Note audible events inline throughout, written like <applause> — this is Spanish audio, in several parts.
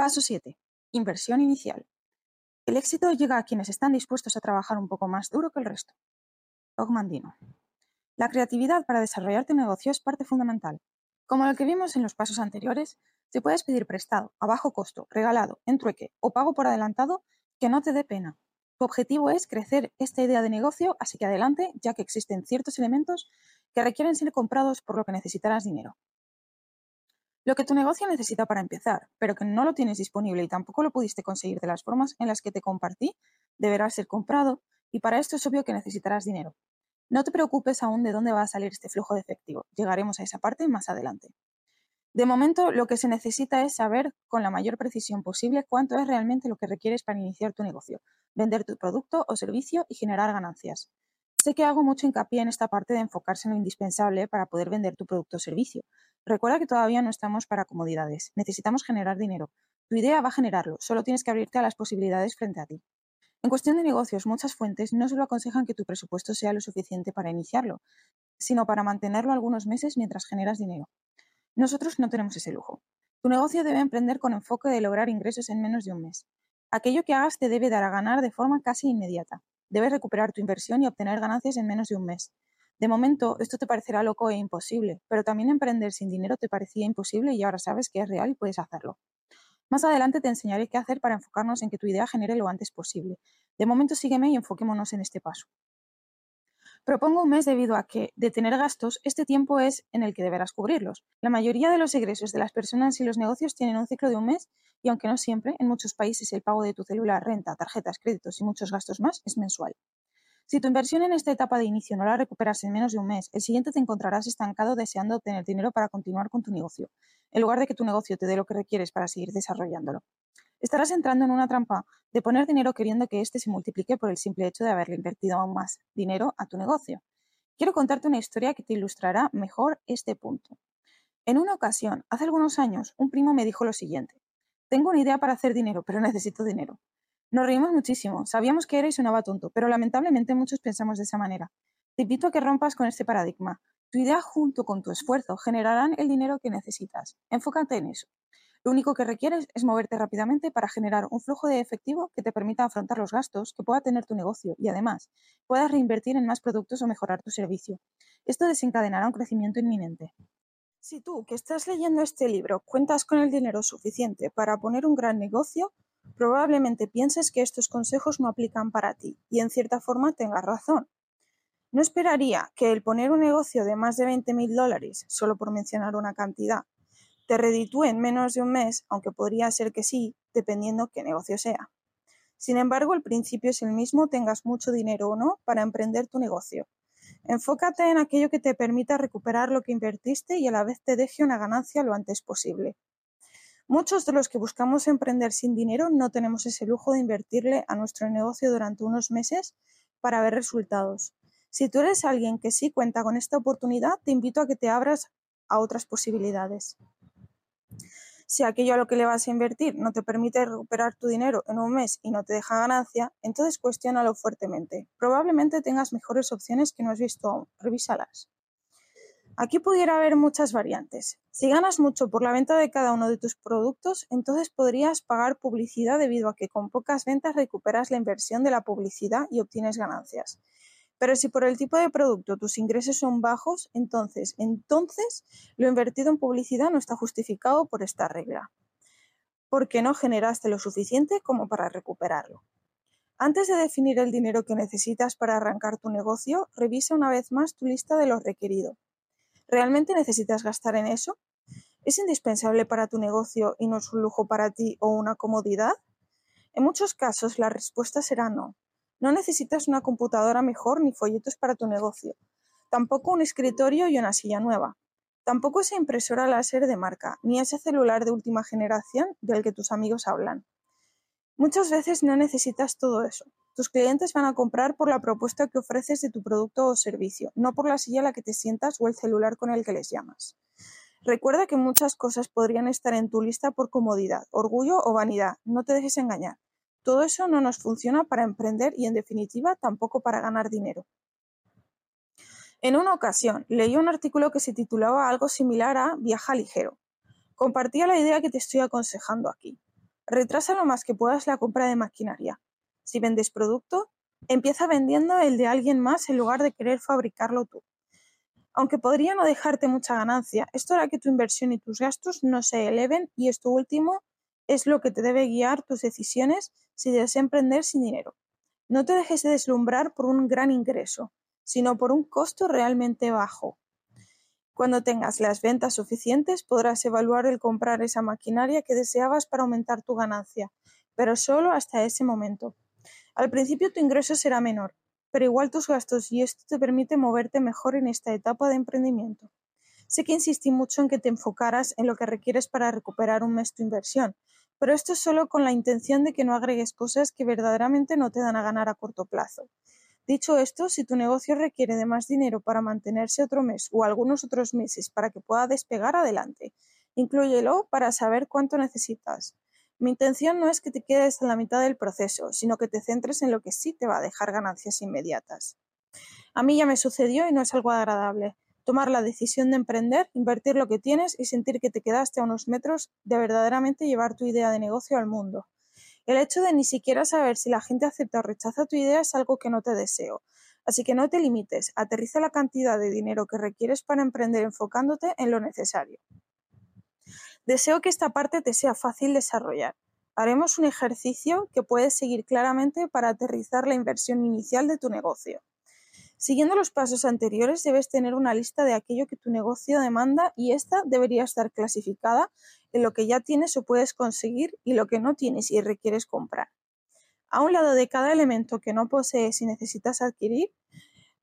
Paso 7. Inversión inicial. El éxito llega a quienes están dispuestos a trabajar un poco más duro que el resto. Ogmandino. La creatividad para desarrollar tu negocio es parte fundamental. Como lo que vimos en los pasos anteriores, te puedes pedir prestado, a bajo costo, regalado, en trueque o pago por adelantado que no te dé pena. Tu objetivo es crecer esta idea de negocio, así que adelante, ya que existen ciertos elementos que requieren ser comprados por lo que necesitarás dinero. Lo que tu negocio necesita para empezar, pero que no lo tienes disponible y tampoco lo pudiste conseguir de las formas en las que te compartí, deberá ser comprado y para esto es obvio que necesitarás dinero. No te preocupes aún de dónde va a salir este flujo de efectivo. Llegaremos a esa parte más adelante. De momento, lo que se necesita es saber con la mayor precisión posible cuánto es realmente lo que requieres para iniciar tu negocio, vender tu producto o servicio y generar ganancias. Sé que hago mucho hincapié en esta parte de enfocarse en lo indispensable para poder vender tu producto o servicio. Recuerda que todavía no estamos para comodidades. Necesitamos generar dinero. Tu idea va a generarlo, solo tienes que abrirte a las posibilidades frente a ti. En cuestión de negocios, muchas fuentes no solo aconsejan que tu presupuesto sea lo suficiente para iniciarlo, sino para mantenerlo algunos meses mientras generas dinero. Nosotros no tenemos ese lujo. Tu negocio debe emprender con enfoque de lograr ingresos en menos de un mes. Aquello que hagas te debe dar a ganar de forma casi inmediata. Debes recuperar tu inversión y obtener ganancias en menos de un mes. De momento, esto te parecerá loco e imposible, pero también emprender sin dinero te parecía imposible y ahora sabes que es real y puedes hacerlo. Más adelante te enseñaré qué hacer para enfocarnos en que tu idea genere lo antes posible. De momento sígueme y enfoquémonos en este paso. Propongo un mes debido a que, de tener gastos, este tiempo es en el que deberás cubrirlos. La mayoría de los egresos de las personas y los negocios tienen un ciclo de un mes y aunque no siempre, en muchos países el pago de tu celular, renta, tarjetas, créditos y muchos gastos más es mensual. Si tu inversión en esta etapa de inicio no la recuperas en menos de un mes, el siguiente te encontrarás estancado deseando obtener dinero para continuar con tu negocio, en lugar de que tu negocio te dé lo que requieres para seguir desarrollándolo. Estarás entrando en una trampa de poner dinero queriendo que éste se multiplique por el simple hecho de haberle invertido aún más dinero a tu negocio. Quiero contarte una historia que te ilustrará mejor este punto. En una ocasión, hace algunos años, un primo me dijo lo siguiente. Tengo una idea para hacer dinero, pero <laughs> necesito dinero. Nos reímos muchísimo, sabíamos que era y sonaba tonto, pero lamentablemente muchos pensamos de esa manera. Te invito a que rompas con este paradigma. Tu idea junto con tu esfuerzo generarán el dinero que necesitas. Enfócate en eso. Lo único que requieres es moverte rápidamente para generar un flujo de efectivo que te permita afrontar los gastos que pueda tener tu negocio y además puedas reinvertir en más productos o mejorar tu servicio. Esto desencadenará un crecimiento inminente. Si tú, que estás leyendo este libro, cuentas con el dinero suficiente para poner un gran negocio, Probablemente pienses que estos consejos no aplican para ti, y en cierta forma tengas razón. No esperaría que el poner un negocio de más de 20 mil dólares, solo por mencionar una cantidad, te reditúe en menos de un mes, aunque podría ser que sí, dependiendo qué negocio sea. Sin embargo, el principio es el mismo, tengas mucho dinero o no, para emprender tu negocio. Enfócate en aquello que te permita recuperar lo que invertiste y a la vez te deje una ganancia lo antes posible. Muchos de los que buscamos emprender sin dinero no tenemos ese lujo de invertirle a nuestro negocio durante unos meses para ver resultados. Si tú eres alguien que sí cuenta con esta oportunidad, te invito a que te abras a otras posibilidades. Si aquello a lo que le vas a invertir no te permite recuperar tu dinero en un mes y no te deja ganancia, entonces cuestiónalo fuertemente. Probablemente tengas mejores opciones que no has visto aún. Revísalas. Aquí pudiera haber muchas variantes. Si ganas mucho por la venta de cada uno de tus productos, entonces podrías pagar publicidad debido a que con pocas ventas recuperas la inversión de la publicidad y obtienes ganancias. Pero si por el tipo de producto tus ingresos son bajos, entonces, entonces lo invertido en publicidad no está justificado por esta regla, porque no generaste lo suficiente como para recuperarlo. Antes de definir el dinero que necesitas para arrancar tu negocio, revisa una vez más tu lista de lo requerido. ¿Realmente necesitas gastar en eso? ¿Es indispensable para tu negocio y no es un lujo para ti o una comodidad? En muchos casos la respuesta será no. No necesitas una computadora mejor ni folletos para tu negocio. Tampoco un escritorio y una silla nueva. Tampoco esa impresora láser de marca, ni ese celular de última generación del que tus amigos hablan. Muchas veces no necesitas todo eso. Tus clientes van a comprar por la propuesta que ofreces de tu producto o servicio, no por la silla en la que te sientas o el celular con el que les llamas. Recuerda que muchas cosas podrían estar en tu lista por comodidad, orgullo o vanidad. No te dejes engañar. Todo eso no nos funciona para emprender y, en definitiva, tampoco para ganar dinero. En una ocasión, leí un artículo que se titulaba algo similar a Viaja ligero. Compartía la idea que te estoy aconsejando aquí. Retrasa lo más que puedas la compra de maquinaria. Si vendes producto, empieza vendiendo el de alguien más en lugar de querer fabricarlo tú. Aunque podría no dejarte mucha ganancia, esto hará que tu inversión y tus gastos no se eleven y esto último es lo que te debe guiar tus decisiones si deseas emprender sin dinero. No te dejes de deslumbrar por un gran ingreso, sino por un costo realmente bajo. Cuando tengas las ventas suficientes, podrás evaluar el comprar esa maquinaria que deseabas para aumentar tu ganancia, pero solo hasta ese momento. Al principio tu ingreso será menor, pero igual tus gastos y esto te permite moverte mejor en esta etapa de emprendimiento. Sé que insistí mucho en que te enfocaras en lo que requieres para recuperar un mes tu inversión, pero esto es solo con la intención de que no agregues cosas que verdaderamente no te dan a ganar a corto plazo. Dicho esto, si tu negocio requiere de más dinero para mantenerse otro mes o algunos otros meses para que pueda despegar, adelante. Inclúyelo para saber cuánto necesitas. Mi intención no es que te quedes en la mitad del proceso, sino que te centres en lo que sí te va a dejar ganancias inmediatas. A mí ya me sucedió y no es algo agradable. Tomar la decisión de emprender, invertir lo que tienes y sentir que te quedaste a unos metros de verdaderamente llevar tu idea de negocio al mundo. El hecho de ni siquiera saber si la gente acepta o rechaza tu idea es algo que no te deseo. Así que no te limites, aterriza la cantidad de dinero que requieres para emprender enfocándote en lo necesario. Deseo que esta parte te sea fácil desarrollar. Haremos un ejercicio que puedes seguir claramente para aterrizar la inversión inicial de tu negocio. Siguiendo los pasos anteriores, debes tener una lista de aquello que tu negocio demanda y esta debería estar clasificada en lo que ya tienes o puedes conseguir y lo que no tienes y requieres comprar. A un lado de cada elemento que no posees y necesitas adquirir,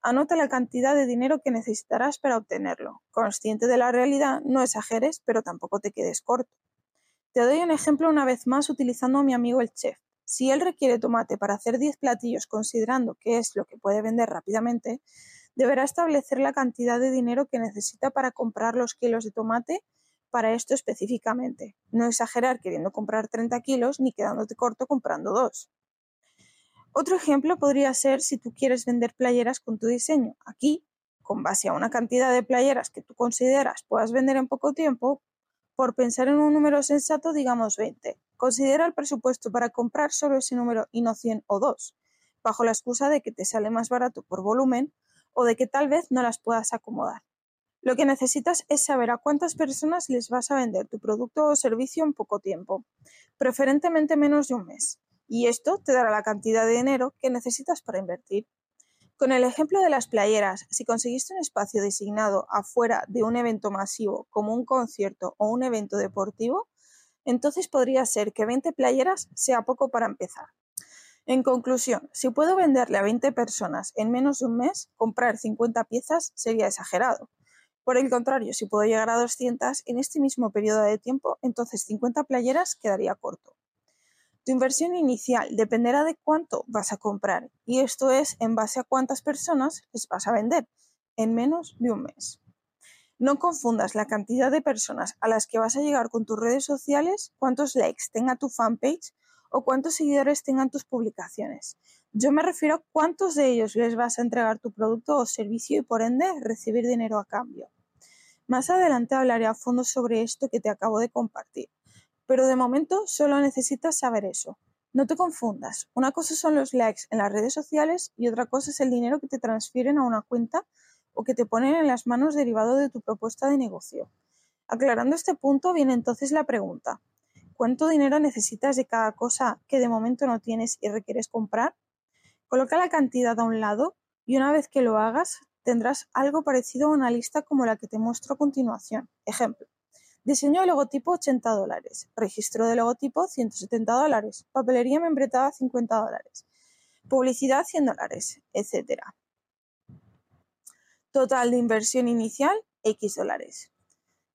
Anota la cantidad de dinero que necesitarás para obtenerlo. Consciente de la realidad, no exageres, pero tampoco te quedes corto. Te doy un ejemplo una vez más utilizando a mi amigo el chef. Si él requiere tomate para hacer 10 platillos considerando que es lo que puede vender rápidamente, deberá establecer la cantidad de dinero que necesita para comprar los kilos de tomate para esto específicamente. No exagerar queriendo comprar 30 kilos ni quedándote corto comprando dos. Otro ejemplo podría ser si tú quieres vender playeras con tu diseño. Aquí, con base a una cantidad de playeras que tú consideras puedas vender en poco tiempo, por pensar en un número sensato, digamos 20. Considera el presupuesto para comprar solo ese número y no 100 o 2, bajo la excusa de que te sale más barato por volumen o de que tal vez no las puedas acomodar. Lo que necesitas es saber a cuántas personas les vas a vender tu producto o servicio en poco tiempo, preferentemente menos de un mes y esto te dará la cantidad de dinero que necesitas para invertir. Con el ejemplo de las playeras, si conseguiste un espacio designado afuera de un evento masivo como un concierto o un evento deportivo, entonces podría ser que 20 playeras sea poco para empezar. En conclusión, si puedo venderle a 20 personas en menos de un mes, comprar 50 piezas sería exagerado. Por el contrario, si puedo llegar a 200 en este mismo periodo de tiempo, entonces 50 playeras quedaría corto. Tu inversión inicial dependerá de cuánto vas a comprar y esto es en base a cuántas personas les vas a vender en menos de un mes. No confundas la cantidad de personas a las que vas a llegar con tus redes sociales, cuántos likes tenga tu fanpage o cuántos seguidores tengan tus publicaciones. Yo me refiero a cuántos de ellos les vas a entregar tu producto o servicio y por ende recibir dinero a cambio. Más adelante hablaré a fondo sobre esto que te acabo de compartir. Pero de momento solo necesitas saber eso. No te confundas. Una cosa son los likes en las redes sociales y otra cosa es el dinero que te transfieren a una cuenta o que te ponen en las manos derivado de tu propuesta de negocio. Aclarando este punto viene entonces la pregunta. ¿Cuánto dinero necesitas de cada cosa que de momento no tienes y requieres comprar? Coloca la cantidad a un lado y una vez que lo hagas tendrás algo parecido a una lista como la que te muestro a continuación. Ejemplo. Diseño de logotipo 80 dólares. Registro de logotipo 170 dólares. Papelería membretada 50 dólares. Publicidad 100 dólares, etc. Total de inversión inicial X dólares.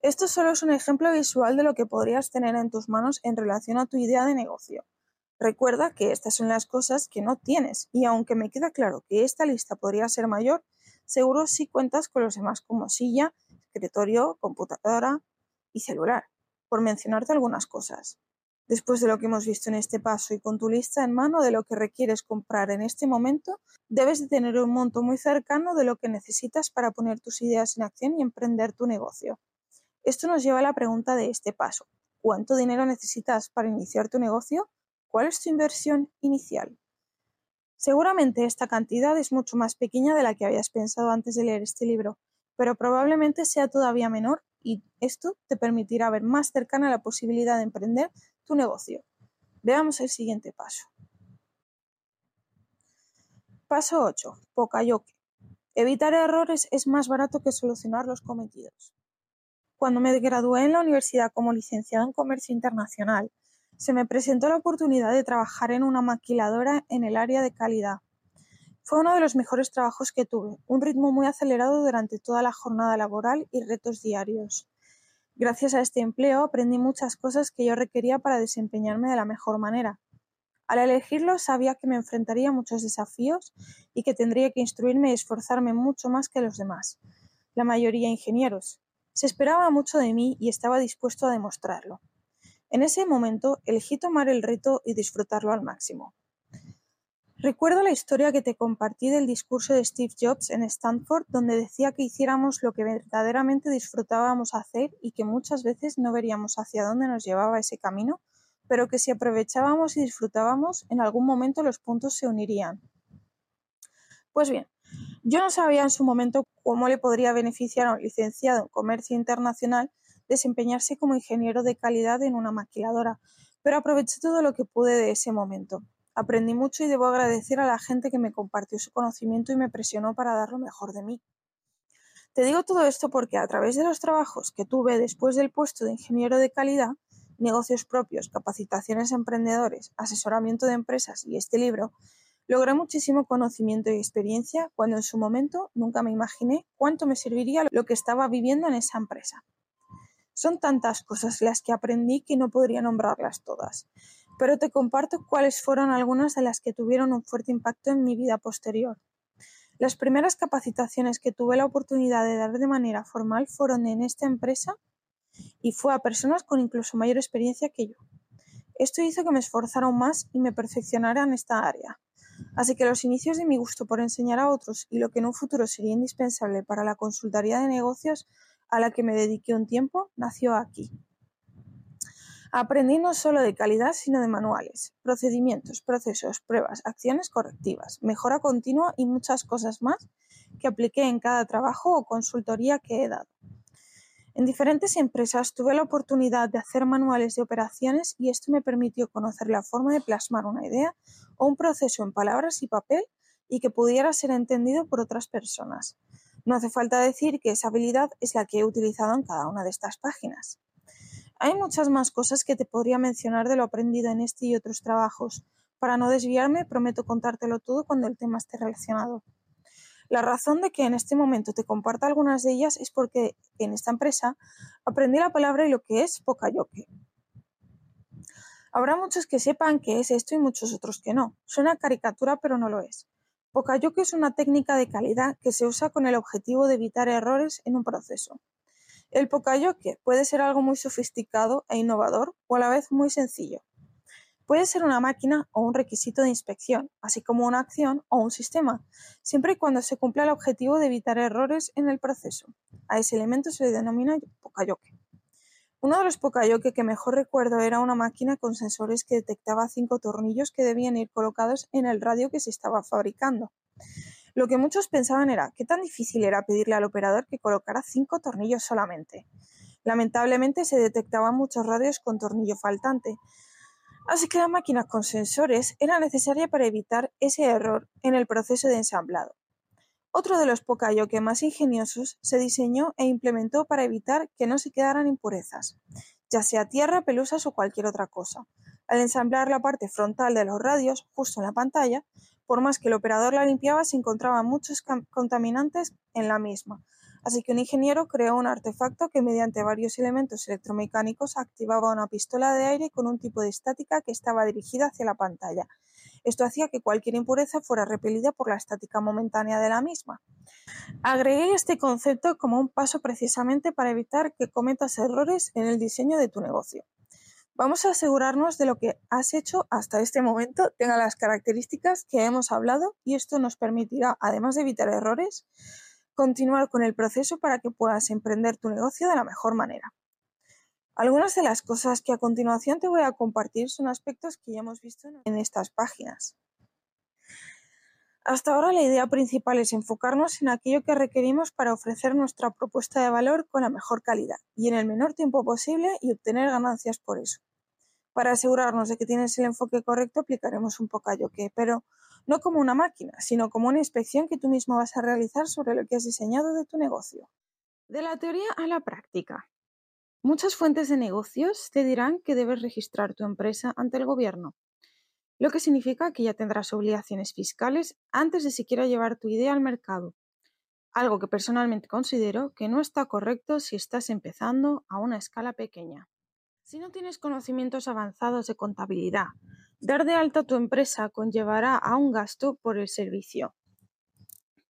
Esto solo es un ejemplo visual de lo que podrías tener en tus manos en relación a tu idea de negocio. Recuerda que estas son las cosas que no tienes y aunque me queda claro que esta lista podría ser mayor, seguro si cuentas con los demás como silla, escritorio, computadora, y celular, por mencionarte algunas cosas. Después de lo que hemos visto en este paso y con tu lista en mano de lo que requieres comprar en este momento, debes de tener un monto muy cercano de lo que necesitas para poner tus ideas en acción y emprender tu negocio. Esto nos lleva a la pregunta de este paso. cuánto dinero necesitas para iniciar tu negocio? ¿Cuál es tu inversión inicial? Seguramente esta cantidad es mucho más pequeña de la que habías pensado antes de leer este libro, pero probablemente sea todavía menor y esto te permitirá ver más cercana la posibilidad de emprender tu negocio. Veamos el siguiente paso. Paso 8. Pocayoke. Evitar errores es más barato que solucionar los cometidos. Cuando me gradué en la universidad como licenciado en Comercio Internacional, se me presentó la oportunidad de trabajar en una maquiladora en el área de calidad. Fue uno de los mejores trabajos que tuve, un ritmo muy acelerado durante toda la jornada laboral y retos diarios. Gracias a este empleo aprendí muchas cosas que yo requería para desempeñarme de la mejor manera. Al elegirlo sabía que me enfrentaría a muchos desafíos y que tendría que instruirme y esforzarme mucho más que los demás, la mayoría ingenieros. Se esperaba mucho de mí y estaba dispuesto a demostrarlo. En ese momento elegí tomar el reto y disfrutarlo al máximo. Recuerdo la historia que te compartí del discurso de Steve Jobs en Stanford, donde decía que hiciéramos lo que verdaderamente disfrutábamos hacer y que muchas veces no veríamos hacia dónde nos llevaba ese camino pero que si aprovechábamos y disfrutábamos, en algún momento los puntos se unirían. Pues bien, yo no sabía en su momento cómo le podría beneficiar a un licenciado en comercio internacional desempeñarse como ingeniero de calidad en una maquiladora, pero aproveché todo lo que pude de ese momento. Aprendí mucho y debo agradecer a la gente que me compartió su conocimiento y me presionó para dar lo mejor de mí. Te digo todo esto porque a través de los trabajos que tuve después del puesto de ingeniero de calidad, negocios propios, capacitaciones a emprendedores, asesoramiento de empresas y este libro, logré muchísimo conocimiento y experiencia cuando en su momento nunca me imaginé cuánto me serviría lo que estaba viviendo en esa empresa. Son tantas cosas las que aprendí que no podría nombrarlas todas, pero te comparto cuáles fueron algunas de las que tuvieron un fuerte impacto en mi vida posterior. Las primeras capacitaciones que tuve la oportunidad de dar de manera formal fueron en esta empresa y fue a personas con incluso mayor experiencia que yo. Esto hizo que me esforzara aún más y me perfeccionara en esta área. Así que los inicios de mi gusto por enseñar a otros y lo que en un futuro sería indispensable para la consultoría de negocios a la que me dediqué un tiempo nació aquí. Aprendí no solo de calidad, sino de manuales, procedimientos, procesos, pruebas, acciones correctivas, mejora continua y muchas cosas más que apliqué en cada trabajo o consultoría que he dado. En diferentes empresas tuve la oportunidad de hacer manuales de operaciones y esto me permitió conocer la forma de plasmar una idea o un proceso en palabras y papel y que pudiera ser entendido por otras personas. No hace falta decir que esa habilidad es la que he utilizado en cada una de estas páginas. Hay muchas más cosas que te podría mencionar de lo aprendido en este y otros trabajos. Para no desviarme, prometo contártelo todo cuando el tema esté relacionado. La razón de que en este momento te comparta algunas de ellas es porque en esta empresa aprendí la palabra y lo que es Pokayoke. Habrá muchos que sepan qué es esto y muchos otros que no. Suena caricatura, pero no lo es. Pokayoke es una técnica de calidad que se usa con el objetivo de evitar errores en un proceso. El Pokayoke puede ser algo muy sofisticado e innovador o a la vez muy sencillo. Puede ser una máquina o un requisito de inspección, así como una acción o un sistema, siempre y cuando se cumpla el objetivo de evitar errores en el proceso. A ese elemento se le denomina Pokayoke. Uno de los Pokayoke que mejor recuerdo era una máquina con sensores que detectaba cinco tornillos que debían ir colocados en el radio que se estaba fabricando. Lo que muchos pensaban era qué tan difícil era pedirle al operador que colocara cinco tornillos solamente. Lamentablemente se detectaban muchos radios con tornillo faltante, Así que la máquina con sensores era necesaria para evitar ese error en el proceso de ensamblado. Otro de los Pokayoke más ingeniosos se diseñó e implementó para evitar que no se quedaran impurezas, ya sea tierra, pelusas o cualquier otra cosa. Al ensamblar la parte frontal de los radios, justo en la pantalla, por más que el operador la limpiaba, se encontraban muchos contaminantes en la misma, Así que un ingeniero creó un artefacto que mediante varios elementos electromecánicos activaba una pistola de aire con un tipo de estática que estaba dirigida hacia la pantalla. Esto hacía que cualquier impureza fuera repelida por la estática momentánea de la misma. Agregué este concepto como un paso precisamente para evitar que cometas errores en el diseño de tu negocio. Vamos a asegurarnos de lo que has hecho hasta este momento tenga las características que hemos hablado y esto nos permitirá, además de evitar errores, continuar con el proceso para que puedas emprender tu negocio de la mejor manera. Algunas de las cosas que a continuación te voy a compartir son aspectos que ya hemos visto en estas páginas. Hasta ahora la idea principal es enfocarnos en aquello que requerimos para ofrecer nuestra propuesta de valor con la mejor calidad y en el menor tiempo posible y obtener ganancias por eso. Para asegurarnos de que tienes el enfoque correcto aplicaremos un poco a que, pero no como una máquina, sino como una inspección que tú mismo vas a realizar sobre lo que has diseñado de tu negocio. De la teoría a la práctica. Muchas fuentes de negocios te dirán que debes registrar tu empresa ante el gobierno lo que significa que ya tendrás obligaciones fiscales antes de siquiera llevar tu idea al mercado, algo que personalmente considero que no está correcto si estás empezando a una escala pequeña. Si no tienes conocimientos avanzados de contabilidad, dar de alta tu empresa conllevará a un gasto por el servicio.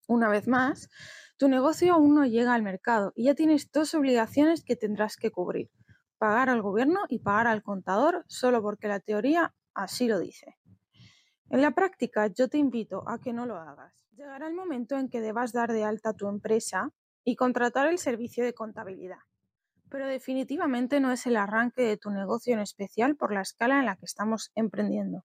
Una vez más, tu negocio aún no llega al mercado y ya tienes dos obligaciones que tendrás que cubrir, pagar al gobierno y pagar al contador solo porque la teoría así lo dice. En la práctica, yo te invito a que no lo hagas. Llegará el momento en que debas dar de alta tu empresa y contratar el servicio de contabilidad. Pero definitivamente no es el arranque de tu negocio en especial por la escala en la que estamos emprendiendo.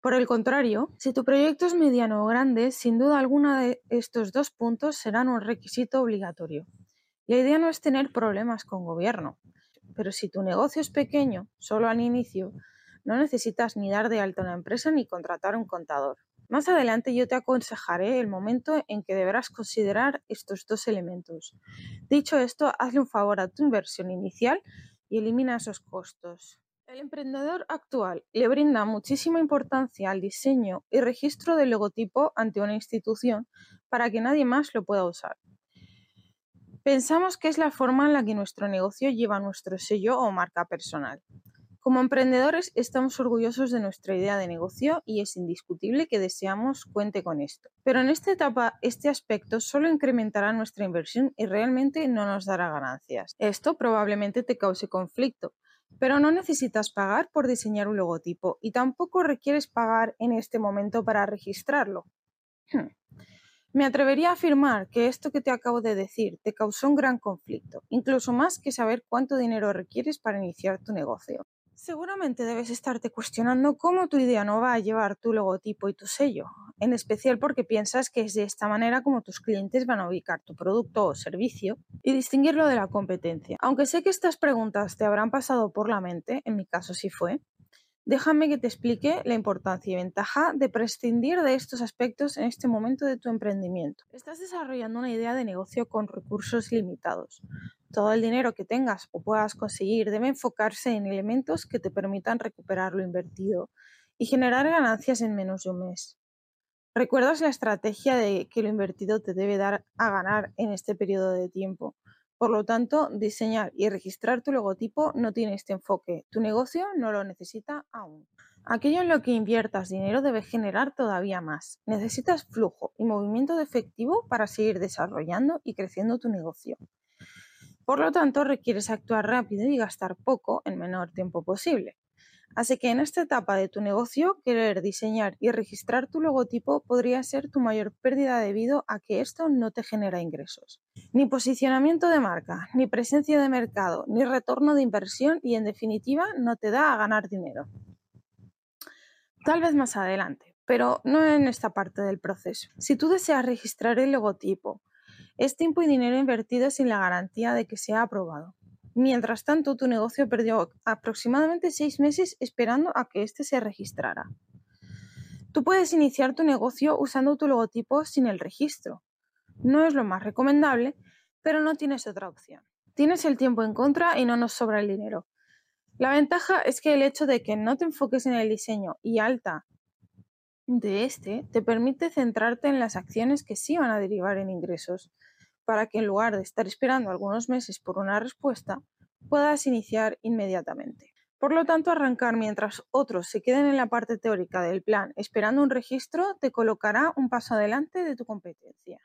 Por el contrario, si tu proyecto es mediano o grande, sin duda alguna de estos dos puntos serán un requisito obligatorio. La idea no es tener problemas con gobierno, pero si tu negocio es pequeño, solo al inicio, no necesitas ni dar de alta una empresa ni contratar un contador. Más adelante yo te aconsejaré el momento en que deberás considerar estos dos elementos. Dicho esto, hazle un favor a tu inversión inicial y elimina esos costos. El emprendedor actual le brinda muchísima importancia al diseño y registro del logotipo ante una institución para que nadie más lo pueda usar. Pensamos que es la forma en la que nuestro negocio lleva nuestro sello o marca personal. Como emprendedores estamos orgullosos de nuestra idea de negocio y es indiscutible que deseamos cuente con esto. Pero en esta etapa este aspecto solo incrementará nuestra inversión y realmente no nos dará ganancias. Esto probablemente te cause conflicto, pero no necesitas pagar por diseñar un logotipo y tampoco requieres pagar en este momento para registrarlo. Hmm. Me atrevería a afirmar que esto que te acabo de decir te causó un gran conflicto, incluso más que saber cuánto dinero requieres para iniciar tu negocio. Seguramente debes estarte cuestionando cómo tu idea no va a llevar tu logotipo y tu sello, en especial porque piensas que es de esta manera como tus clientes van a ubicar tu producto o servicio y distinguirlo de la competencia. Aunque sé que estas preguntas te habrán pasado por la mente, en mi caso sí fue, déjame que te explique la importancia y ventaja de prescindir de estos aspectos en este momento de tu emprendimiento. Estás desarrollando una idea de negocio con recursos limitados. Todo el dinero que tengas o puedas conseguir debe enfocarse en elementos que te permitan recuperar lo invertido y generar ganancias en menos de un mes. ¿Recuerdas la estrategia de que lo invertido te debe dar a ganar en este periodo de tiempo? Por lo tanto, diseñar y registrar tu logotipo no tiene este enfoque. Tu negocio no lo necesita aún. Aquello en lo que inviertas dinero debe generar todavía más. Necesitas flujo y movimiento de efectivo para seguir desarrollando y creciendo tu negocio. Por lo tanto, requieres actuar rápido y gastar poco en menor tiempo posible. Así que en esta etapa de tu negocio, querer diseñar y registrar tu logotipo podría ser tu mayor pérdida debido a que esto no te genera ingresos. Ni posicionamiento de marca, ni presencia de mercado, ni retorno de inversión y en definitiva no te da a ganar dinero. Tal vez más adelante, pero no en esta parte del proceso. Si tú deseas registrar el logotipo, es tiempo y dinero invertido sin la garantía de que sea aprobado. Mientras tanto, tu negocio perdió aproximadamente seis meses esperando a que éste se registrara. Tú puedes iniciar tu negocio usando tu logotipo sin el registro. No es lo más recomendable, pero no tienes otra opción. Tienes el tiempo en contra y no nos sobra el dinero. La ventaja es que el hecho de que no te enfoques en el diseño y alta de este te permite centrarte en las acciones que sí van a derivar en ingresos para que en lugar de estar esperando algunos meses por una respuesta, puedas iniciar inmediatamente. Por lo tanto, arrancar mientras otros se queden en la parte teórica del plan esperando un registro te colocará un paso adelante de tu competencia.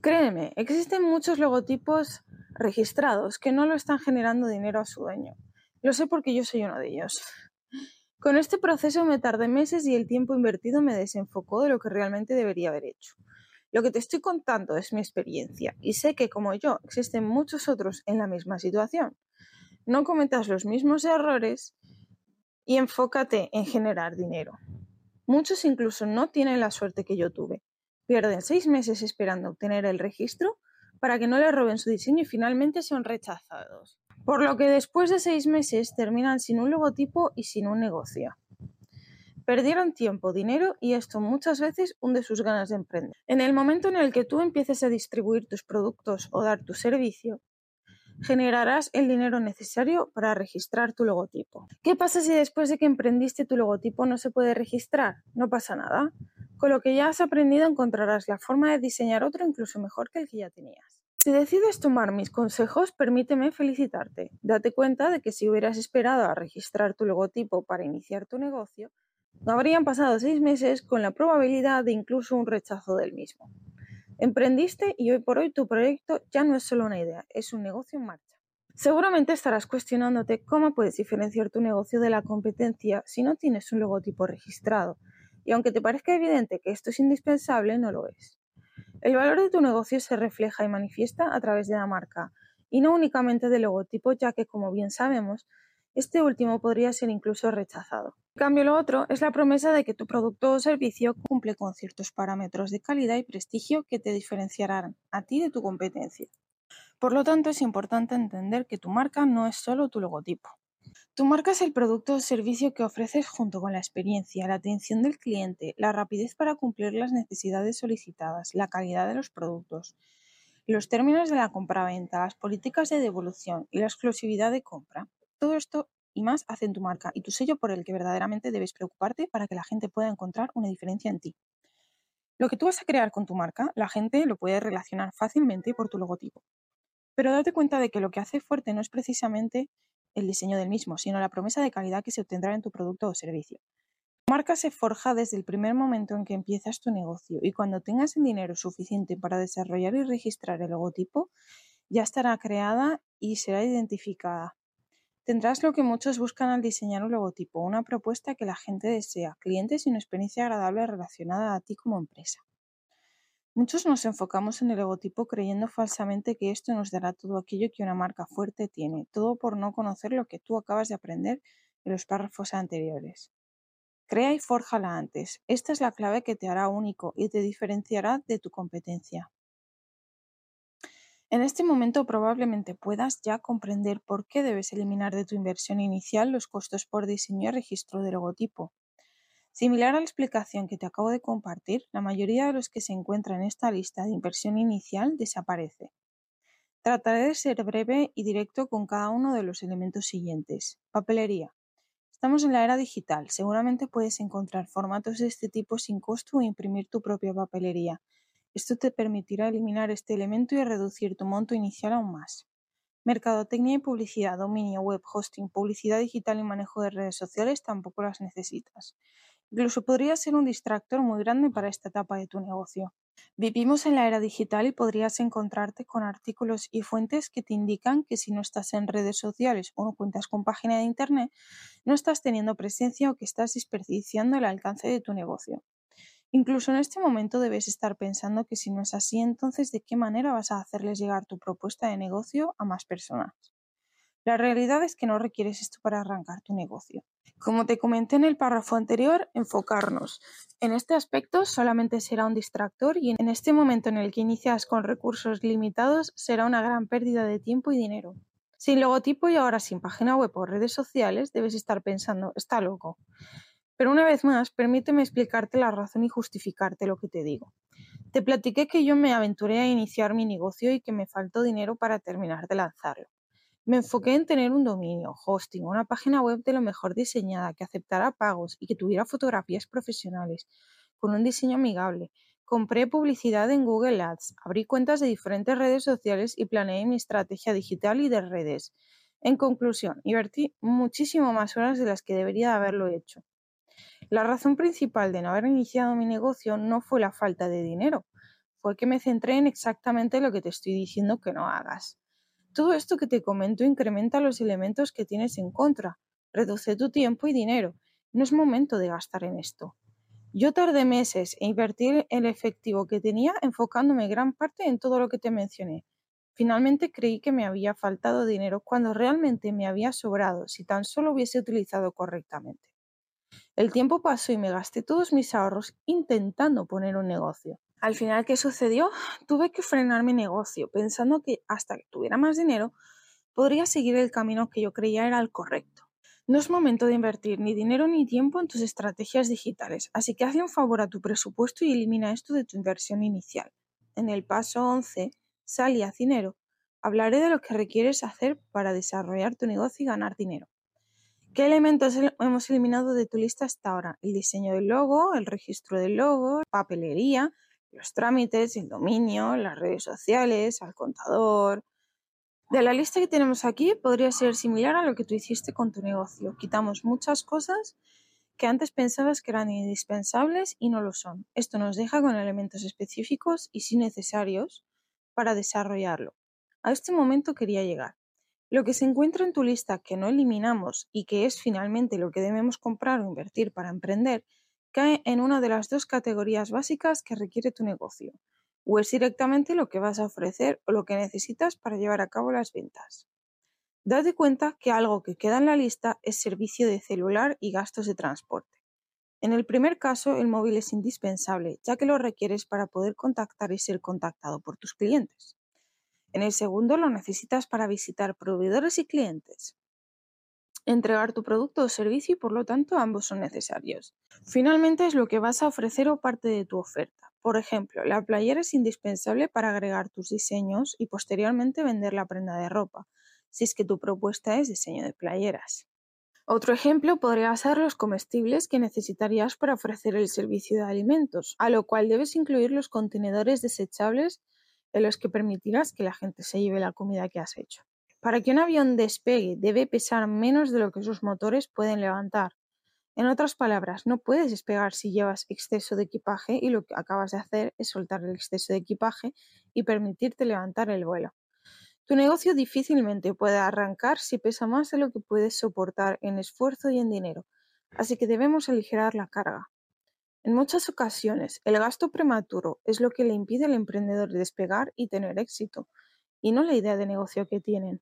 Créeme, existen muchos logotipos registrados que no lo están generando dinero a su dueño. Lo sé porque yo soy uno de ellos. Con este proceso me tardé meses y el tiempo invertido me desenfocó de lo que realmente debería haber hecho. Lo que te estoy contando es mi experiencia y sé que como yo existen muchos otros en la misma situación. no cometas los mismos errores y enfócate en generar dinero. Muchos incluso no tienen la suerte que yo tuve. Pierden seis meses esperando obtener el registro para que no le roben su diseño y finalmente son rechazados. Por lo que después de seis meses terminan sin un logotipo y sin un negocio. Perdieron tiempo, dinero y esto muchas veces hunde sus ganas de emprender. En el momento en el que tú empieces a distribuir tus productos o dar tu servicio, generarás el dinero necesario para registrar tu logotipo. ¿Qué pasa si después de que emprendiste tu logotipo no se puede registrar? No pasa nada. Con lo que ya has aprendido encontrarás la forma de diseñar otro incluso mejor que el que ya tenías. Si decides tomar mis consejos, permíteme felicitarte. Date cuenta de que si hubieras esperado a registrar tu logotipo para iniciar tu negocio, habrían pasado seis meses con la probabilidad de incluso un rechazo del mismo. Emprendiste y hoy por hoy tu proyecto ya no es solo una idea, es un negocio en marcha. Seguramente estarás cuestionándote cómo puedes diferenciar tu negocio de la competencia si no tienes un logotipo registrado. Y aunque te parezca evidente que esto es indispensable, no lo es. El valor de tu negocio se refleja y manifiesta a través de la marca, y no únicamente del logotipo, ya que, como bien sabemos, este último podría ser incluso rechazado. En cambio, lo otro es la promesa de que tu producto o servicio cumple con ciertos parámetros de calidad y prestigio que te diferenciarán a ti de tu competencia. Por lo tanto, es importante entender que tu marca no es solo tu logotipo. Tu marca es el producto o servicio que ofreces junto con la experiencia, la atención del cliente, la rapidez para cumplir las necesidades solicitadas, la calidad de los productos, los términos de la compraventa, las políticas de devolución y la exclusividad de compra. Todo esto y más hacen tu marca y tu sello por el que verdaderamente debes preocuparte para que la gente pueda encontrar una diferencia en ti. Lo que tú vas a crear con tu marca, la gente lo puede relacionar fácilmente por tu logotipo. Pero date cuenta de que lo que hace fuerte no es precisamente el diseño del mismo, sino la promesa de calidad que se obtendrá en tu producto o servicio. Tu marca se forja desde el primer momento en que empiezas tu negocio y cuando tengas el dinero suficiente para desarrollar y registrar el logotipo, ya estará creada y será identificada. Tendrás lo que muchos buscan al diseñar un logotipo, una propuesta que la gente desea, clientes y una experiencia agradable relacionada a ti como empresa. Muchos nos enfocamos en el logotipo creyendo falsamente que esto nos dará todo aquello que una marca fuerte tiene, todo por no conocer lo que tú acabas de aprender en los párrafos anteriores. Crea y fórjala antes. Esta es la clave que te hará único y te diferenciará de tu competencia. En este momento probablemente puedas ya comprender por qué debes eliminar de tu inversión inicial los costos por diseño y registro de logotipo. Similar a la explicación que te acabo de compartir, la mayoría de los que se encuentran en esta lista de inversión inicial desaparece. Trataré de ser breve y directo con cada uno de los elementos siguientes. Papelería. Estamos en la era digital. Seguramente puedes encontrar formatos de este tipo sin costo o imprimir tu propia papelería. Esto te permitirá eliminar este elemento y reducir tu monto inicial aún más. Mercadotecnia y publicidad, dominio, web, hosting, publicidad digital y manejo de redes sociales tampoco las necesitas. Incluso podría ser un distractor muy grande para esta etapa de tu negocio. Vivimos en la era digital y podrías encontrarte con artículos y fuentes que te indican que si no estás en redes sociales o no cuentas con página de internet, no estás teniendo presencia o que estás desperdiciando el alcance de tu negocio. Incluso en este momento debes estar pensando que si no es así, entonces ¿de qué manera vas a hacerles llegar tu propuesta de negocio a más personas? La realidad es que no requieres esto para arrancar tu negocio. Como te comenté en el párrafo anterior, enfocarnos en este aspecto solamente será un distractor y en este momento en el que inicias con recursos limitados será una gran pérdida de tiempo y dinero. Sin logotipo y ahora sin página web o redes sociales, debes estar pensando, está loco. Pero una vez más, permíteme explicarte la razón y justificarte lo que te digo. Te platiqué que yo me aventuré a iniciar mi negocio y que me faltó dinero para terminar de lanzarlo. Me enfoqué en tener un dominio, hosting, una página web de lo mejor diseñada, que aceptara pagos y que tuviera fotografías profesionales, con un diseño amigable. Compré publicidad en Google Ads, abrí cuentas de diferentes redes sociales y planeé mi estrategia digital y de redes. En conclusión, invertí muchísimo más horas de las que debería haberlo hecho. La razón principal de no haber iniciado mi negocio no fue la falta de dinero, fue que me centré en exactamente lo que te estoy diciendo que no hagas. Todo esto que te comento incrementa los elementos que tienes en contra, reduce tu tiempo y dinero. No es momento de gastar en esto. Yo tardé meses en invertir el efectivo que tenía enfocándome gran parte en todo lo que te mencioné. Finalmente creí que me había faltado dinero cuando realmente me había sobrado si tan solo hubiese utilizado correctamente. El tiempo pasó y me gasté todos mis ahorros intentando poner un negocio. Al final, ¿qué sucedió? Tuve que frenar mi negocio pensando que hasta que tuviera más dinero podría seguir el camino que yo creía era el correcto. No es momento de invertir ni dinero ni tiempo en tus estrategias digitales, así que haz un favor a tu presupuesto y elimina esto de tu inversión inicial. En el paso 11, sal y haz dinero. Hablaré de lo que requieres hacer para desarrollar tu negocio y ganar dinero. ¿Qué elementos hemos eliminado de tu lista hasta ahora? El diseño del logo, el registro del logo, papelería, los trámites, el dominio, las redes sociales, al contador. De la lista que tenemos aquí podría ser similar a lo que tú hiciste con tu negocio. Quitamos muchas cosas que antes pensabas que eran indispensables y no lo son. Esto nos deja con elementos específicos y sí necesarios para desarrollarlo. A este momento quería llegar. Lo que se encuentra en tu lista que no eliminamos y que es finalmente lo que debemos comprar o invertir para emprender, cae en una de las dos categorías básicas que requiere tu negocio, o es directamente lo que vas a ofrecer o lo que necesitas para llevar a cabo las ventas. Date cuenta que algo que queda en la lista es servicio de celular y gastos de transporte. En el primer caso, el móvil es indispensable, ya que lo requieres para poder contactar y ser contactado por tus clientes. En el segundo lo necesitas para visitar proveedores y clientes. Entregar tu producto o servicio y por lo tanto ambos son necesarios. Finalmente es lo que vas a ofrecer o parte de tu oferta. Por ejemplo, la playera es indispensable para agregar tus diseños y posteriormente vender la prenda de ropa, si es que tu propuesta es diseño de playeras. Otro ejemplo podría ser los comestibles que necesitarías para ofrecer el servicio de alimentos, a lo cual debes incluir los contenedores desechables en los que permitirás que la gente se lleve la comida que has hecho. Para que un avión despegue debe pesar menos de lo que sus motores pueden levantar. En otras palabras, no puedes despegar si llevas exceso de equipaje y lo que acabas de hacer es soltar el exceso de equipaje y permitirte levantar el vuelo. Tu negocio difícilmente puede arrancar si pesa más de lo que puedes soportar en esfuerzo y en dinero, así que debemos aligerar la carga. En muchas ocasiones, el gasto prematuro es lo que le impide al emprendedor despegar y tener éxito, y no la idea de negocio que tienen.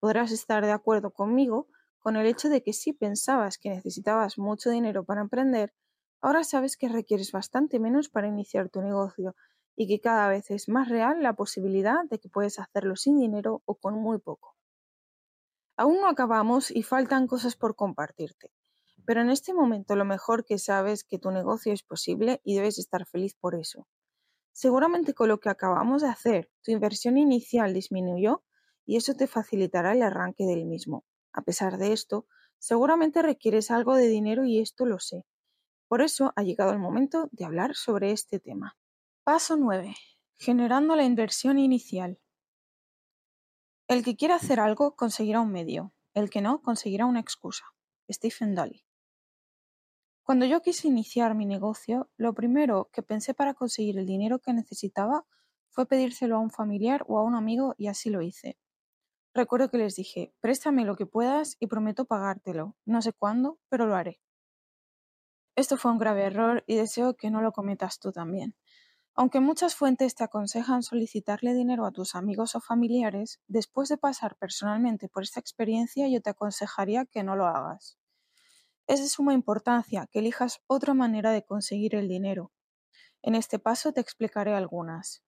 Podrás estar de acuerdo conmigo con el hecho de que si pensabas que necesitabas mucho dinero para emprender, ahora sabes que requieres bastante menos para iniciar tu negocio y que cada vez es más real la posibilidad de que puedes hacerlo sin dinero o con muy poco. Aún no acabamos y faltan cosas por compartirte. Pero en este momento lo mejor que sabes que tu negocio es posible y debes estar feliz por eso. Seguramente con lo que acabamos de hacer, tu inversión inicial disminuyó y eso te facilitará el arranque del mismo. A pesar de esto, seguramente requieres algo de dinero y esto lo sé. Por eso ha llegado el momento de hablar sobre este tema. Paso 9. Generando la inversión inicial. El que quiera hacer algo conseguirá un medio, el que no conseguirá una excusa. Stephen Daly. Cuando yo quise iniciar mi negocio, lo primero que pensé para conseguir el dinero que necesitaba fue pedírselo a un familiar o a un amigo y así lo hice. Recuerdo que les dije, préstame lo que puedas y prometo pagártelo. No sé cuándo, pero lo haré. Esto fue un grave error y deseo que no lo cometas tú también. Aunque muchas fuentes te aconsejan solicitarle dinero a tus amigos o familiares, después de pasar personalmente por esta experiencia yo te aconsejaría que no lo hagas. Es de suma importancia que elijas otra manera de conseguir el dinero. En este paso te explicaré algunas.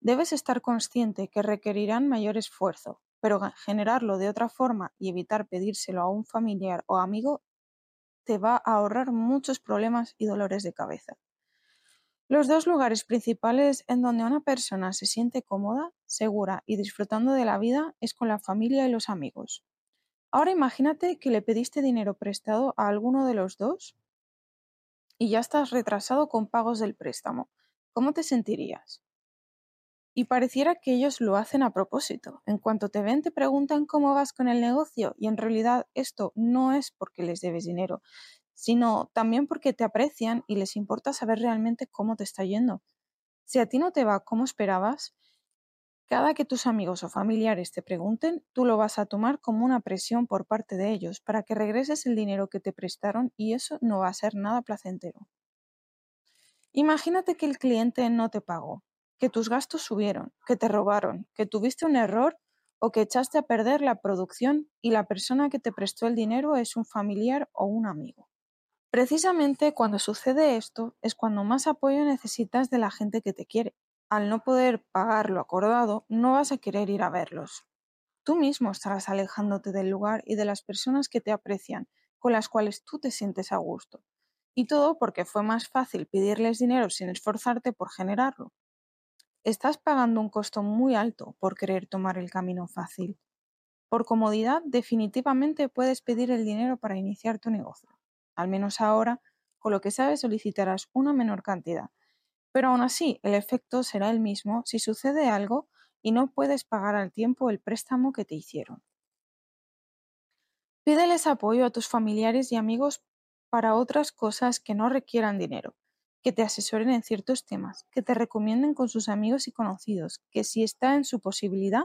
Debes estar consciente que requerirán mayor esfuerzo, pero generarlo de otra forma y evitar pedírselo a un familiar o amigo te va a ahorrar muchos problemas y dolores de cabeza. Los dos lugares principales en donde una persona se siente cómoda, segura y disfrutando de la vida es con la familia y los amigos. Ahora imagínate que le pediste dinero prestado a alguno de los dos y ya estás retrasado con pagos del préstamo. ¿Cómo te sentirías? Y pareciera que ellos lo hacen a propósito. En cuanto te ven te preguntan cómo vas con el negocio y en realidad esto no es porque les debes dinero, sino también porque te aprecian y les importa saber realmente cómo te está yendo. Si a ti no te va como esperabas, cada que tus amigos o familiares te pregunten, tú lo vas a tomar como una presión por parte de ellos para que regreses el dinero que te prestaron y eso no va a ser nada placentero. Imagínate que el cliente no te pagó. que tus gastos subieron, que te robaron, que tuviste un error o que echaste a perder la producción y la persona que te prestó el dinero es un familiar o un amigo. Precisamente cuando sucede esto es cuando más apoyo necesitas de la gente que te quiere. Al no poder pagar lo acordado, no vas a querer ir a verlos. Tú mismo estarás alejándote del lugar y de las personas que te aprecian, con las cuales tú te sientes a gusto. Y todo porque fue más fácil pedirles dinero sin esforzarte por generarlo. Estás pagando un costo muy alto por querer tomar el camino fácil. Por comodidad, definitivamente puedes pedir el dinero para iniciar tu negocio. Al menos ahora, con lo que sabes, solicitarás una menor cantidad. Pero aún así, el efecto será el mismo si sucede algo y no puedes pagar al tiempo el préstamo que te hicieron. Pídeles apoyo a tus familiares y amigos para otras cosas que no requieran dinero, que te asesoren en ciertos temas, que te recomienden con sus amigos y conocidos, que si está en su posibilidad,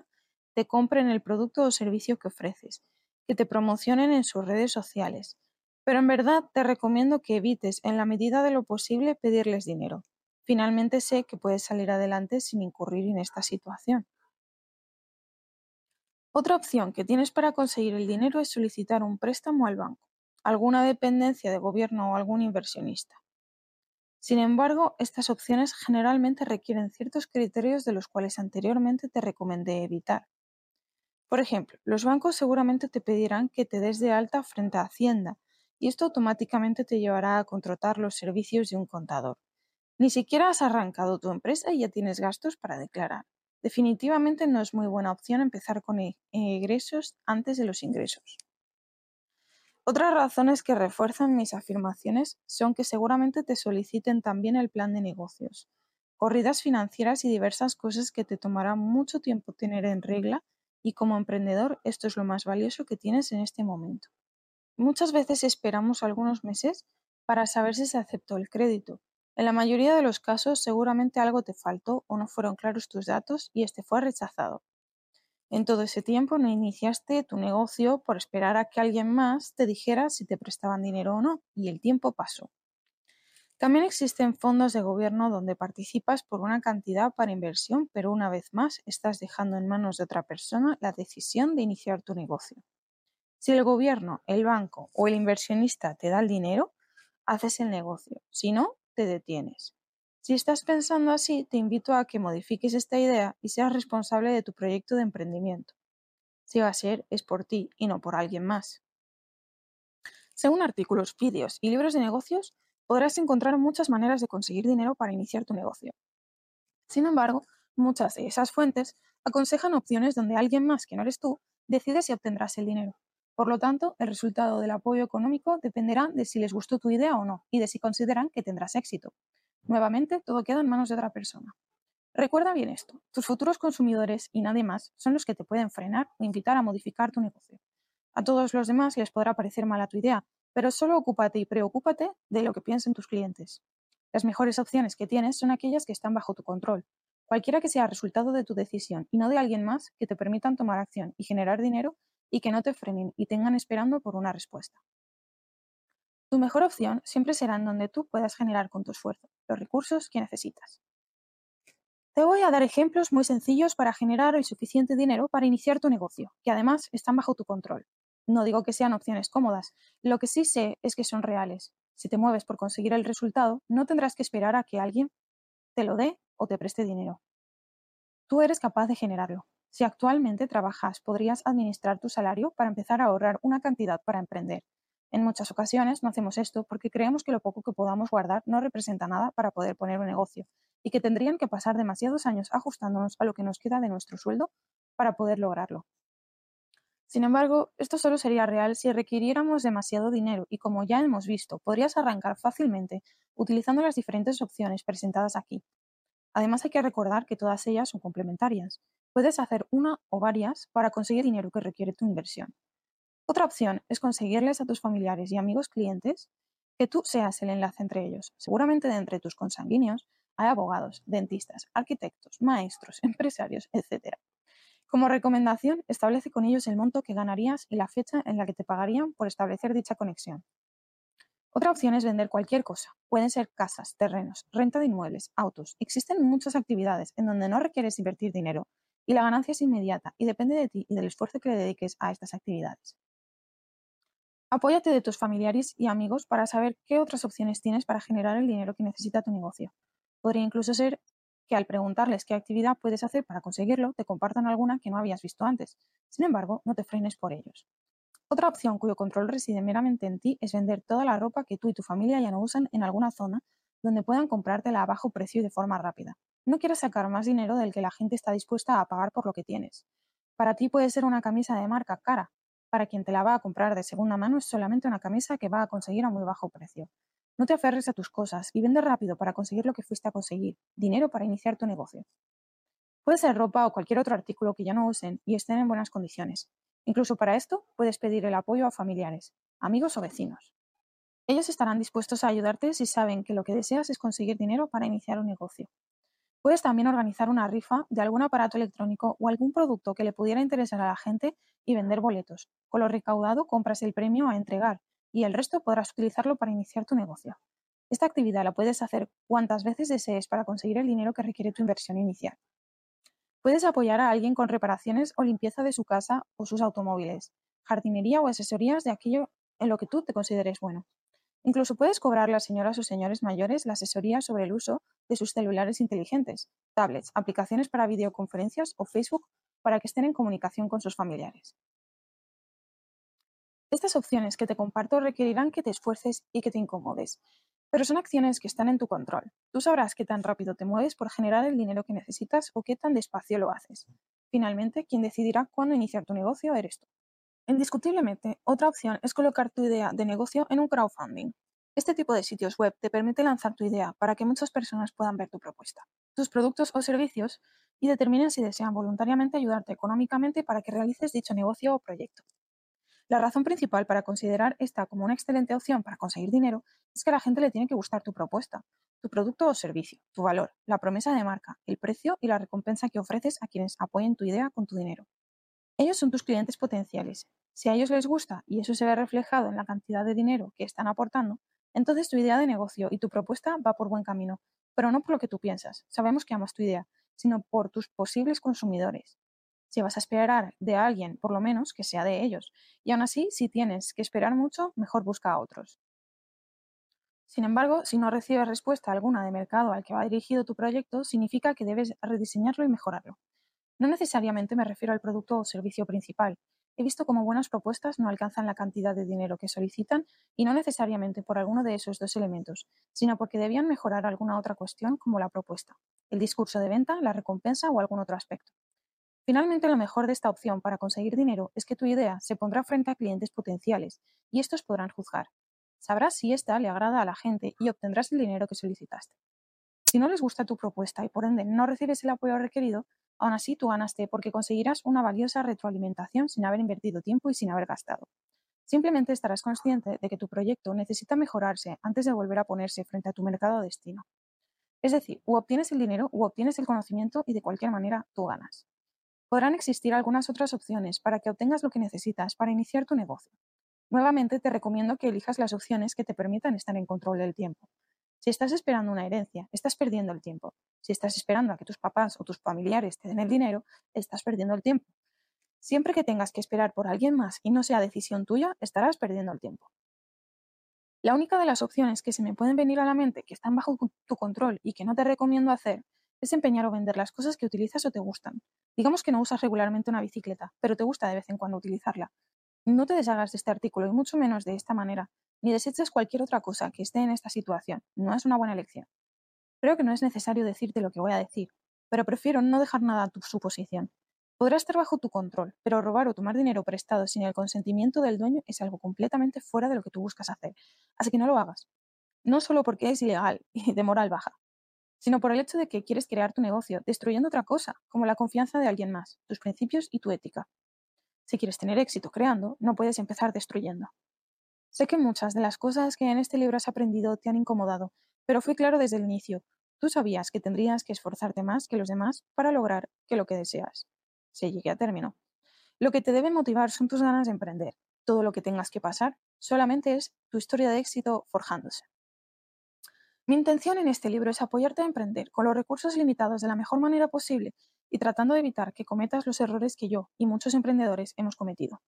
te compren el producto o servicio que ofreces, que te promocionen en sus redes sociales. Pero en verdad te recomiendo que evites, en la medida de lo posible, pedirles dinero. Finalmente sé que puedes salir adelante sin incurrir en esta situación. Otra opción que tienes para conseguir el dinero es solicitar un préstamo al banco, alguna dependencia de gobierno o algún inversionista. Sin embargo, estas opciones generalmente requieren ciertos criterios de los cuales anteriormente te recomendé evitar. Por ejemplo, los bancos seguramente te pedirán que te des de alta frente a Hacienda y esto automáticamente te llevará a contratar los servicios de un contador. Ni siquiera has arrancado tu empresa y ya tienes gastos para declarar. Definitivamente no es muy buena opción empezar con e-, egresos antes de los ingresos. Otras razones que refuerzan mis afirmaciones son que seguramente te soliciten también el plan de negocios, corridas financieras y diversas cosas que te tomará mucho tiempo tener en regla y como emprendedor esto es lo más valioso que tienes en este momento. Muchas veces esperamos algunos meses para saber si se aceptó el crédito. En la mayoría de los casos seguramente algo te faltó o no fueron claros tus datos y este fue rechazado. En todo ese tiempo no iniciaste tu negocio por esperar a que alguien más te dijera si te prestaban dinero o no, y el tiempo pasó. También existen fondos de gobierno donde participas por una cantidad para inversión, pero una vez más estás dejando en manos de otra persona la decisión de iniciar tu negocio. Si el gobierno, el banco o el inversionista te da el dinero, haces el negocio. Si no, te detienes. Si estás pensando así, te invito a que modifiques esta idea y seas responsable de tu proyecto de emprendimiento. Si va a ser, es por ti y no por alguien más. Según artículos, vídeos y libros de negocios, podrás encontrar muchas maneras de conseguir dinero para iniciar tu negocio. Sin embargo, muchas de esas fuentes aconsejan opciones donde alguien más que no eres tú decide si obtendrás el dinero. Por lo tanto, el resultado del apoyo económico dependerá de si les gustó tu idea o no y de si consideran que tendrás éxito. Nuevamente, todo queda en manos de otra persona. Recuerda bien esto, tus futuros consumidores y nadie más son los que te pueden frenar o invitar a modificar tu negocio. A todos los demás les podrá parecer mala tu idea, pero solo ocúpate y preocúpate de lo que piensen tus clientes. Las mejores opciones que tienes son aquellas que están bajo tu control, cualquiera que sea el resultado de tu decisión y no de alguien más que te permitan tomar acción y generar dinero y que no te frenen y tengan esperando por una respuesta. Tu mejor opción siempre será en donde tú puedas generar con tu esfuerzo los recursos que necesitas. Te voy a dar ejemplos muy sencillos para generar el suficiente dinero para iniciar tu negocio, que además están bajo tu control. No digo que sean opciones cómodas, lo que sí sé es que son reales. Si te mueves por conseguir el resultado, no tendrás que esperar a que alguien te lo dé o te preste dinero. Tú eres capaz de generarlo. Si actualmente trabajas, podrías administrar tu salario para empezar a ahorrar una cantidad para emprender. En muchas ocasiones no hacemos esto porque creemos que lo poco que podamos guardar no representa nada para poder poner un negocio y que tendrían que pasar demasiados años ajustándonos a lo que nos queda de nuestro sueldo para poder lograrlo. Sin embargo, esto solo sería real si requiriéramos demasiado dinero y como ya hemos visto, podrías arrancar fácilmente utilizando las diferentes opciones presentadas aquí. Además hay que recordar que todas ellas son complementarias. Puedes hacer una o varias para conseguir dinero que requiere tu inversión. Otra opción es conseguirles a tus familiares y amigos clientes que tú seas el enlace entre ellos. Seguramente de entre tus consanguíneos hay abogados, dentistas, arquitectos, maestros, <laughs> empresarios, etc. Como recomendación, establece con ellos el monto que ganarías y la fecha en la que te pagarían por establecer dicha conexión. Otra opción es vender cualquier cosa. Pueden ser casas, terrenos, renta de inmuebles, autos. Existen muchas actividades en donde no requieres invertir dinero y la ganancia es inmediata y depende de ti y del esfuerzo que le dediques a estas actividades. Apóyate de tus familiares y amigos para saber qué otras opciones tienes para generar el dinero que necesita tu negocio. Podría incluso ser que al preguntarles qué actividad puedes hacer para conseguirlo, te compartan alguna que no habías visto antes. Sin embargo, no te frenes por ellos. Otra opción cuyo control reside meramente en ti es vender toda la ropa que tú y tu familia ya no usan en alguna zona donde puedan comprártela a bajo precio y de forma rápida. No quieres sacar más dinero del que la gente está dispuesta a pagar por lo que tienes. Para ti puede ser una camisa de marca cara. Para quien te la va a comprar de segunda mano es solamente una camisa que va a conseguir a muy bajo precio. No te aferres a tus cosas y vende rápido para conseguir lo que fuiste a conseguir, dinero para iniciar tu negocio. Puede ser ropa o cualquier otro artículo que ya no usen y estén en buenas condiciones. Incluso para esto puedes pedir el apoyo a familiares, amigos o vecinos. Ellos estarán dispuestos a ayudarte si saben que lo que deseas es conseguir dinero para iniciar un negocio. Puedes también organizar una rifa de algún aparato electrónico o algún producto que le pudiera interesar a la gente y vender boletos. Con lo recaudado compras el premio a entregar y el resto podrás utilizarlo para iniciar tu negocio. Esta actividad la puedes hacer cuantas veces desees para conseguir el dinero que requiere tu inversión inicial. Puedes apoyar a alguien con reparaciones o limpieza de su casa o sus automóviles, jardinería o asesorías de aquello en lo que tú te consideres bueno. Incluso puedes cobrar a las señoras o señores mayores la asesoría sobre el uso de sus celulares inteligentes, tablets, aplicaciones para videoconferencias o Facebook para que estén en comunicación con sus familiares. Estas opciones que te comparto requerirán que te esfuerces y que te incomodes, pero son acciones que están en tu control. Tú sabrás qué tan rápido te mueves por generar el dinero que necesitas o qué tan despacio lo haces. Finalmente, quien decidirá cuándo iniciar tu negocio eres tú. Indiscutiblemente, otra opción es colocar tu idea de negocio en un crowdfunding. Este tipo de sitios web te permite lanzar tu idea para que muchas personas puedan ver tu propuesta, tus productos o servicios y determinen si desean voluntariamente ayudarte económicamente para que realices dicho negocio o proyecto. La razón principal para considerar esta como una excelente opción para conseguir dinero es que a la gente le tiene que gustar tu propuesta, tu producto o servicio, tu valor, la promesa de marca, el precio y la recompensa que ofreces a quienes apoyen tu idea con tu dinero. Ellos son tus clientes potenciales. Si a ellos les gusta y eso se ve reflejado en la cantidad de dinero que están aportando, entonces tu idea de negocio y tu propuesta va por buen camino, pero no por lo que tú piensas. Sabemos que amas tu idea, sino por tus posibles consumidores. Si vas a esperar de alguien, por lo menos que sea de ellos. Y aún así, si tienes que esperar mucho, mejor busca a otros. Sin embargo, si no recibes respuesta alguna de mercado al que va dirigido tu proyecto, significa que debes rediseñarlo y mejorarlo. No necesariamente me refiero al producto o servicio principal. He visto cómo buenas propuestas no alcanzan la cantidad de dinero que solicitan y no necesariamente por alguno de esos dos elementos, sino porque debían mejorar alguna otra cuestión como la propuesta, el discurso de venta, la recompensa o algún otro aspecto. Finalmente, lo mejor de esta opción para conseguir dinero es que tu idea se pondrá frente a clientes potenciales y estos podrán juzgar. Sabrás si esta le agrada a la gente y obtendrás el dinero que solicitaste. Si no les gusta tu propuesta y por ende no recibes el apoyo requerido, aún así tú ganaste porque conseguirás una valiosa retroalimentación sin haber invertido tiempo y sin haber gastado. Simplemente estarás consciente de que tu proyecto necesita mejorarse antes de volver a ponerse frente a tu mercado destino. Es decir, u obtienes el dinero u obtienes el conocimiento y de cualquier manera tú ganas. Podrán existir algunas otras opciones para que obtengas lo que necesitas para iniciar tu negocio. Nuevamente te recomiendo que elijas las opciones que te permitan estar en control del tiempo. Si estás esperando una herencia, estás perdiendo el tiempo. Si estás esperando a que tus papás o tus familiares te den el dinero, estás perdiendo el tiempo. Siempre que tengas que esperar por alguien más y no sea decisión tuya, estarás perdiendo el tiempo. La única de las opciones que se me pueden venir a la mente que están bajo tu control y que no te recomiendo hacer es empeñar o vender las cosas que utilizas o te gustan. Digamos que no usas regularmente una bicicleta, pero te gusta de vez en cuando utilizarla. No te deshagas de este artículo y mucho menos de esta manera, ni deseches cualquier otra cosa que esté en esta situación. No es una buena elección. Creo que no es necesario decirte lo que voy a decir, pero prefiero no dejar nada a tu suposición. Podrá estar bajo tu control, pero robar o tomar dinero prestado sin el consentimiento del dueño es algo completamente fuera de lo que tú buscas hacer. Así que no lo hagas. No solo porque es ilegal <laughs> y de moral baja, sino por el hecho de que quieres crear tu negocio, destruyendo otra cosa, como la confianza de alguien más, tus principios y tu ética. Si quieres tener éxito creando, no puedes empezar destruyendo. Sé que muchas de las cosas que en este libro has aprendido te han incomodado, pero fui claro desde el inicio. Tú sabías que tendrías que esforzarte más que los demás para lograr que lo que deseas se llegue a término. Lo que te debe motivar son tus ganas de emprender. todo lo que tengas que pasar, solamente es tu historia de éxito forjándose. Mi intención en este libro es apoyarte a emprender con los recursos limitados de la mejor manera posible y tratando de evitar que cometas los errores que yo y muchos emprendedores hemos cometido.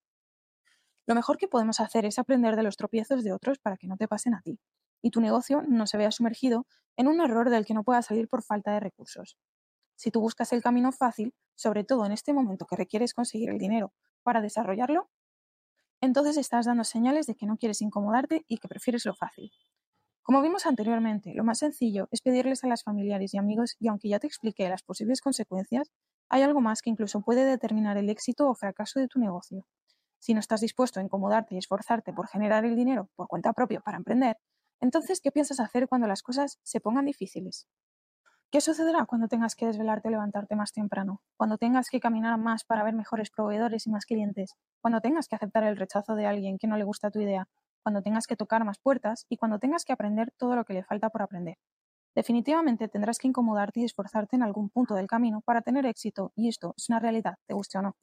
Lo mejor que podemos hacer es aprender de los tropiezos de otros para que no te pasen a ti y tu negocio no se vea sumergido en un error del que no pueda salir por falta de recursos. Si tú buscas el camino fácil, sobre todo en este momento que requieres conseguir el dinero para desarrollarlo, entonces estás dando señales de que no quieres incomodarte y que prefieres lo fácil. Como vimos anteriormente, lo más sencillo es pedirles a las familiares y amigos y aunque ya te expliqué las posibles consecuencias, hay algo más que incluso puede determinar el éxito o fracaso de tu negocio. Si no estás dispuesto a incomodarte y esforzarte por generar el dinero por cuenta propia para emprender, entonces, ¿qué piensas hacer cuando las cosas se pongan difíciles? ¿Qué sucederá cuando tengas que desvelarte o levantarte más temprano? Cuando tengas que caminar más para ver mejores proveedores y más clientes? Cuando tengas que aceptar el rechazo de alguien que no le gusta tu idea? Cuando tengas que tocar más puertas y cuando tengas que aprender todo lo que le falta por aprender. Definitivamente tendrás que incomodarte y esforzarte en algún punto del camino para tener éxito y esto es una realidad, te guste o no.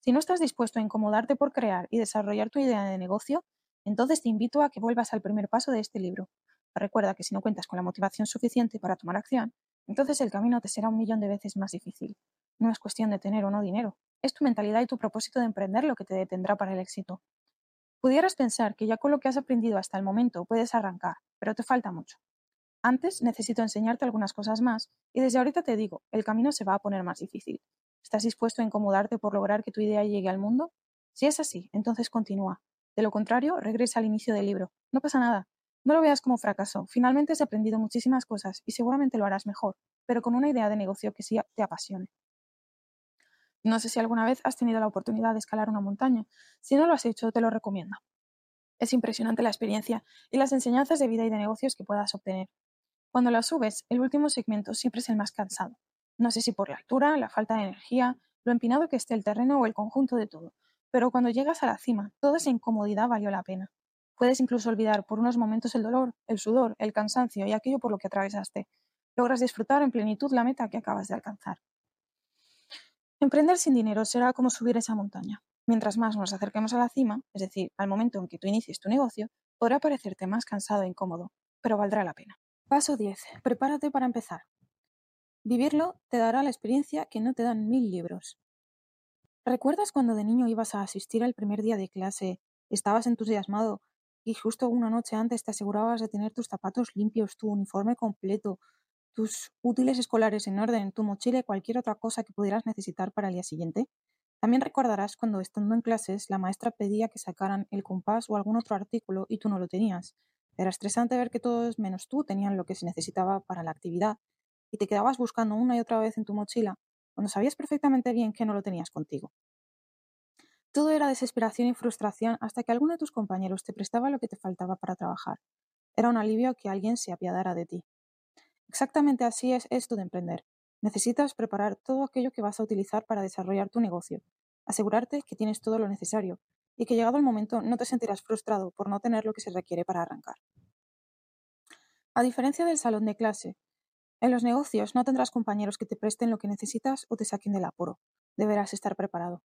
Si no estás dispuesto a incomodarte por crear y desarrollar tu idea de negocio, entonces te invito a que vuelvas al primer paso de este libro. Recuerda que si no cuentas con la motivación suficiente para tomar acción, entonces el camino te será un millón de veces más difícil. No es cuestión de tener o no dinero, es tu mentalidad y tu propósito de emprender lo que te detendrá para el éxito. Pudieras pensar que ya con lo que has aprendido hasta el momento puedes arrancar, pero te falta mucho. Antes necesito enseñarte algunas cosas más y desde ahorita te digo, el camino se va a poner más difícil. ¿Estás dispuesto a incomodarte por lograr que tu idea llegue al mundo? Si es así, entonces continúa. De lo contrario, regresa al inicio del libro. No pasa nada. No lo veas como fracaso. Finalmente has aprendido muchísimas cosas y seguramente lo harás mejor, pero con una idea de negocio que sí te apasione. No sé si alguna vez has tenido la oportunidad de escalar una montaña. Si no lo has hecho, te lo recomiendo. Es impresionante la experiencia y las enseñanzas de vida y de negocios que puedas obtener. Cuando la subes, el último segmento siempre es el más cansado. No sé si por la altura, la falta de energía, lo empinado que esté el terreno o el conjunto de todo, pero cuando llegas a la cima, toda esa incomodidad valió la pena. Puedes incluso olvidar por unos momentos el dolor, el sudor, el cansancio y aquello por lo que atravesaste. Logras disfrutar en plenitud la meta que acabas de alcanzar. Emprender sin dinero será como subir esa montaña. Mientras más nos acerquemos a la cima, es decir, al momento en que tú inicies tu negocio, podrá parecerte más cansado e incómodo, pero valdrá la pena. Paso 10. Prepárate para empezar. Vivirlo te dará la experiencia que no te dan mil libros. ¿Recuerdas cuando de niño ibas a asistir al primer día de clase, estabas entusiasmado y justo una noche antes te asegurabas de tener tus zapatos limpios, tu uniforme completo, tus útiles escolares en orden, tu mochila y cualquier otra cosa que pudieras necesitar para el día siguiente? También recordarás cuando estando en clases la maestra pedía que sacaran el compás o algún otro artículo y tú no lo tenías. Era estresante ver que todos menos tú tenían lo que se necesitaba para la actividad y te quedabas buscando una y otra vez en tu mochila cuando sabías perfectamente bien que no lo tenías contigo. Todo era desesperación y frustración hasta que alguno de tus compañeros te prestaba lo que te faltaba para trabajar. Era un alivio que alguien se apiadara de ti. Exactamente así es esto de emprender. Necesitas preparar todo aquello que vas a utilizar para desarrollar tu negocio, asegurarte que tienes todo lo necesario y que llegado el momento no te sentirás frustrado por no tener lo que se requiere para arrancar. A diferencia del salón de clase, en los negocios no tendrás compañeros que te presten lo que necesitas o te saquen del apuro. Deberás estar preparado.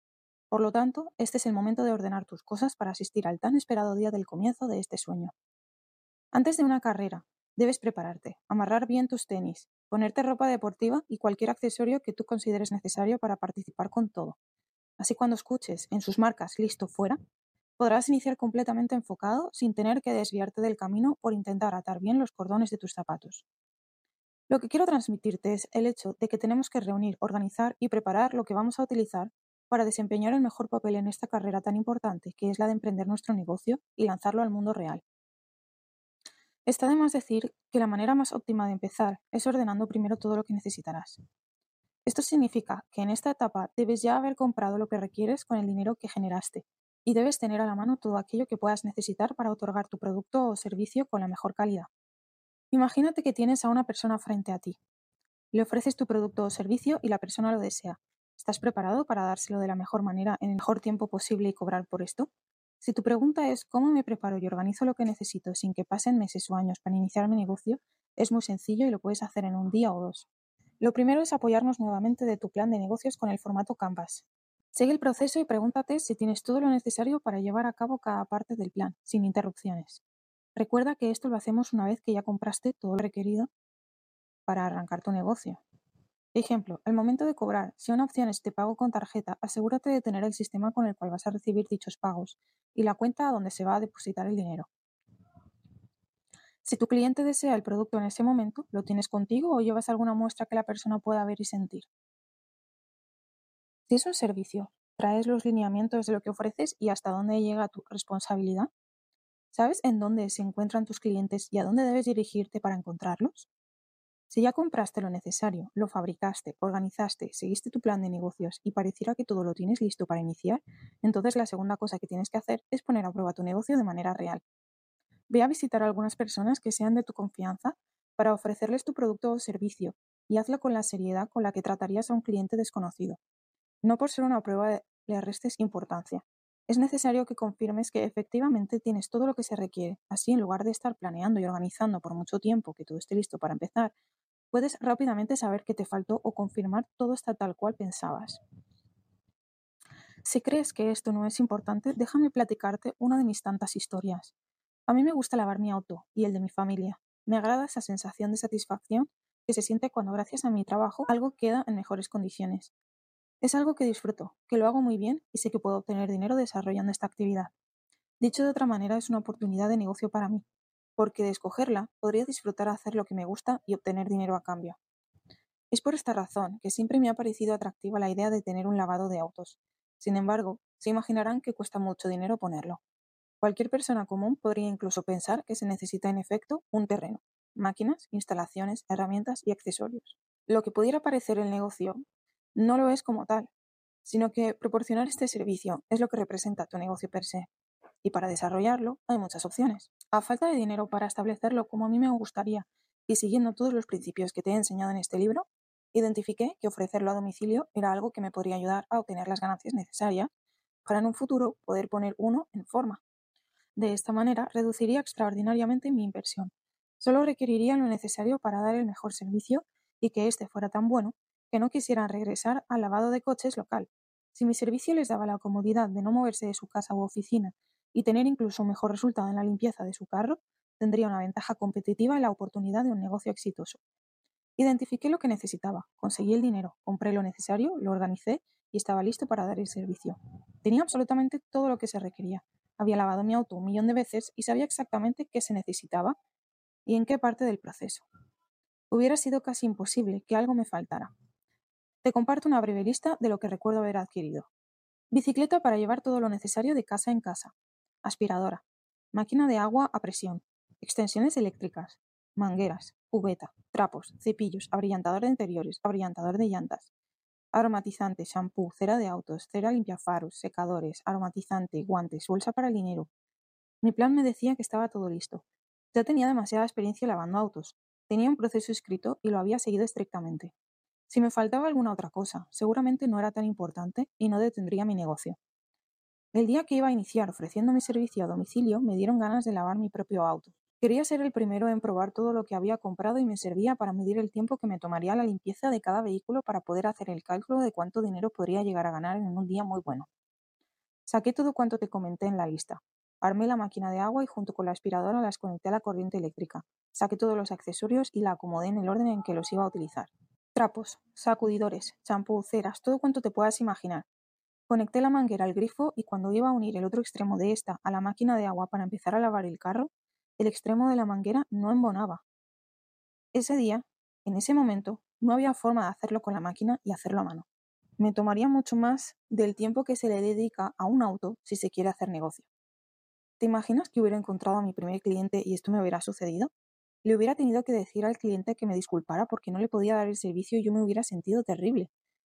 Por lo tanto, este es el momento de ordenar tus cosas para asistir al tan esperado día del comienzo de este sueño. Antes de una carrera, debes prepararte, amarrar bien tus tenis, ponerte ropa deportiva y cualquier accesorio que tú consideres necesario para participar con todo. Así cuando escuches en sus marcas listo fuera, podrás iniciar completamente enfocado sin tener que desviarte del camino por intentar atar bien los cordones de tus zapatos. Lo que quiero transmitirte es el hecho de que tenemos que reunir, organizar y preparar lo que vamos a utilizar para desempeñar el mejor papel en esta carrera tan importante que es la de emprender nuestro negocio y lanzarlo al mundo real. Está de más decir que la manera más óptima de empezar es ordenando primero todo lo que necesitarás. Esto significa que en esta etapa debes ya haber comprado lo que requieres con el dinero que generaste y debes tener a la mano todo aquello que puedas necesitar para otorgar tu producto o servicio con la mejor calidad. Imagínate que tienes a una persona frente a ti. Le ofreces tu producto o servicio y la persona lo desea. ¿Estás preparado para dárselo de la mejor manera en el mejor tiempo posible y cobrar por esto? Si tu pregunta es cómo me preparo y organizo lo que necesito sin que pasen meses o años para iniciar mi negocio, es muy sencillo y lo puedes hacer en un día o dos. Lo primero es apoyarnos nuevamente de tu plan de negocios con el formato Canvas. Sigue el proceso y pregúntate si tienes todo lo necesario para llevar a cabo cada parte del plan, sin interrupciones. Recuerda que esto lo hacemos una vez que ya compraste todo lo requerido para arrancar tu negocio. Ejemplo, el momento de cobrar. Si una opción es te pago con tarjeta, asegúrate de tener el sistema con el cual vas a recibir dichos pagos y la cuenta a donde se va a depositar el dinero. Si tu cliente desea el producto en ese momento, ¿lo tienes contigo o llevas alguna muestra que la persona pueda ver y sentir? Si es un servicio, ¿traes los lineamientos de lo que ofreces y hasta dónde llega tu responsabilidad? ¿Sabes en dónde se encuentran tus clientes y a dónde debes dirigirte para encontrarlos? Si ya compraste lo necesario, lo fabricaste, organizaste, seguiste tu plan de negocios y pareciera que todo lo tienes listo para iniciar, entonces la segunda cosa que tienes que hacer es poner a prueba tu negocio de manera real. Ve a visitar a algunas personas que sean de tu confianza para ofrecerles tu producto o servicio y hazlo con la seriedad con la que tratarías a un cliente desconocido. No por ser una prueba le restes importancia. Es necesario que confirmes que efectivamente tienes todo lo que se requiere. Así, en lugar de estar planeando y organizando por mucho tiempo que todo esté listo para empezar, puedes rápidamente saber qué te faltó o confirmar todo está tal cual pensabas. Si crees que esto no es importante, déjame platicarte una de mis tantas historias. A mí me gusta lavar mi auto y el de mi familia. Me agrada esa sensación de satisfacción que se siente cuando gracias a mi trabajo algo queda en mejores condiciones. Es algo que disfruto, que lo hago muy bien y sé que puedo obtener dinero desarrollando esta actividad. Dicho de otra manera, es una oportunidad de negocio para mí, porque de escogerla podría disfrutar hacer lo que me gusta y obtener dinero a cambio. Es por esta razón que siempre me ha parecido atractiva la idea de tener un lavado de autos. Sin embargo, se imaginarán que cuesta mucho dinero ponerlo. Cualquier persona común podría incluso pensar que se necesita en efecto un terreno, máquinas, instalaciones, herramientas y accesorios. Lo que pudiera parecer el negocio no lo es como tal, sino que proporcionar este servicio es lo que representa tu negocio per se. Y para desarrollarlo hay muchas opciones. A falta de dinero para establecerlo como a mí me gustaría y siguiendo todos los principios que te he enseñado en este libro, identifiqué que ofrecerlo a domicilio era algo que me podría ayudar a obtener las ganancias necesarias para en un futuro poder poner uno en forma. De esta manera reduciría extraordinariamente mi inversión. Solo requeriría lo necesario para dar el mejor servicio y que éste fuera tan bueno que no quisieran regresar al lavado de coches local. Si mi servicio les daba la comodidad de no moverse de su casa u oficina y tener incluso un mejor resultado en la limpieza de su carro, tendría una ventaja competitiva en la oportunidad de un negocio exitoso. Identifiqué lo que necesitaba, conseguí el dinero, compré lo necesario, lo organicé y estaba listo para dar el servicio. Tenía absolutamente todo lo que se requería. Había lavado mi auto un millón de veces y sabía exactamente qué se necesitaba y en qué parte del proceso. Hubiera sido casi imposible que algo me faltara. Te comparto una breve lista de lo que recuerdo haber adquirido. Bicicleta para llevar todo lo necesario de casa en casa. Aspiradora. Máquina de agua a presión. Extensiones eléctricas. Mangueras. Cubeta. Trapos. Cepillos. Abrillantador de interiores. Abrillantador de llantas. Aromatizante, shampoo, cera de autos, cera limpiafaros, secadores, aromatizante, guantes, bolsa para el dinero. Mi plan me decía que estaba todo listo. Ya tenía demasiada experiencia lavando autos. Tenía un proceso escrito y lo había seguido estrictamente. Si me faltaba alguna otra cosa, seguramente no era tan importante y no detendría mi negocio. El día que iba a iniciar ofreciendo mi servicio a domicilio, me dieron ganas de lavar mi propio auto. Quería ser el primero en probar todo lo que había comprado y me servía para medir el tiempo que me tomaría la limpieza de cada vehículo para poder hacer el cálculo de cuánto dinero podría llegar a ganar en un día muy bueno. Saqué todo cuanto te comenté en la lista. Armé la máquina de agua y junto con la aspiradora las conecté a la corriente eléctrica. Saqué todos los accesorios y la acomodé en el orden en que los iba a utilizar. Trapos, sacudidores, champú, ceras, todo cuanto te puedas imaginar. Conecté la manguera al grifo y cuando iba a unir el otro extremo de esta a la máquina de agua para empezar a lavar el carro, el extremo de la manguera no embonaba. Ese día, en ese momento, no había forma de hacerlo con la máquina y hacerlo a mano. Me tomaría mucho más del tiempo que se le dedica a un auto si se quiere hacer negocio. ¿Te imaginas que hubiera encontrado a mi primer cliente y esto me hubiera sucedido? Le hubiera tenido que decir al cliente que me disculpara porque no le podía dar el servicio y yo me hubiera sentido terrible.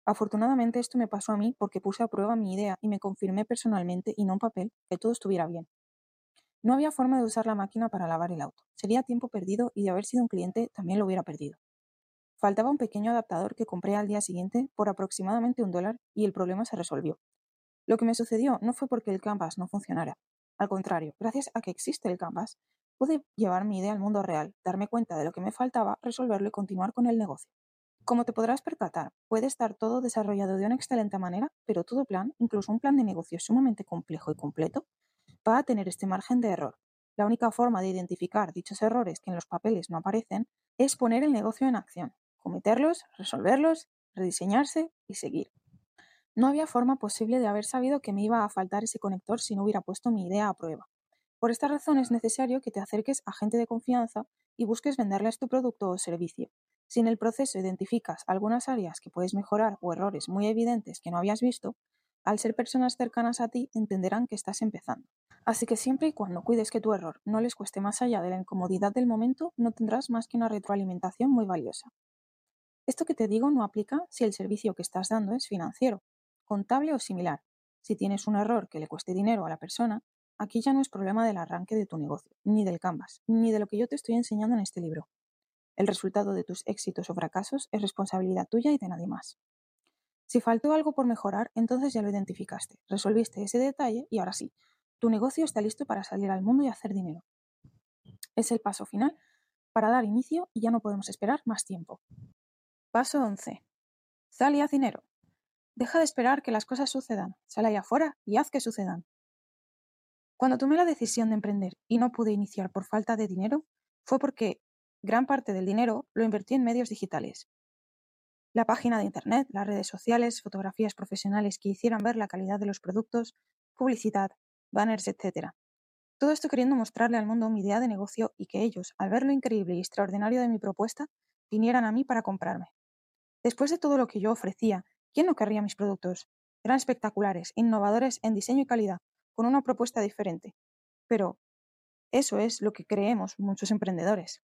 Afortunadamente esto me pasó a mí porque puse a prueba mi idea y me confirmé personalmente y no en papel que todo estuviera bien. No había forma de usar la máquina para lavar el auto. Sería tiempo perdido y de haber sido un cliente también lo hubiera perdido. Faltaba un pequeño adaptador que compré al día siguiente por aproximadamente un dólar y el problema se resolvió. Lo que me sucedió no fue porque el Canvas no funcionara. Al contrario, gracias a que existe el Canvas, Pude llevar mi idea al mundo real, darme cuenta de lo que me faltaba, resolverlo y continuar con el negocio. Como te podrás percatar, puede estar todo desarrollado de una excelente manera, pero todo plan, incluso un plan de negocio sumamente complejo y completo, va a tener este margen de error. La única forma de identificar dichos errores que en los papeles no aparecen es poner el negocio en acción, cometerlos, resolverlos, rediseñarse y seguir. No había forma posible de haber sabido que me iba a faltar ese conector si no hubiera puesto mi idea a prueba. Por esta razón es necesario que te acerques a gente de confianza y busques venderles tu producto o servicio. Si en el proceso identificas algunas áreas que puedes mejorar o errores muy evidentes que no habías visto, al ser personas cercanas a ti entenderán que estás empezando. Así que siempre y cuando cuides que tu error no les cueste más allá de la incomodidad del momento, no tendrás más que una retroalimentación muy valiosa. Esto que te digo no aplica si el servicio que estás dando es financiero, contable o similar. Si tienes un error que le cueste dinero a la persona, aquí ya no es problema del arranque de tu negocio, ni del canvas, ni de lo que yo te estoy enseñando en este libro. El resultado de tus éxitos o fracasos es responsabilidad tuya y de nadie más. Si faltó algo por mejorar, entonces ya lo identificaste, resolviste ese detalle y ahora sí, tu negocio está listo para salir al mundo y hacer dinero. Es el paso final para dar inicio y ya no podemos esperar más tiempo. Paso 11. Sal y haz dinero. Deja de esperar que las cosas sucedan. Sal allá afuera y haz que sucedan. Cuando tomé la decisión de emprender y no pude iniciar por falta de dinero, fue porque gran parte del dinero lo invertí en medios digitales. La página de Internet, las redes sociales, fotografías profesionales que hicieran ver la calidad de los productos, publicidad, banners, etc. Todo esto queriendo mostrarle al mundo mi idea de negocio y que ellos, al ver lo increíble y extraordinario de mi propuesta, vinieran a mí para comprarme. Después de todo lo que yo ofrecía, ¿quién no querría mis productos? Eran espectaculares, innovadores en diseño y calidad, con una propuesta diferente. Pero eso es lo que creemos muchos emprendedores.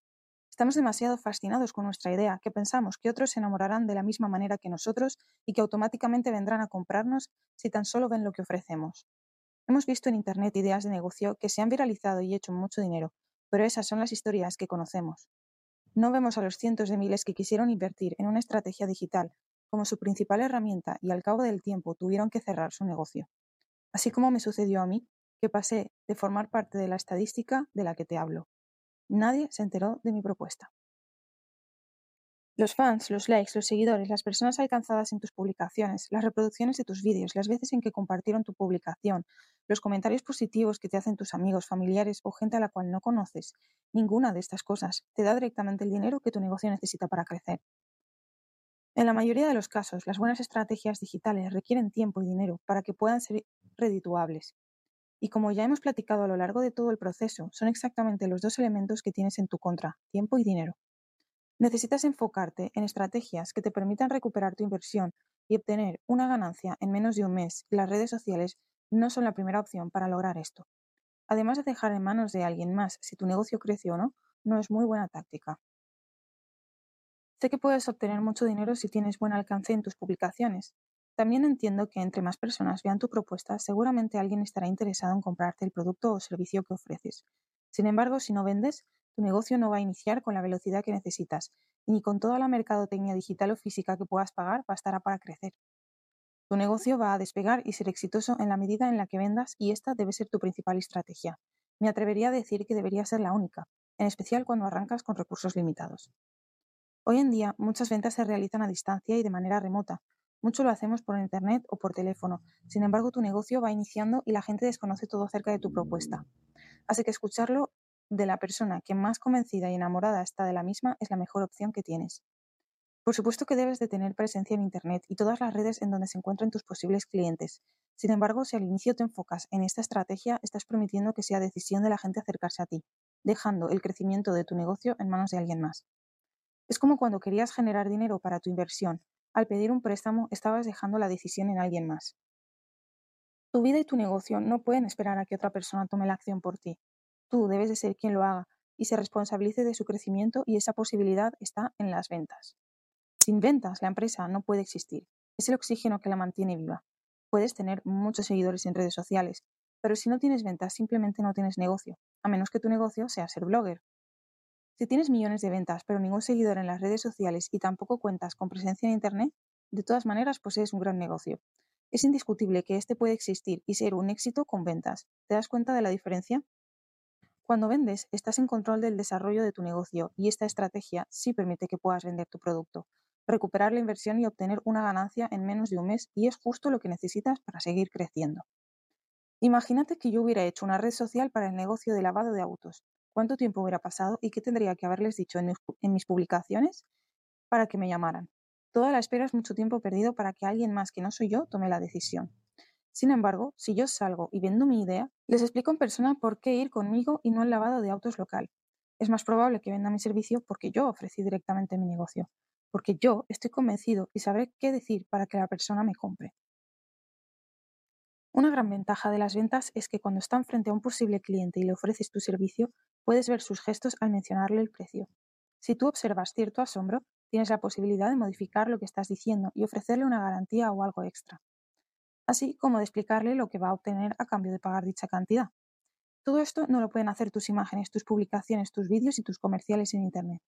Estamos demasiado fascinados con nuestra idea que pensamos que otros se enamorarán de la misma manera que nosotros y que automáticamente vendrán a comprarnos si tan solo ven lo que ofrecemos. Hemos visto en Internet ideas de negocio que se han viralizado y hecho mucho dinero, pero esas son las historias que conocemos. No vemos a los cientos de miles que quisieron invertir en una estrategia digital como su principal herramienta y al cabo del tiempo tuvieron que cerrar su negocio. Así como me sucedió a mí, que pasé de formar parte de la estadística de la que te hablo. Nadie se enteró de mi propuesta. Los fans, los likes, los seguidores, las personas alcanzadas en tus publicaciones, las reproducciones de tus vídeos, las veces en que compartieron tu publicación, los comentarios positivos que te hacen tus amigos, familiares o gente a la cual no conoces, ninguna de estas cosas te da directamente el dinero que tu negocio necesita para crecer. En la mayoría de los casos, las buenas estrategias digitales requieren tiempo y dinero para que puedan ser redituables. Y como ya hemos platicado a lo largo de todo el proceso, son exactamente los dos elementos que tienes en tu contra, tiempo y dinero. Necesitas enfocarte en estrategias que te permitan recuperar tu inversión y obtener una ganancia en menos de un mes. Las redes sociales no son la primera opción para lograr esto. Además de dejar en manos de alguien más si tu negocio crece o no, no es muy buena táctica. Sé que puedes obtener mucho dinero si tienes buen alcance en tus publicaciones, también entiendo que entre más personas vean tu propuesta, seguramente alguien estará interesado en comprarte el producto o servicio que ofreces. Sin embargo, si no vendes, tu negocio no va a iniciar con la velocidad que necesitas, y ni con toda la mercadotecnia digital o física que puedas pagar bastará para crecer. Tu negocio va a despegar y ser exitoso en la medida en la que vendas y esta debe ser tu principal estrategia. Me atrevería a decir que debería ser la única, en especial cuando arrancas con recursos limitados. Hoy en día muchas ventas se realizan a distancia y de manera remota, mucho lo hacemos por Internet o por teléfono. Sin embargo, tu negocio va iniciando y la gente desconoce todo acerca de tu propuesta. Así que escucharlo de la persona que más convencida y enamorada está de la misma es la mejor opción que tienes. Por supuesto que debes de tener presencia en Internet y todas las redes en donde se encuentren tus posibles clientes. Sin embargo, si al inicio te enfocas en esta estrategia, estás permitiendo que sea decisión de la gente acercarse a ti, dejando el crecimiento de tu negocio en manos de alguien más. Es como cuando querías generar dinero para tu inversión, al pedir un préstamo estabas dejando la decisión en alguien más. Tu vida y tu negocio no pueden esperar a que otra persona tome la acción por ti. Tú debes de ser quien lo haga y se responsabilice de su crecimiento y esa posibilidad está en las ventas. Sin ventas, la empresa no puede existir. Es el oxígeno que la mantiene viva. Puedes tener muchos seguidores en redes sociales, pero si no tienes ventas, simplemente no tienes negocio, a menos que tu negocio sea ser blogger. Si tienes millones de ventas, pero ningún seguidor en las redes sociales y tampoco cuentas con presencia en Internet, de todas maneras posees un gran negocio. Es indiscutible que este puede existir y ser un éxito con ventas. ¿Te das cuenta de la diferencia? Cuando vendes, estás en control del desarrollo de tu negocio y esta estrategia sí permite que puedas vender tu producto. recuperar la inversión y obtener una ganancia en menos de un mes y es justo lo que necesitas para seguir creciendo. Imagínate que yo hubiera hecho una red social para el negocio de lavado de autos. ¿Cuánto tiempo hubiera pasado y qué tendría que haberles dicho en mis, publicaciones para que me llamaran? Toda la espera es mucho tiempo perdido para que alguien más que no soy yo tome la decisión. Sin embargo, si yo salgo y vendo mi idea, les explico en persona por qué ir conmigo y no el lavado de autos local. Es más probable que venda mi servicio porque yo ofrecí directamente mi negocio, porque yo estoy convencido y sabré qué decir para que la persona me compre. Una gran ventaja de las ventas es que cuando están frente a un posible cliente y le ofreces tu servicio, puedes ver sus gestos al mencionarle el precio. Si tú observas cierto asombro, tienes la posibilidad de modificar lo que estás diciendo y ofrecerle una garantía o algo extra, así como de explicarle lo que va a obtener a cambio de pagar dicha cantidad. Todo esto no lo pueden hacer tus imágenes, tus publicaciones, tus vídeos y tus comerciales en Internet.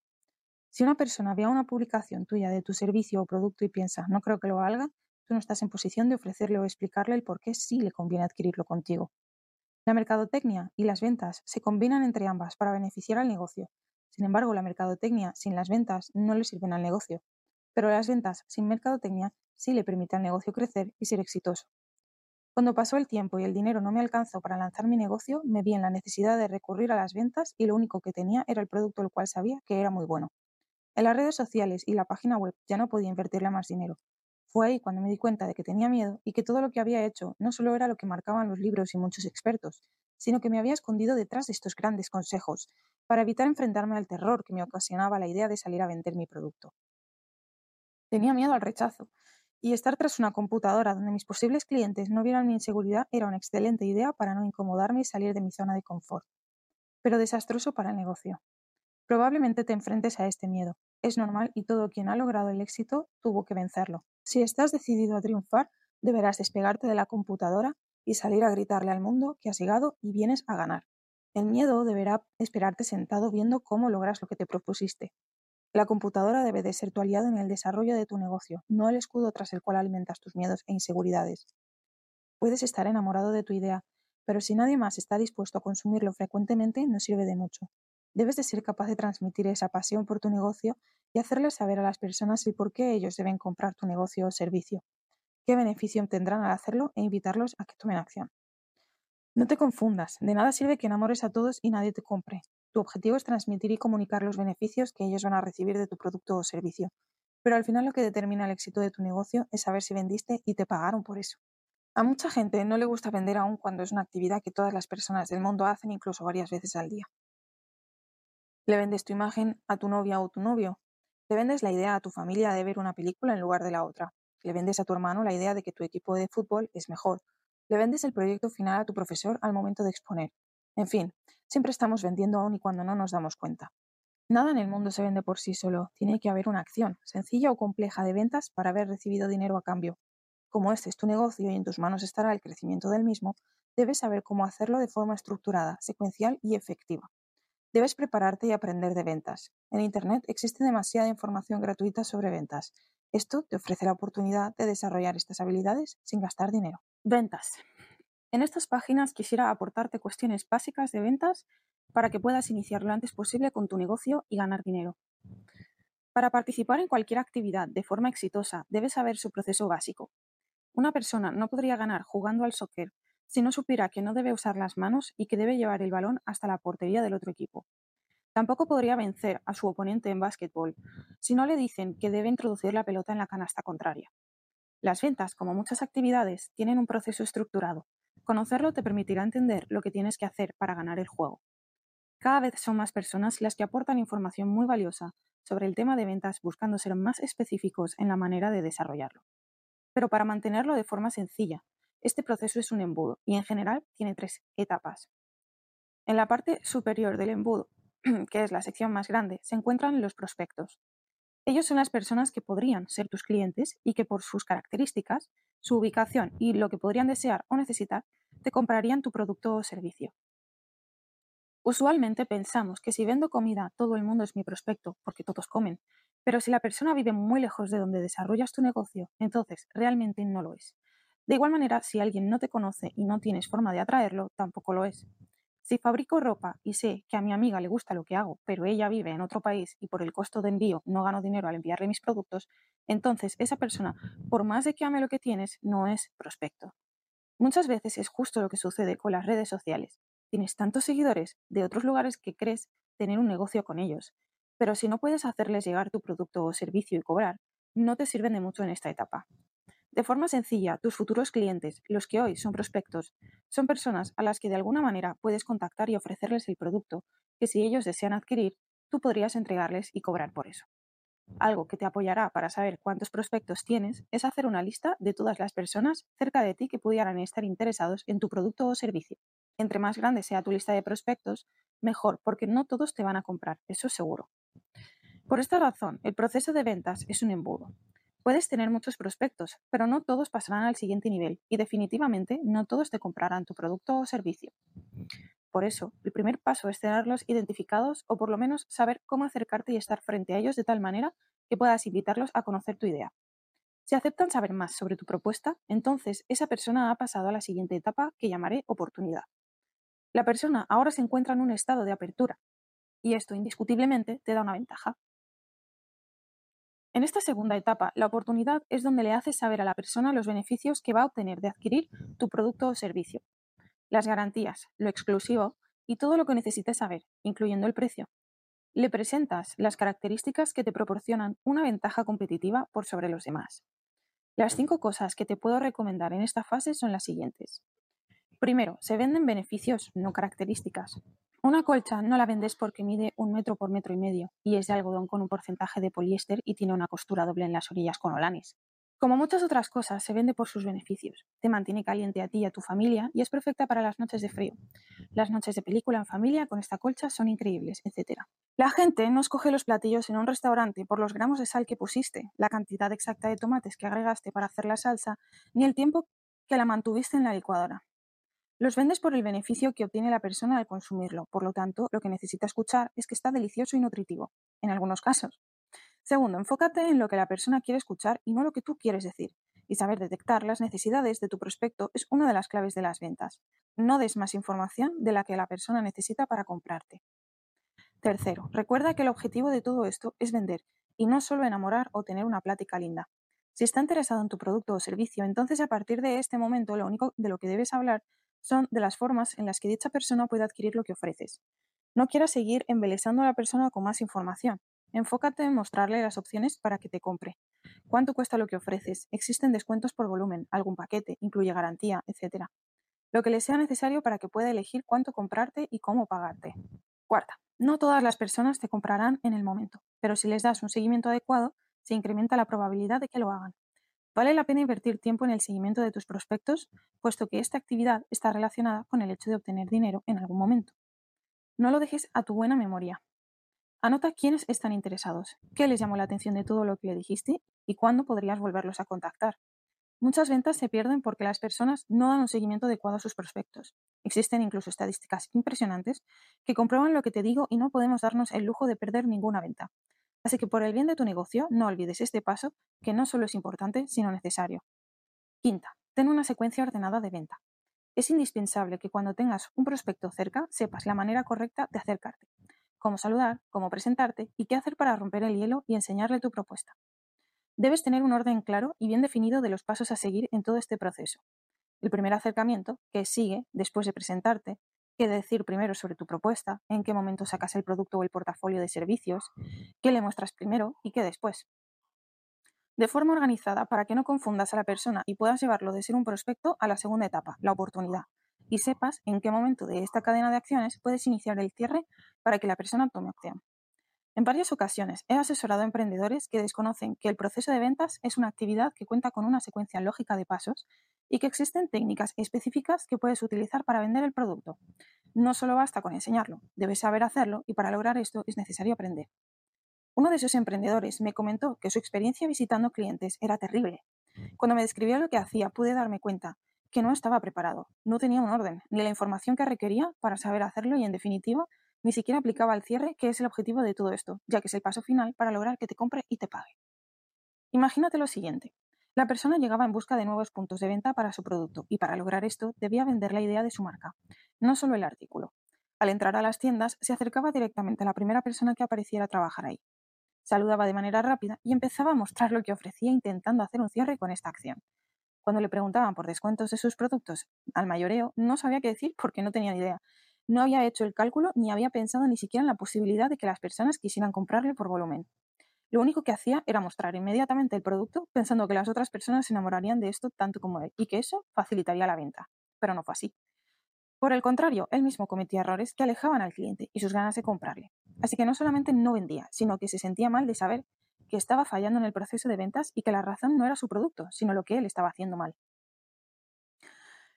Si una persona ve una publicación tuya de tu servicio o producto y piensa, no creo que lo valga, no estás en posición de ofrecerle o explicarle el por qué sí le conviene adquirirlo contigo. La mercadotecnia y las ventas se combinan entre ambas para beneficiar al negocio. Sin embargo, la mercadotecnia sin las ventas no le sirven al negocio. Pero las ventas sin mercadotecnia sí le permiten al negocio crecer y ser exitoso. Cuando pasó el tiempo y el dinero no me alcanzó para lanzar mi negocio, me vi en la necesidad de recurrir a las ventas y lo único que tenía era el producto el cual sabía que era muy bueno. En las redes sociales y la página web ya no podía invertirle más dinero. Fue ahí cuando me di cuenta de que tenía miedo y que todo lo que había hecho no solo era lo que marcaban los libros y muchos expertos, sino que me había escondido detrás de estos grandes consejos para evitar enfrentarme al terror que me ocasionaba la idea de salir a vender mi producto. Tenía miedo al rechazo, y estar tras una computadora donde mis posibles clientes no vieran mi inseguridad era una excelente idea para no incomodarme y salir de mi zona de confort. Pero desastroso para el negocio. Probablemente te enfrentes a este miedo. Es normal y todo quien ha logrado el éxito tuvo que vencerlo. Si estás decidido a triunfar, deberás despegarte de la computadora y salir a gritarle al mundo que has llegado y vienes a ganar. El miedo deberá esperarte sentado viendo cómo logras lo que te propusiste. La computadora debe de ser tu aliado en el desarrollo de tu negocio, no el escudo tras el cual alimentas tus miedos e inseguridades. Puedes estar enamorado de tu idea, pero si nadie más está dispuesto a consumirlo frecuentemente, no sirve de mucho. Debes de ser capaz de transmitir esa pasión por tu negocio y hacerles saber a las personas el por qué ellos deben comprar tu negocio o servicio, qué beneficio obtendrán al hacerlo e invitarlos a que tomen acción. No te confundas, de nada sirve que enamores a todos y nadie te compre. Tu objetivo es transmitir y comunicar los beneficios que ellos van a recibir de tu producto o servicio. Pero al final lo que determina el éxito de tu negocio es saber si vendiste y te pagaron por eso. A mucha gente no le gusta vender aún cuando es una actividad que todas las personas del mundo hacen incluso varias veces al día. Le vendes tu imagen a tu novia o tu novio. Le vendes la idea a tu familia de ver una película en lugar de la otra. Le vendes a tu hermano la idea de que tu equipo de fútbol es mejor. Le vendes el proyecto final a tu profesor al momento de exponer. En fin, siempre estamos vendiendo aún y cuando no nos damos cuenta. Nada en el mundo se vende por sí solo, tiene que haber una acción, sencilla o compleja, de ventas para haber recibido dinero a cambio. Como este es tu negocio y en tus manos estará el crecimiento del mismo, debes saber cómo hacerlo de forma estructurada, secuencial y efectiva. Debes prepararte y aprender de ventas. En Internet existe demasiada información gratuita sobre ventas. Esto te ofrece la oportunidad de desarrollar estas habilidades sin gastar dinero. Ventas. En estas páginas quisiera aportarte cuestiones básicas de ventas para que puedas iniciar lo antes posible con tu negocio y ganar dinero. Para participar en cualquier actividad de forma exitosa, debes saber su proceso básico. Una persona no podría ganar jugando al soccer si no supiera que no debe usar las manos y que debe llevar el balón hasta la portería del otro equipo. Tampoco podría vencer a su oponente en básquetbol si no le dicen que debe introducir la pelota en la canasta contraria. Las ventas, como muchas actividades, tienen un proceso estructurado Conocerlo te permitirá entender lo que tienes que hacer para ganar el juego. Cada vez son más personas las que aportan información muy valiosa sobre el tema de ventas buscando ser más específicos en la manera de desarrollarlo. Pero para mantenerlo de forma sencilla, este proceso es un embudo y en general tiene tres etapas. En la parte superior del embudo, <clears throat> que es la sección más grande, se encuentran los prospectos. Ellos son las personas que podrían ser tus clientes y que por sus características su ubicación y lo que podrían desear o necesitar, te comprarían tu producto o servicio. Usualmente pensamos que si vendo comida todo el mundo es mi prospecto, porque todos comen, pero si la persona vive muy lejos de donde desarrollas tu negocio, entonces realmente no lo es. De igual manera, si alguien no te conoce y no tienes forma de atraerlo, tampoco lo es. Si fabrico ropa y sé que a mi amiga le gusta lo que hago, pero ella vive en otro país y por el costo de envío no gano dinero al enviarle mis productos, entonces esa persona, por más de que ame lo que tienes, no es prospecto. Muchas veces es justo lo que sucede con las redes sociales. Tienes tantos seguidores de otros lugares que crees tener un negocio con ellos, pero si no puedes hacerles llegar tu producto o servicio y cobrar, no te sirven de mucho en esta etapa. De forma sencilla, tus futuros clientes, los que hoy son prospectos, son personas a las que de alguna manera puedes contactar y ofrecerles el producto que si ellos desean adquirir, tú podrías entregarles y cobrar por eso. Algo que te apoyará para saber cuántos prospectos tienes es hacer una lista de todas las personas cerca de ti que pudieran estar interesados en tu producto o servicio. Entre más grande sea tu lista de prospectos, mejor, porque no todos te van a comprar, eso seguro. Por esta razón, el proceso de ventas es un embudo. Puedes tener muchos prospectos, pero no todos pasarán al siguiente nivel y definitivamente no todos te comprarán tu producto o servicio. Por eso, el primer paso es tenerlos identificados o por lo menos saber cómo acercarte y estar frente a ellos de tal manera que puedas invitarlos a conocer tu idea. Si aceptan saber más sobre tu propuesta, entonces esa persona ha pasado a la siguiente etapa que llamaré oportunidad. La persona ahora se encuentra en un estado de apertura y esto indiscutiblemente te da una ventaja. En esta segunda etapa, la oportunidad es donde le haces saber a la persona los beneficios que va a obtener de adquirir tu producto o servicio, las garantías, lo exclusivo y todo lo que necesites saber, incluyendo el precio. Le presentas las características que te proporcionan una ventaja competitiva por sobre los demás. Las cinco cosas que te puedo recomendar en esta fase son las siguientes. Primero, se venden beneficios, no características. Una colcha no la vendes porque mide un metro por metro y medio y es de algodón con un porcentaje de poliéster y tiene una costura doble en las orillas con olanes. Como muchas otras cosas, se vende por sus beneficios. Te mantiene caliente a ti y a tu familia y es perfecta para las noches de frío. Las noches de película en familia con esta colcha son increíbles, etc. La gente no escoge los platillos en un restaurante por los gramos de sal que pusiste, la cantidad exacta de tomates que agregaste para hacer la salsa, ni el tiempo que la mantuviste en la licuadora. Los vendes por el beneficio que obtiene la persona al consumirlo, por lo tanto, lo que necesita escuchar es que está delicioso y nutritivo, en algunos casos. Segundo, enfócate en lo que la persona quiere escuchar y no lo que tú quieres decir. Y saber detectar las necesidades de tu prospecto es una de las claves de las ventas. No des más información de la que la persona necesita para comprarte. Tercero, recuerda que el objetivo de todo esto es vender y no solo enamorar o tener una plática linda. Si está interesado en tu producto o servicio, entonces a partir de este momento lo único de lo que debes hablar son de las formas en las que dicha persona puede adquirir lo que ofreces. No quieras seguir embelesando a la persona con más información. Enfócate en mostrarle las opciones para que te compre. ¿Cuánto cuesta lo que ofreces? ¿Existen descuentos por volumen? ¿Algún paquete? ¿Incluye garantía? Etcétera. Lo que le sea necesario para que pueda elegir cuánto comprarte y cómo pagarte. Cuarta, no todas las personas te comprarán en el momento, pero si les das un seguimiento adecuado, se incrementa la probabilidad de que lo hagan. Vale la pena invertir tiempo en el seguimiento de tus prospectos, puesto que esta actividad está relacionada con el hecho de obtener dinero en algún momento. No lo dejes a tu buena memoria. Anota quiénes están interesados, qué les llamó la atención de todo lo que le dijiste y cuándo podrías volverlos a contactar. Muchas ventas se pierden porque las personas no dan un seguimiento adecuado a sus prospectos. Existen incluso estadísticas impresionantes que comprueban lo que te digo y no podemos darnos el lujo de perder ninguna venta. Así que por el bien de tu negocio, no olvides este paso, que no solo es importante, sino necesario. Quinta, ten una secuencia ordenada de venta. Es indispensable que cuando tengas un prospecto cerca sepas la manera correcta de acercarte, cómo saludar, cómo presentarte y qué hacer para romper el hielo y enseñarle tu propuesta. Debes tener un orden claro y bien definido de los pasos a seguir en todo este proceso. El primer acercamiento, que sigue después de presentarte, qué decir primero sobre tu propuesta, en qué momento sacas el producto o el portafolio de servicios, qué le muestras primero y qué después. De forma organizada para que no confundas a la persona y puedas llevarlo de ser un prospecto a la segunda etapa, la oportunidad, y sepas en qué momento de esta cadena de acciones puedes iniciar el cierre para que la persona tome acción. En varias ocasiones he asesorado a emprendedores que desconocen que el proceso de ventas es una actividad que cuenta con una secuencia lógica de pasos y que existen técnicas específicas que puedes utilizar para vender el producto. No solo basta con enseñarlo, debes saber hacerlo y para lograr esto es necesario aprender. Uno de esos emprendedores me comentó que su experiencia visitando clientes era terrible. Cuando me describió lo que hacía pude darme cuenta que no estaba preparado, no tenía un orden, ni la información que requería para saber hacerlo y, en definitiva, ni siquiera aplicaba al cierre, que es el objetivo de todo esto, ya que es el paso final para lograr que te compre y te pague. Imagínate lo siguiente. La persona llegaba en busca de nuevos puntos de venta para su producto y para lograr esto debía vender la idea de su marca, no solo el artículo. Al entrar a las tiendas, se acercaba directamente a la primera persona que apareciera a trabajar ahí. Saludaba de manera rápida y empezaba a mostrar lo que ofrecía intentando hacer un cierre con esta acción. Cuando le preguntaban por descuentos de sus productos al mayoreo, no sabía qué decir porque no tenía ni idea. No había hecho el cálculo ni había pensado ni siquiera en la posibilidad de que las personas quisieran comprarle por volumen. Lo único que hacía era mostrar inmediatamente el producto pensando que las otras personas se enamorarían de esto tanto como él y que eso facilitaría la venta. Pero no fue así. Por el contrario, él mismo cometía errores que alejaban al cliente y sus ganas de comprarle. Así que no solamente no vendía, sino que se sentía mal de saber que estaba fallando en el proceso de ventas y que la razón no era su producto, sino lo que él estaba haciendo mal.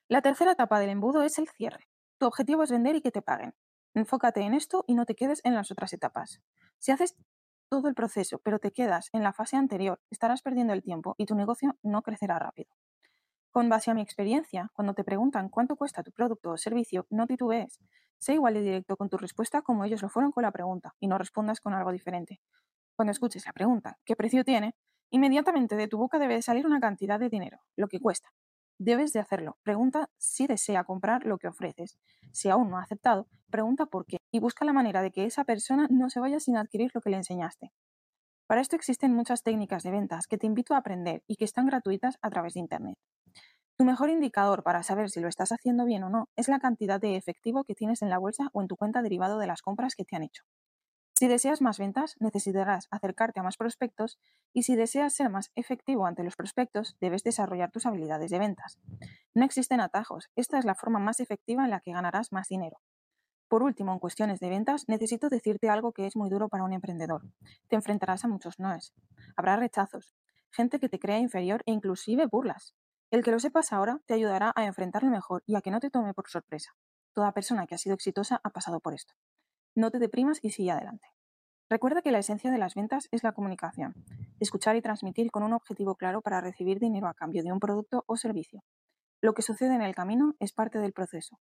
La tercera etapa del embudo es el cierre. Tu objetivo es vender y que te paguen. Enfócate en esto y no te quedes en las otras etapas. Si haces todo el proceso, pero te quedas en la fase anterior, estarás perdiendo el tiempo y tu negocio no crecerá rápido. Con base a mi experiencia, cuando te preguntan cuánto cuesta tu producto o servicio, no titubees. Sé igual de directo con tu respuesta como ellos lo fueron con la pregunta y no respondas con algo diferente. Cuando escuches la pregunta, ¿qué precio tiene? Inmediatamente de tu boca debe salir una cantidad de dinero, lo que cuesta. Debes de hacerlo. Pregunta si desea comprar lo que ofreces. Si aún no ha aceptado, pregunta por qué y busca la manera de que esa persona no se vaya sin adquirir lo que le enseñaste. Para esto existen muchas técnicas de ventas que te invito a aprender y que están gratuitas a través de Internet. Tu mejor indicador para saber si lo estás haciendo bien o no es la cantidad de efectivo que tienes en la bolsa o en tu cuenta derivado de las compras que te han hecho. Si deseas más ventas, necesitarás acercarte a más prospectos y si deseas ser más efectivo ante los prospectos, debes desarrollar tus habilidades de ventas. No existen atajos, esta es la forma más efectiva en la que ganarás más dinero. Por último, en cuestiones de ventas, necesito decirte algo que es muy duro para un emprendedor. Te enfrentarás a muchos noes. Habrá rechazos, gente que te crea inferior e inclusive burlas. El que lo sepas ahora te ayudará a enfrentarlo mejor y a que no te tome por sorpresa. Toda persona que ha sido exitosa ha pasado por esto. No te deprimas y sigue adelante. Recuerda que la esencia de las ventas es la comunicación, escuchar y transmitir con un objetivo claro para recibir dinero a cambio de un producto o servicio. Lo que sucede en el camino es parte del proceso.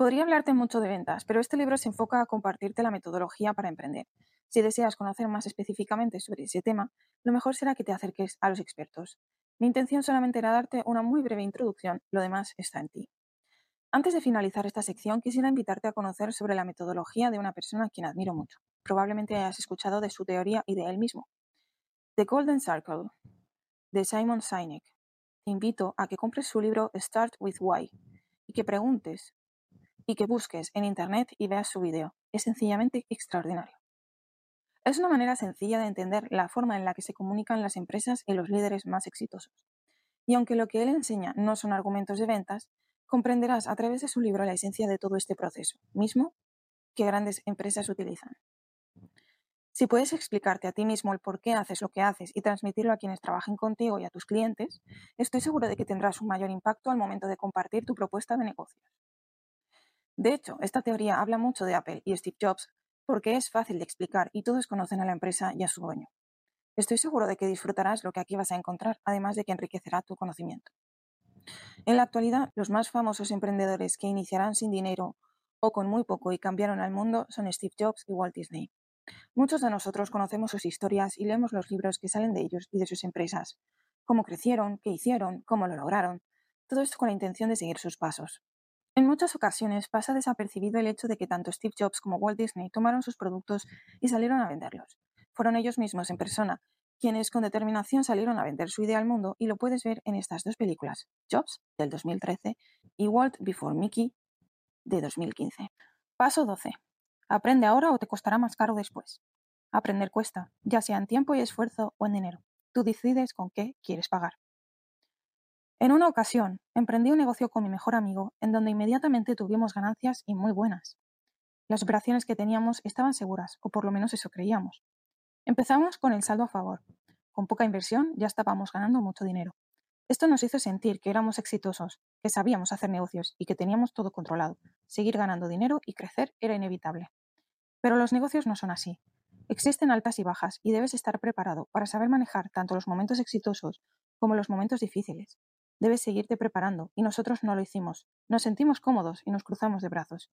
Podría hablarte mucho de ventas, pero este libro se enfoca a compartirte la metodología para emprender. Si deseas conocer más específicamente sobre ese tema, lo mejor será que te acerques a los expertos. Mi intención solamente era darte una muy breve introducción, lo demás está en ti. Antes de finalizar esta sección, quisiera invitarte a conocer sobre la metodología de una persona a quien admiro mucho. Probablemente hayas escuchado de su teoría y de él mismo. The Golden Circle, de Simon Sinek. Te invito a que compres su libro Start with Why y que preguntes y que busques en Internet y veas su video. Es sencillamente extraordinario. Es una manera sencilla de entender la forma en la que se comunican las empresas y los líderes más exitosos. Y aunque lo que él enseña no son argumentos de ventas, comprenderás a través de su libro la esencia de todo este proceso, mismo que grandes empresas utilizan. Si puedes explicarte a ti mismo el por qué haces lo que haces y transmitirlo a quienes trabajen contigo y a tus clientes, estoy seguro de que tendrás un mayor impacto al momento de compartir tu propuesta de negocios. De hecho, esta teoría habla mucho de Apple y Steve Jobs porque es fácil de explicar y todos conocen a la empresa y a su dueño. Estoy seguro de que disfrutarás lo que aquí vas a encontrar, además de que enriquecerá tu conocimiento. En la actualidad, los más famosos emprendedores que iniciarán sin dinero o con muy poco y cambiaron al mundo son Steve Jobs y Walt Disney. Muchos de nosotros conocemos sus historias y leemos los libros que salen de ellos y de sus empresas. Cómo crecieron, qué hicieron, cómo lo lograron. Todo esto con la intención de seguir sus pasos. En muchas ocasiones pasa desapercibido el hecho de que tanto Steve Jobs como Walt Disney tomaron sus productos y salieron a venderlos. Fueron ellos mismos en persona quienes con determinación salieron a vender su idea al mundo y lo puedes ver en estas dos películas, Jobs del 2013 y Walt Before Mickey de 2015. Paso 12. Aprende ahora o te costará más caro después. Aprender cuesta, ya sea en tiempo y esfuerzo o en dinero. Tú decides con qué quieres pagar. En una ocasión, emprendí un negocio con mi mejor amigo en donde inmediatamente tuvimos ganancias y muy buenas. Las operaciones que teníamos estaban seguras, o por lo menos eso creíamos. Empezamos con el saldo a favor. Con poca inversión ya estábamos ganando mucho dinero. Esto nos hizo sentir que éramos exitosos, que sabíamos hacer negocios y que teníamos todo controlado. Seguir ganando dinero y crecer era inevitable. Pero los negocios no son así. Existen altas y bajas y debes estar preparado para saber manejar tanto los momentos exitosos como los momentos difíciles. Debes seguirte preparando y nosotros no lo hicimos. Nos sentimos cómodos y nos cruzamos de brazos.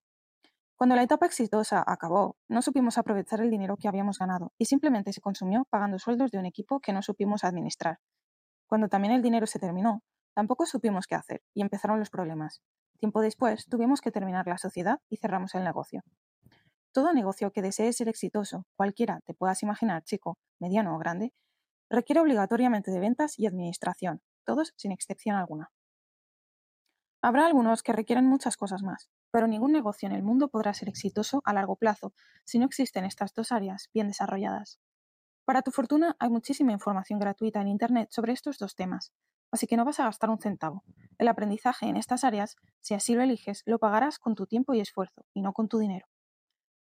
Cuando la etapa exitosa acabó, no supimos aprovechar el dinero que habíamos ganado y simplemente se consumió pagando sueldos de un equipo que no supimos administrar. Cuando también el dinero se terminó, tampoco supimos qué hacer y empezaron los problemas. Tiempo después, tuvimos que terminar la sociedad y cerramos el negocio. Todo negocio que desee ser exitoso, cualquiera te puedas imaginar, chico, mediano o grande, requiere obligatoriamente de ventas y administración, todos sin excepción alguna. Habrá algunos que requieren muchas cosas más, pero ningún negocio en el mundo podrá ser exitoso a largo plazo si no existen estas dos áreas bien desarrolladas. Para tu fortuna hay muchísima información gratuita en Internet sobre estos dos temas, así que no vas a gastar un centavo. El aprendizaje en estas áreas, si así lo eliges, lo pagarás con tu tiempo y esfuerzo, y no con tu dinero.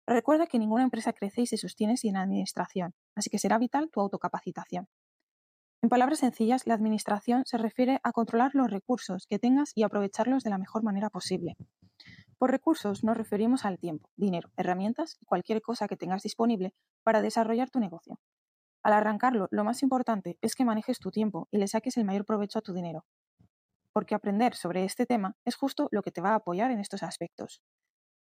Recuerda que ninguna empresa crece y se sostiene sin administración, así que será vital tu autocapacitación. En palabras sencillas, la administración se refiere a controlar los recursos que tengas y aprovecharlos de la mejor manera posible. Por recursos nos referimos al tiempo, dinero, herramientas y cualquier cosa que tengas disponible para desarrollar tu negocio. Al arrancarlo, lo más importante es que manejes tu tiempo y le saques el mayor provecho a tu dinero. Porque aprender sobre este tema es justo lo que te va a apoyar en estos aspectos.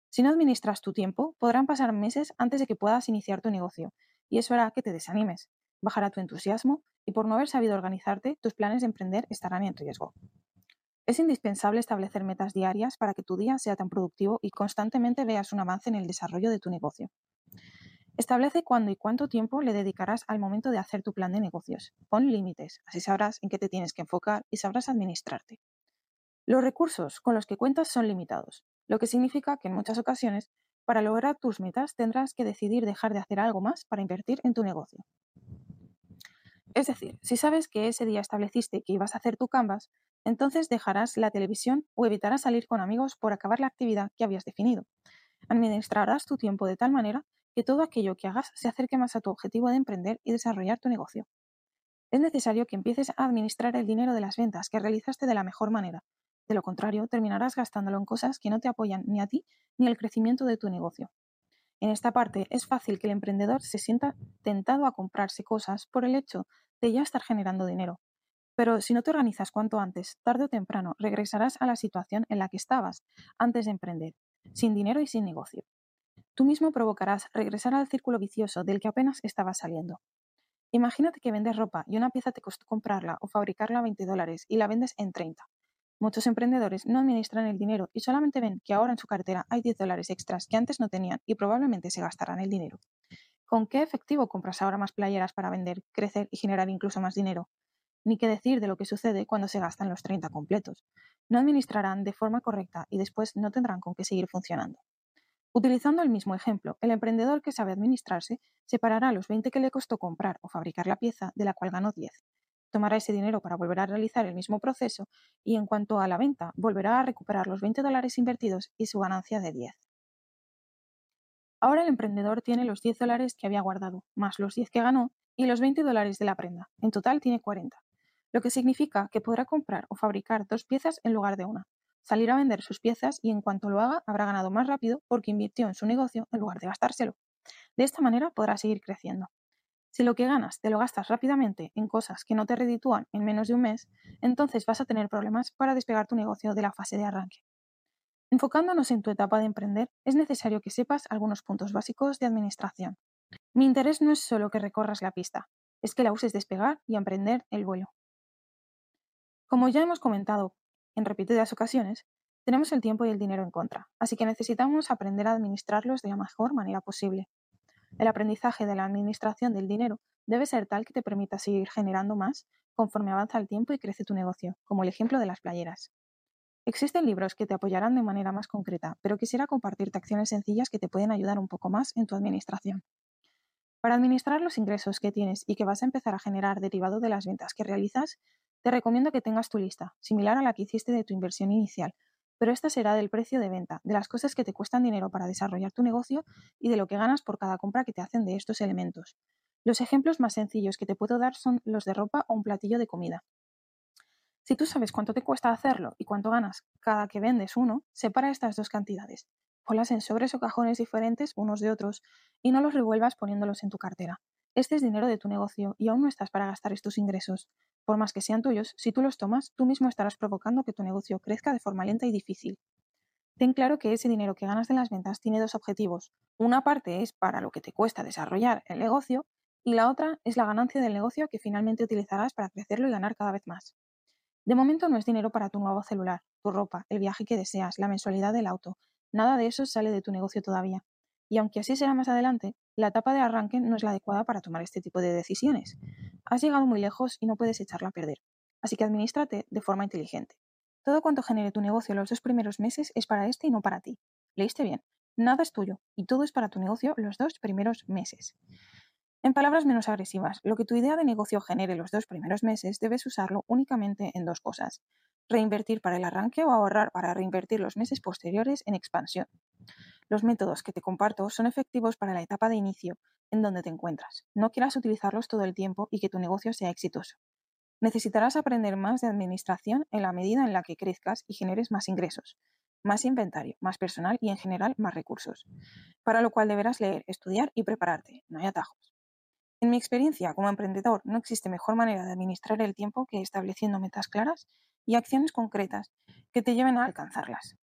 Si no administras tu tiempo, podrán pasar meses antes de que puedas iniciar tu negocio, y eso hará que te desanimes, bajará tu entusiasmo y por no haber sabido organizarte, tus planes de emprender estarán en riesgo. Es indispensable establecer metas diarias para que tu día sea tan productivo y constantemente veas un avance en el desarrollo de tu negocio. Establece cuándo y cuánto tiempo le dedicarás al momento de hacer tu plan de negocios. Pon límites, así sabrás en qué te tienes que enfocar y sabrás administrarte. Los recursos con los que cuentas son limitados, lo que significa que en muchas ocasiones, para lograr tus metas, tendrás que decidir dejar de hacer algo más para invertir en tu negocio. Es decir, si sabes que ese día estableciste que ibas a hacer tu canvas, entonces dejarás la televisión o evitarás salir con amigos por acabar la actividad que habías definido. Administrarás tu tiempo de tal manera que todo aquello que hagas se acerque más a tu objetivo de emprender y desarrollar tu negocio. Es necesario que empieces a administrar el dinero de las ventas que realizaste de la mejor manera, de lo contrario, terminarás gastándolo en cosas que no te apoyan ni a ti ni al crecimiento de tu negocio. En esta parte es fácil que el emprendedor se sienta tentado a comprarse cosas por el hecho de ya estar generando dinero. Pero si no te organizas cuanto antes, tarde o temprano regresarás a la situación en la que estabas antes de emprender, sin dinero y sin negocio. Tú mismo provocarás regresar al círculo vicioso del que apenas estabas saliendo. Imagínate que vendes ropa y una pieza te costó comprarla o fabricarla a 20 dólares y la vendes en 30. Muchos emprendedores no administran el dinero y solamente ven que ahora en su cartera hay 10 dólares extras que antes no tenían y probablemente se gastarán el dinero. ¿Con qué efectivo compras ahora más playeras para vender, crecer y generar incluso más dinero? Ni qué decir de lo que sucede cuando se gastan los 30 completos. No administrarán de forma correcta y después no tendrán con qué seguir funcionando. Utilizando el mismo ejemplo, el emprendedor que sabe administrarse separará los 20 que le costó comprar o fabricar la pieza de la cual ganó 10 tomará ese dinero para volver a realizar el mismo proceso y en cuanto a la venta, volverá a recuperar los 20 dólares invertidos y su ganancia de 10. Ahora el emprendedor tiene los 10 dólares que había guardado, más los 10 que ganó y los 20 dólares de la prenda. En total tiene 40, lo que significa que podrá comprar o fabricar dos piezas en lugar de una, salir a vender sus piezas y en cuanto lo haga habrá ganado más rápido porque invirtió en su negocio en lugar de gastárselo. De esta manera podrá seguir creciendo. Si lo que ganas te lo gastas rápidamente en cosas que no te reditúan en menos de un mes, entonces vas a tener problemas para despegar tu negocio de la fase de arranque. Enfocándonos en tu etapa de emprender, es necesario que sepas algunos puntos básicos de administración. Mi interés no es solo que recorras la pista, es que la uses despegar y emprender el vuelo. Como ya hemos comentado en repetidas ocasiones, tenemos el tiempo y el dinero en contra, así que necesitamos aprender a administrarlos de la mejor manera posible. El aprendizaje de la administración del dinero debe ser tal que te permita seguir generando más conforme avanza el tiempo y crece tu negocio, como el ejemplo de las playeras. Existen libros que te apoyarán de manera más concreta, pero quisiera compartirte acciones sencillas que te pueden ayudar un poco más en tu administración. Para administrar los ingresos que tienes y que vas a empezar a generar derivado de las ventas que realizas, te recomiendo que tengas tu lista, similar a la que hiciste de tu inversión inicial, pero esta será del precio de venta, de las cosas que te cuestan dinero para desarrollar tu negocio y de lo que ganas por cada compra que te hacen de estos elementos. Los ejemplos más sencillos que te puedo dar son los de ropa o un platillo de comida. Si tú sabes cuánto te cuesta hacerlo y cuánto ganas cada que vendes uno, separa estas dos cantidades. Ponlas en sobres o cajones diferentes unos de otros y no los revuelvas poniéndolos en tu cartera. Este es dinero de tu negocio y aún no estás para gastar estos ingresos. Por más que sean tuyos, si tú los tomas, tú mismo estarás provocando que tu negocio crezca de forma lenta y difícil. Ten claro que ese dinero que ganas de las ventas tiene dos objetivos. Una parte es para lo que te cuesta desarrollar el negocio y la otra es la ganancia del negocio que finalmente utilizarás para crecerlo y ganar cada vez más. De momento no es dinero para tu nuevo celular, tu ropa, el viaje que deseas, la mensualidad del auto. Nada de eso sale de tu negocio todavía. Y aunque así será más adelante, la etapa de arranque no es la adecuada para tomar este tipo de decisiones. Has llegado muy lejos y no puedes echarla a perder. Así que administrate de forma inteligente. Todo cuanto genere tu negocio los dos primeros meses es para este y no para ti. ¿Leíste bien? Nada es tuyo y todo es para tu negocio los dos primeros meses. En palabras menos agresivas, lo que tu idea de negocio genere los dos primeros meses debes usarlo únicamente en dos cosas. Reinvertir para el arranque o ahorrar para reinvertir los meses posteriores en expansión. Los métodos que te comparto son efectivos para la etapa de inicio en donde te encuentras. No quieras utilizarlos todo el tiempo y que tu negocio sea exitoso. Necesitarás aprender más de administración en la medida en la que crezcas y generes más ingresos, más inventario, más personal y en general más recursos, para lo cual deberás leer, estudiar y prepararte. No hay atajos. En mi experiencia como emprendedor, no existe mejor manera de administrar el tiempo que estableciendo metas claras y acciones concretas que te lleven a alcanzarlas.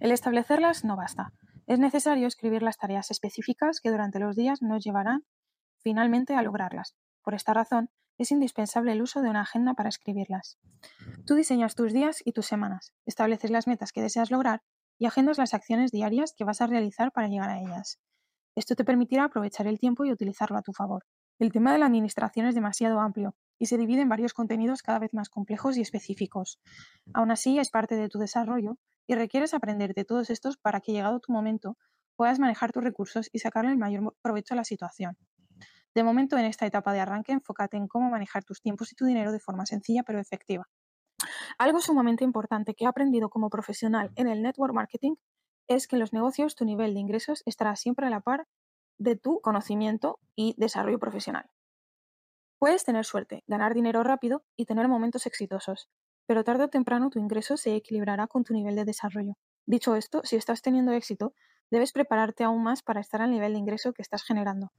El establecerlas no basta. Es necesario escribir las tareas específicas que durante los días nos llevarán finalmente a lograrlas. Por esta razón, es indispensable el uso de una agenda para escribirlas. Tú diseñas tus días y tus semanas, estableces las metas que deseas lograr y agendas las acciones diarias que vas a realizar para llegar a ellas. Esto te permitirá aprovechar el tiempo y utilizarlo a tu favor. El tema de la administración es demasiado amplio y se divide en varios contenidos cada vez más complejos y específicos. Aún así, es parte de tu desarrollo y requieres aprender de todos estos para que, llegado tu momento, puedas manejar tus recursos y sacarle el mayor provecho a la situación. De momento, en esta etapa de arranque, enfócate en cómo manejar tus tiempos y tu dinero de forma sencilla pero efectiva. Algo sumamente importante que he aprendido como profesional en el network marketing es que en los negocios tu nivel de ingresos estará siempre a la par de tu conocimiento y desarrollo profesional. Puedes tener suerte, ganar dinero rápido y tener momentos exitosos, pero tarde o temprano tu ingreso se equilibrará con tu nivel de desarrollo. Dicho esto, si estás teniendo éxito, debes prepararte aún más para estar al nivel de ingreso que estás generando.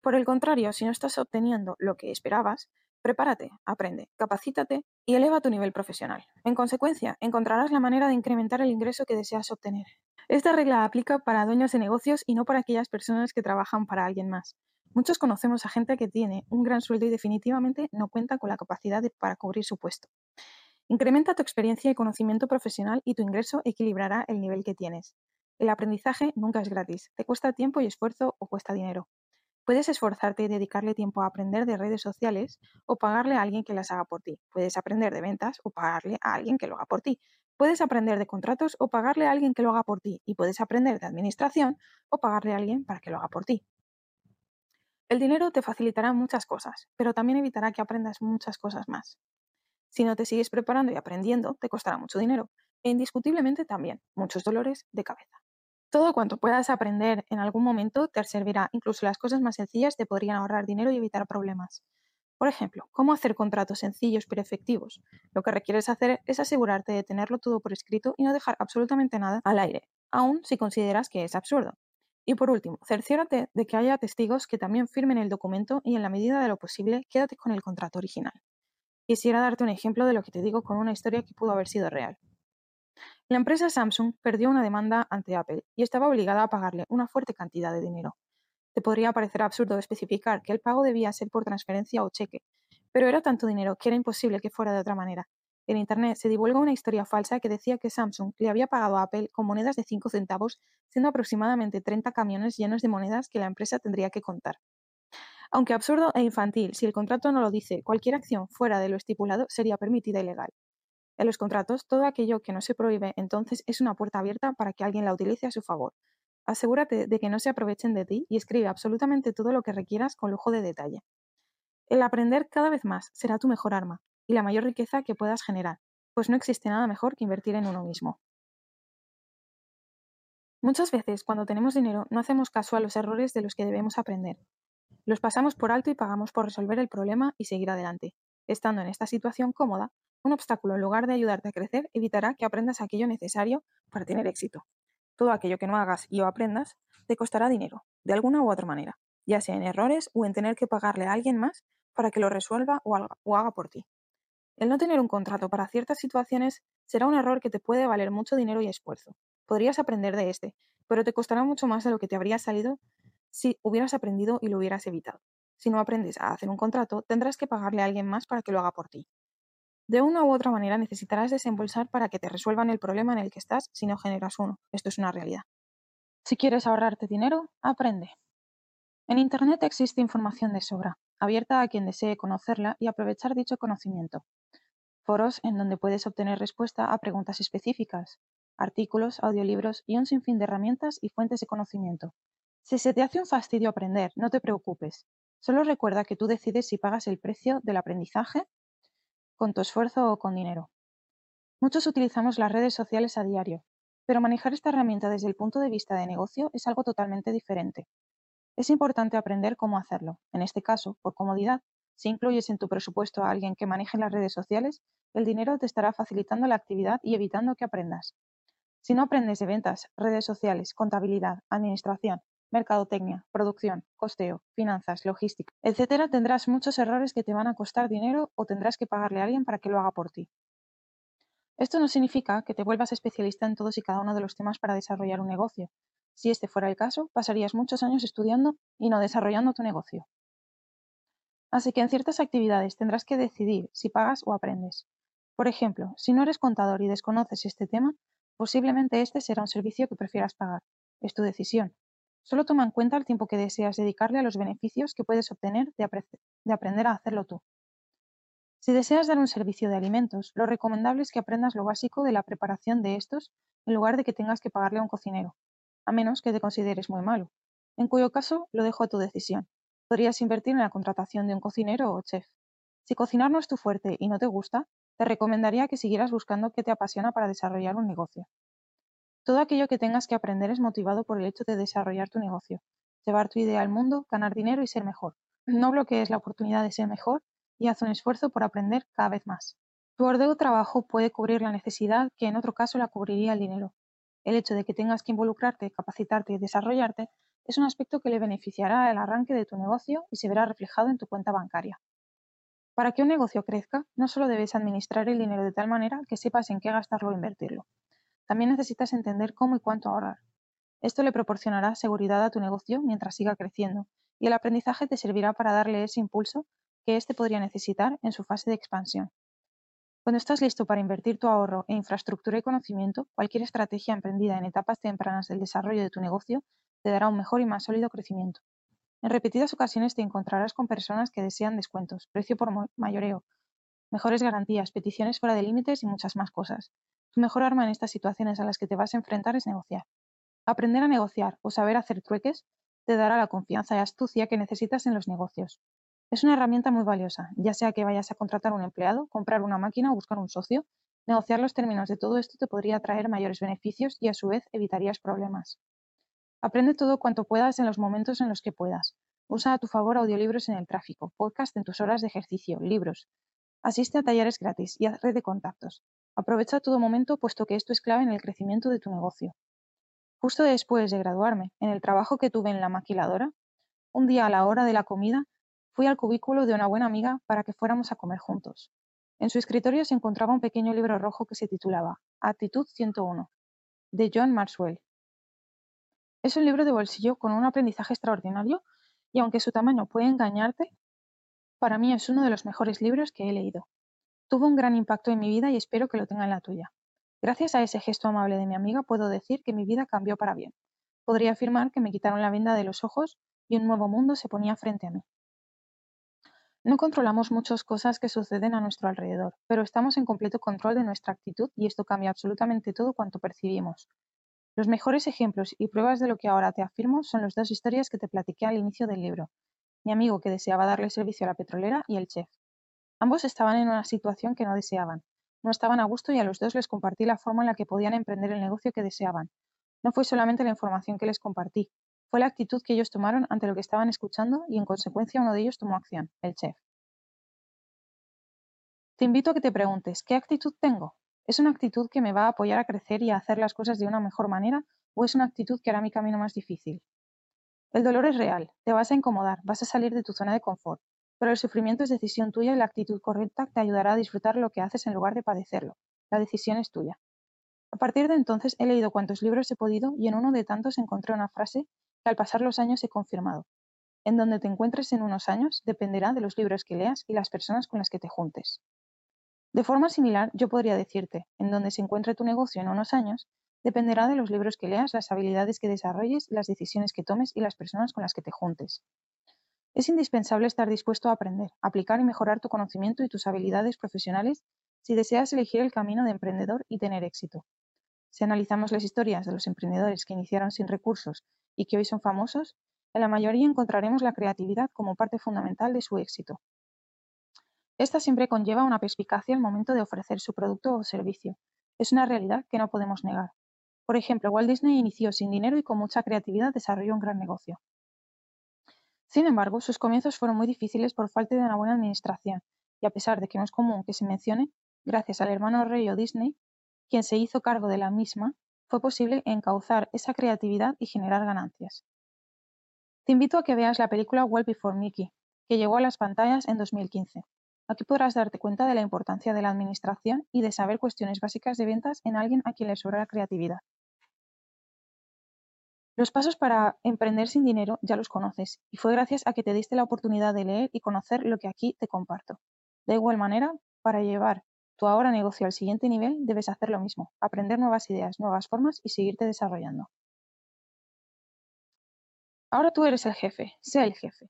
Por el contrario, si no estás obteniendo lo que esperabas, prepárate, aprende, capacítate y eleva tu nivel profesional. En consecuencia, encontrarás la manera de incrementar el ingreso que deseas obtener. Esta regla aplica para dueños de negocios y no para aquellas personas que trabajan para alguien más. Muchos conocemos a gente que tiene un gran sueldo y definitivamente no cuenta con la capacidad para cubrir su puesto. Incrementa tu experiencia y conocimiento profesional y tu ingreso equilibrará el nivel que tienes. El aprendizaje nunca es gratis, te cuesta tiempo y esfuerzo o cuesta dinero. Puedes esforzarte y dedicarle tiempo a aprender de redes sociales o pagarle a alguien que las haga por ti. Puedes aprender de ventas o pagarle a alguien que lo haga por ti. Puedes aprender de contratos o pagarle a alguien que lo haga por ti y puedes aprender de administración o pagarle a alguien para que lo haga por ti. El dinero te facilitará muchas cosas, pero también evitará que aprendas muchas cosas más. Si no te sigues preparando y aprendiendo, te costará mucho dinero e indiscutiblemente también muchos dolores de cabeza. Todo cuanto puedas aprender en algún momento te servirá, incluso las cosas más sencillas te podrían ahorrar dinero y evitar problemas. Por ejemplo, cómo hacer contratos sencillos pero efectivos. Lo que requieres hacer es asegurarte de tenerlo todo por escrito y no dejar absolutamente nada al aire, aun si consideras que es absurdo. Y por último, cerciórate de que haya testigos que también firmen el documento y en la medida de lo posible quédate con el contrato original. Quisiera darte un ejemplo de lo que te digo con una historia que pudo haber sido real. La empresa Samsung perdió una demanda ante Apple y estaba obligada a pagarle una fuerte cantidad de dinero. Te podría parecer absurdo especificar que el pago debía ser por transferencia o cheque, pero era tanto dinero que era imposible que fuera de otra manera. En Internet se divulga una historia falsa que decía que Samsung le había pagado a Apple con monedas de 5 centavos, siendo aproximadamente 30 camiones llenos de monedas que la empresa tendría que contar. Aunque absurdo e infantil, si el contrato no lo dice, cualquier acción fuera de lo estipulado sería permitida y legal. En los contratos, todo aquello que no se prohíbe entonces es una puerta abierta para que alguien la utilice a su favor. Asegúrate de que no se aprovechen de ti y escribe absolutamente todo lo que requieras con lujo de detalle. El aprender cada vez más será tu mejor arma y la mayor riqueza que puedas generar, pues no existe nada mejor que invertir en uno mismo. Muchas veces, cuando tenemos dinero, no hacemos caso a los errores de los que debemos aprender. Los pasamos por alto y pagamos por resolver el problema y seguir adelante. Estando en esta situación cómoda, un obstáculo en lugar de ayudarte a crecer evitará que aprendas aquello necesario para tener éxito. Todo aquello que no hagas y o aprendas te costará dinero, de alguna u otra manera, ya sea en errores o en tener que pagarle a alguien más para que lo resuelva o haga, por ti. El no tener un contrato para ciertas situaciones será un error que te puede valer mucho dinero y esfuerzo. Podrías aprender de este, pero te costará mucho más de lo que te habría salido si hubieras aprendido y lo hubieras evitado. Si no aprendes a hacer un contrato, tendrás que pagarle a alguien más para que lo haga por ti. De una u otra manera necesitarás desembolsar para que te resuelvan el problema en el que estás si no generas uno. Esto es una realidad. Si quieres ahorrarte dinero, aprende. En Internet existe información de sobra, abierta a quien desee conocerla y aprovechar dicho conocimiento. Foros en donde puedes obtener respuesta a preguntas específicas, artículos, audiolibros y un sinfín de herramientas y fuentes de conocimiento. Si se te hace un fastidio aprender, no te preocupes. Solo recuerda que tú decides si pagas el precio del aprendizaje con tu esfuerzo o con dinero. Muchos utilizamos las redes sociales a diario, pero manejar esta herramienta desde el punto de vista de negocio es algo totalmente diferente. Es importante aprender cómo hacerlo. En este caso, por comodidad, si incluyes en tu presupuesto a alguien que maneje las redes sociales, el dinero te estará facilitando la actividad y evitando que aprendas. Si no aprendes de ventas, redes sociales, contabilidad, administración, mercadotecnia, producción, costeo, finanzas, logística, etcétera, tendrás muchos errores que te van a costar dinero o tendrás que pagarle a alguien para que lo haga por ti. Esto no significa que te vuelvas especialista en todos y cada uno de los temas para desarrollar un negocio. Si este fuera el caso, pasarías muchos años estudiando y no desarrollando tu negocio. Así que en ciertas actividades tendrás que decidir si pagas o aprendes. Por ejemplo, si no eres contador y desconoces este tema, posiblemente este será un servicio que prefieras pagar. Es tu decisión, Solo toma en cuenta el tiempo que deseas dedicarle a los beneficios que puedes obtener de, aprender a hacerlo tú. Si deseas dar un servicio de alimentos, lo recomendable es que aprendas lo básico de la preparación de estos en lugar de que tengas que pagarle a un cocinero, a menos que te consideres muy malo, en cuyo caso lo dejo a tu decisión. Podrías invertir en la contratación de un cocinero o chef. Si cocinar no es tu fuerte y no te gusta, te recomendaría que siguieras buscando qué te apasiona para desarrollar un negocio. Todo aquello que tengas que aprender es motivado por el hecho de desarrollar tu negocio, llevar tu idea al mundo, ganar dinero y ser mejor. No bloquees la oportunidad de ser mejor y haz un esfuerzo por aprender cada vez más. Tu orden trabajo puede cubrir la necesidad que en otro caso la cubriría el dinero. El hecho de que tengas que involucrarte, capacitarte y desarrollarte es un aspecto que le beneficiará el arranque de tu negocio y se verá reflejado en tu cuenta bancaria. Para que un negocio crezca, no solo debes administrar el dinero de tal manera que sepas en qué gastarlo o invertirlo, también necesitas entender cómo y cuánto ahorrar. Esto le proporcionará seguridad a tu negocio mientras siga creciendo y el aprendizaje te servirá para darle ese impulso que éste podría necesitar en su fase de expansión. Cuando estás listo para invertir tu ahorro en infraestructura y conocimiento, cualquier estrategia emprendida en etapas tempranas del desarrollo de tu negocio te dará un mejor y más sólido crecimiento. En repetidas ocasiones te encontrarás con personas que desean descuentos, precio por mayoreo, mejores garantías, peticiones fuera de límites y muchas más cosas. Tu mejor arma en estas situaciones a las que te vas a enfrentar es negociar. Aprender a negociar o saber hacer trueques te dará la confianza y astucia que necesitas en los negocios. Es una herramienta muy valiosa, ya sea que vayas a contratar un empleado, comprar una máquina o buscar un socio. Negociar los términos de todo esto te podría traer mayores beneficios y a su vez evitarías problemas. Aprende todo cuanto puedas en los momentos en los que puedas. Usa a tu favor audiolibros en el tráfico, podcast en tus horas de ejercicio, libros. Asiste a talleres gratis y haz red de contactos. Aprovecha todo momento puesto que esto es clave en el crecimiento de tu negocio. Justo después de graduarme, en el trabajo que tuve en la maquiladora, un día a la hora de la comida, fui al cubículo de una buena amiga para que fuéramos a comer juntos. En su escritorio se encontraba un pequeño libro rojo que se titulaba Actitud 101, de John Maxwell. Es un libro de bolsillo con un aprendizaje extraordinario y aunque su tamaño puede engañarte, para mí es uno de los mejores libros que he leído. Tuvo un gran impacto en mi vida y espero que lo tenga en la tuya. Gracias a ese gesto amable de mi amiga puedo decir que mi vida cambió para bien. Podría afirmar que me quitaron la venda de los ojos y un nuevo mundo se ponía frente a mí. No controlamos muchas cosas que suceden a nuestro alrededor, pero estamos en completo control de nuestra actitud y esto cambia absolutamente todo cuanto percibimos. Los mejores ejemplos y pruebas de lo que ahora te afirmo son las dos historias que te platiqué al inicio del libro. Mi amigo que deseaba darle servicio a la petrolera y el chef. Ambos estaban en una situación que no deseaban. No estaban a gusto y a los dos les compartí la forma en la que podían emprender el negocio que deseaban. No fue solamente la información que les compartí, fue la actitud que ellos tomaron ante lo que estaban escuchando y en consecuencia uno de ellos tomó acción, el chef. Te invito a que te preguntes, ¿qué actitud tengo? ¿Es una actitud que me va a apoyar a crecer y a hacer las cosas de una mejor manera o es una actitud que hará mi camino más difícil? El dolor es real, te vas a incomodar, vas a salir de tu zona de confort, pero el sufrimiento es decisión tuya y la actitud correcta te ayudará a disfrutar lo que haces en lugar de padecerlo. La decisión es tuya. A partir de entonces he leído cuantos libros he podido y en uno de tantos encontré una frase que al pasar los años he confirmado. En donde te encuentres en unos años dependerá de los libros que leas y las personas con las que te juntes. De forma similar, yo podría decirte, en dónde se encuentre tu negocio en unos años, dependerá de los libros que leas, las habilidades que desarrolles, las decisiones que tomes y las personas con las que te juntes. Es indispensable estar dispuesto a aprender, aplicar y mejorar tu conocimiento y tus habilidades profesionales si deseas elegir el camino de emprendedor y tener éxito. Si analizamos las historias de los emprendedores que iniciaron sin recursos y que hoy son famosos, en la mayoría encontraremos la creatividad como parte fundamental de su éxito. Esta siempre conlleva una perspicacia al momento de ofrecer su producto o servicio. Es una realidad que no podemos negar. Por ejemplo, Walt Disney inició sin dinero y con mucha creatividad desarrolló un gran negocio. Sin embargo, sus comienzos fueron muy difíciles por falta de una buena administración, y a pesar de que no es común que se mencione, gracias al hermano rey o Disney, quien se hizo cargo de la misma, fue posible encauzar esa creatividad y generar ganancias. Te invito a que veas la película Well Before Mickey, que llegó a las pantallas en 2015. Aquí podrás darte cuenta de la importancia de la administración y de saber cuestiones básicas de ventas en alguien a quien le sobra la creatividad. Los pasos para emprender sin dinero ya los conoces, y fue gracias a que te diste la oportunidad de leer y conocer lo que aquí te comparto. De igual manera, para llevar tu ahora negocio al siguiente nivel, debes hacer lo mismo, aprender nuevas ideas, nuevas formas y seguirte desarrollando. Ahora tú eres el jefe, sea el jefe.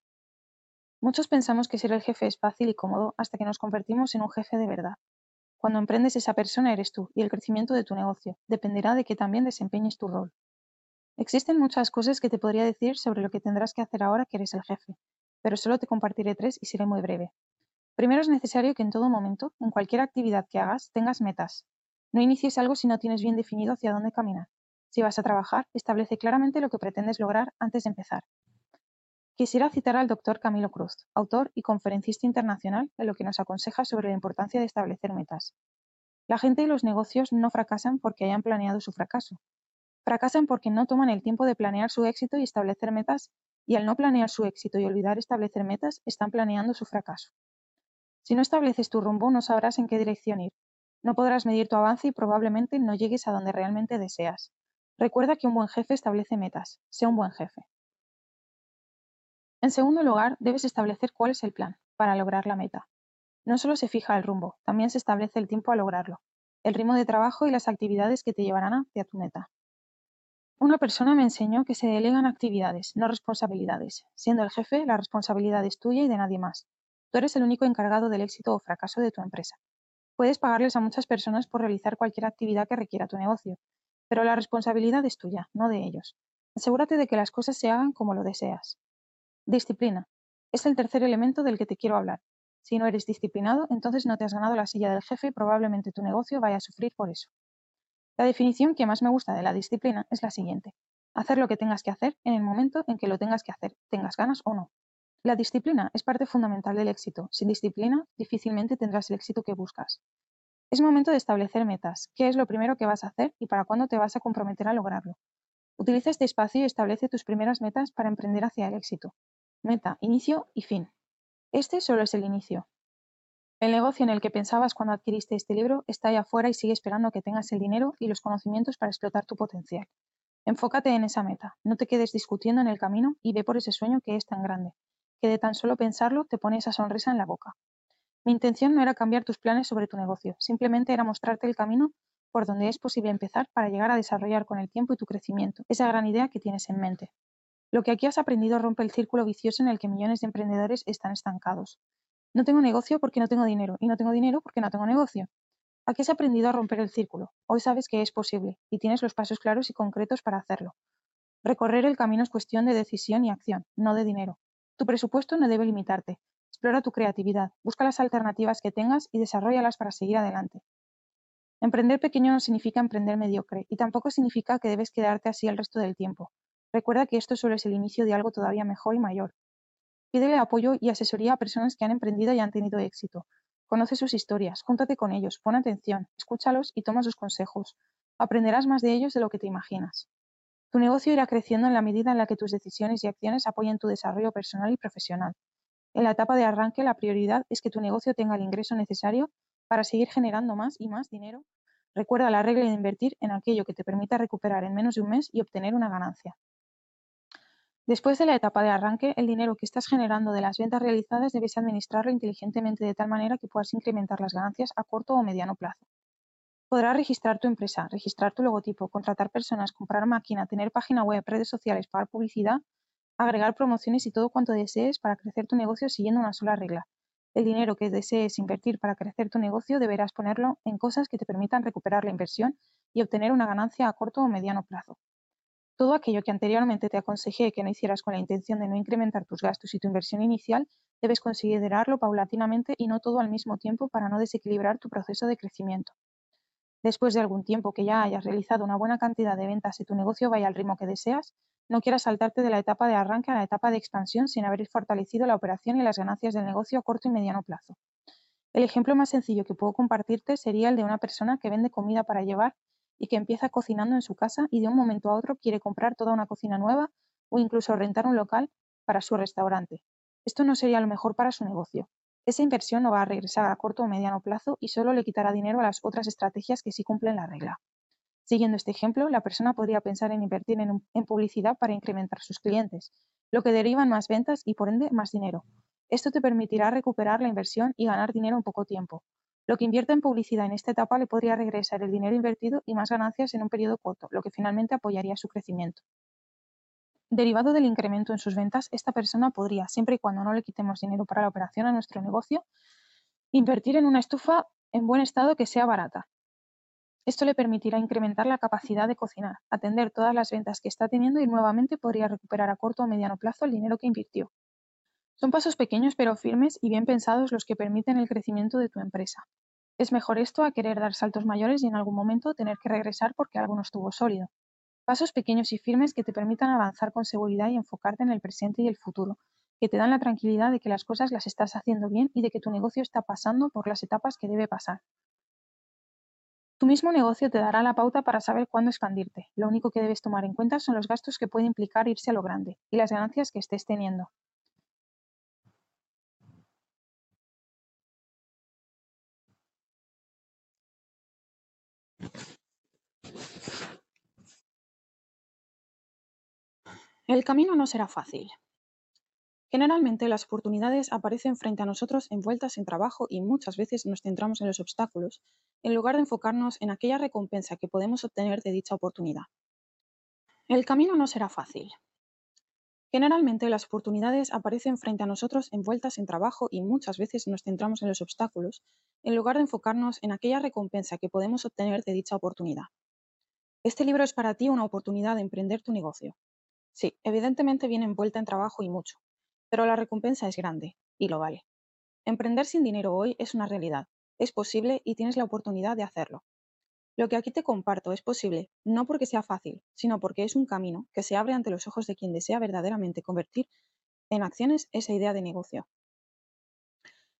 Muchos pensamos que ser el jefe es fácil y cómodo hasta que nos convertimos en un jefe de verdad. Cuando emprendes esa persona eres tú y el crecimiento de tu negocio dependerá de que también desempeñes tu rol. Existen muchas cosas que te podría decir sobre lo que tendrás que hacer ahora que eres el jefe, pero solo te compartiré tres y seré muy breve. Primero es necesario que en todo momento, en cualquier actividad que hagas, tengas metas. No inicies algo si no tienes bien definido hacia dónde caminar. Si vas a trabajar, establece claramente lo que pretendes lograr antes de empezar. Quisiera citar al doctor Camilo Cruz, autor y conferencista internacional, en lo que nos aconseja sobre la importancia de establecer metas. La gente y los negocios no fracasan porque hayan planeado su fracaso. Fracasan porque no toman el tiempo de planear su éxito y establecer metas, y al no planear su éxito y olvidar establecer metas, están planeando su fracaso. Si no estableces tu rumbo, no sabrás en qué dirección ir. No podrás medir tu avance y probablemente no llegues a donde realmente deseas. Recuerda que un buen jefe establece metas. Sea un buen jefe. En segundo lugar, debes establecer cuál es el plan para lograr la meta. No solo se fija el rumbo, también se establece el tiempo a lograrlo, el ritmo de trabajo y las actividades que te llevarán hacia tu meta. Una persona me enseñó que se delegan actividades, no responsabilidades. Siendo el jefe, la responsabilidad es tuya y de nadie más. Tú eres el único encargado del éxito o fracaso de tu empresa. Puedes pagarles a muchas personas por realizar cualquier actividad que requiera tu negocio, pero la responsabilidad es tuya, no de ellos. Asegúrate de que las cosas se hagan como lo deseas. Disciplina. Es el tercer elemento del que te quiero hablar. Si no eres disciplinado, entonces no te has ganado la silla del jefe y probablemente tu negocio vaya a sufrir por eso. La definición que más me gusta de la disciplina es la siguiente. Hacer lo que tengas que hacer en el momento en que lo tengas que hacer, tengas ganas o no. La disciplina es parte fundamental del éxito. Sin disciplina, difícilmente tendrás el éxito que buscas. Es momento de establecer metas. ¿Qué es lo primero que vas a hacer y para cuándo te vas a comprometer a lograrlo? Utiliza este espacio y establece tus primeras metas para emprender hacia el éxito. Meta, inicio y fin. Este solo es el inicio. El negocio en el que pensabas cuando adquiriste este libro está ahí afuera y sigue esperando que tengas el dinero y los conocimientos para explotar tu potencial. Enfócate en esa meta, no te quedes discutiendo en el camino y ve por ese sueño que es tan grande, que de tan solo pensarlo te pone esa sonrisa en la boca. Mi intención no era cambiar tus planes sobre tu negocio, simplemente era mostrarte el camino por donde es posible empezar para llegar a desarrollar con el tiempo y tu crecimiento esa gran idea que tienes en mente. Lo que aquí has aprendido rompe el círculo vicioso en el que millones de emprendedores están estancados. No tengo negocio porque no tengo dinero y no tengo dinero porque no tengo negocio. Aquí has aprendido a romper el círculo. Hoy sabes que es posible y tienes los pasos claros y concretos para hacerlo. Recorrer el camino es cuestión de decisión y acción, no de dinero. Tu presupuesto no debe limitarte. Explora tu creatividad, busca las alternativas que tengas y desarrollalas para seguir adelante. Emprender pequeño no significa emprender mediocre y tampoco significa que debes quedarte así el resto del tiempo. Recuerda que esto solo es el inicio de algo todavía mejor y mayor. Pídele apoyo y asesoría a personas que han emprendido y han tenido éxito. Conoce sus historias, júntate con ellos, pon atención, escúchalos y toma sus consejos. Aprenderás más de ellos de lo que te imaginas. Tu negocio irá creciendo en la medida en la que tus decisiones y acciones apoyen tu desarrollo personal y profesional. En la etapa de arranque, la prioridad es que tu negocio tenga el ingreso necesario para seguir generando más y más dinero. Recuerda la regla de invertir en aquello que te permita recuperar en menos de un mes y obtener una ganancia. Después de la etapa de arranque, el dinero que estás generando de las ventas realizadas debes administrarlo inteligentemente de tal manera que puedas incrementar las ganancias a corto o mediano plazo. Podrás registrar tu empresa, registrar tu logotipo, contratar personas, comprar máquina, tener página web, redes sociales, pagar publicidad, agregar promociones y todo cuanto desees para crecer tu negocio siguiendo una sola regla. El dinero que desees invertir para crecer tu negocio deberás ponerlo en cosas que te permitan recuperar la inversión y obtener una ganancia a corto o mediano plazo. Todo aquello que anteriormente te aconsejé que no hicieras con la intención de no incrementar tus gastos y tu inversión inicial, debes considerarlo paulatinamente y no todo al mismo tiempo para no desequilibrar tu proceso de crecimiento. Después de algún tiempo que ya hayas realizado una buena cantidad de ventas y tu negocio vaya al ritmo que deseas, no quieras saltarte de la etapa de arranque a la etapa de expansión sin haber fortalecido la operación y las ganancias del negocio a corto y mediano plazo. El ejemplo más sencillo que puedo compartirte sería el de una persona que vende comida para llevar y que empieza cocinando en su casa y de un momento a otro quiere comprar toda una cocina nueva o incluso rentar un local para su restaurante. Esto no sería lo mejor para su negocio. Esa inversión no va a regresar a corto o mediano plazo y solo le quitará dinero a las otras estrategias que sí cumplen la regla. Siguiendo este ejemplo, la persona podría pensar en invertir en, en publicidad para incrementar sus clientes, lo que deriva en más ventas y por ende más dinero. Esto te permitirá recuperar la inversión y ganar dinero en poco tiempo, lo que invierta en publicidad en esta etapa le podría regresar el dinero invertido y más ganancias en un periodo corto, lo que finalmente apoyaría su crecimiento. Derivado del incremento en sus ventas, esta persona podría, siempre y cuando no le quitemos dinero para la operación a nuestro negocio, invertir en una estufa en buen estado que sea barata. Esto le permitirá incrementar la capacidad de cocinar, atender todas las ventas que está teniendo y nuevamente podría recuperar a corto o mediano plazo el dinero que invirtió. Son pasos pequeños pero firmes y bien pensados los que permiten el crecimiento de tu empresa. Es mejor esto a querer dar saltos mayores y en algún momento tener que regresar porque algo no estuvo sólido. Pasos pequeños y firmes que te permitan avanzar con seguridad y enfocarte en el presente y el futuro, que te dan la tranquilidad de que las cosas las estás haciendo bien y de que tu negocio está pasando por las etapas que debe pasar. Tu mismo negocio te dará la pauta para saber cuándo expandirte. Lo único que debes tomar en cuenta son los gastos que puede implicar irse a lo grande y las ganancias que estés teniendo. El camino no será fácil. Generalmente las oportunidades aparecen frente a nosotros envueltas en trabajo y muchas veces nos centramos en los obstáculos en lugar de enfocarnos en aquella recompensa que podemos obtener de dicha oportunidad. El camino no será fácil. Generalmente las oportunidades aparecen frente a nosotros envueltas en trabajo y muchas veces nos centramos en los obstáculos en lugar de enfocarnos en aquella recompensa que podemos obtener de dicha oportunidad. Este libro es para ti una oportunidad de emprender tu negocio. Sí, evidentemente viene envuelta en trabajo y mucho, pero la recompensa es grande, y lo vale. Emprender sin dinero hoy es una realidad, es posible y tienes la oportunidad de hacerlo. Lo que aquí te comparto es posible, no porque sea fácil, sino porque es un camino que se abre ante los ojos de quien desea verdaderamente convertir en acciones esa idea de negocio.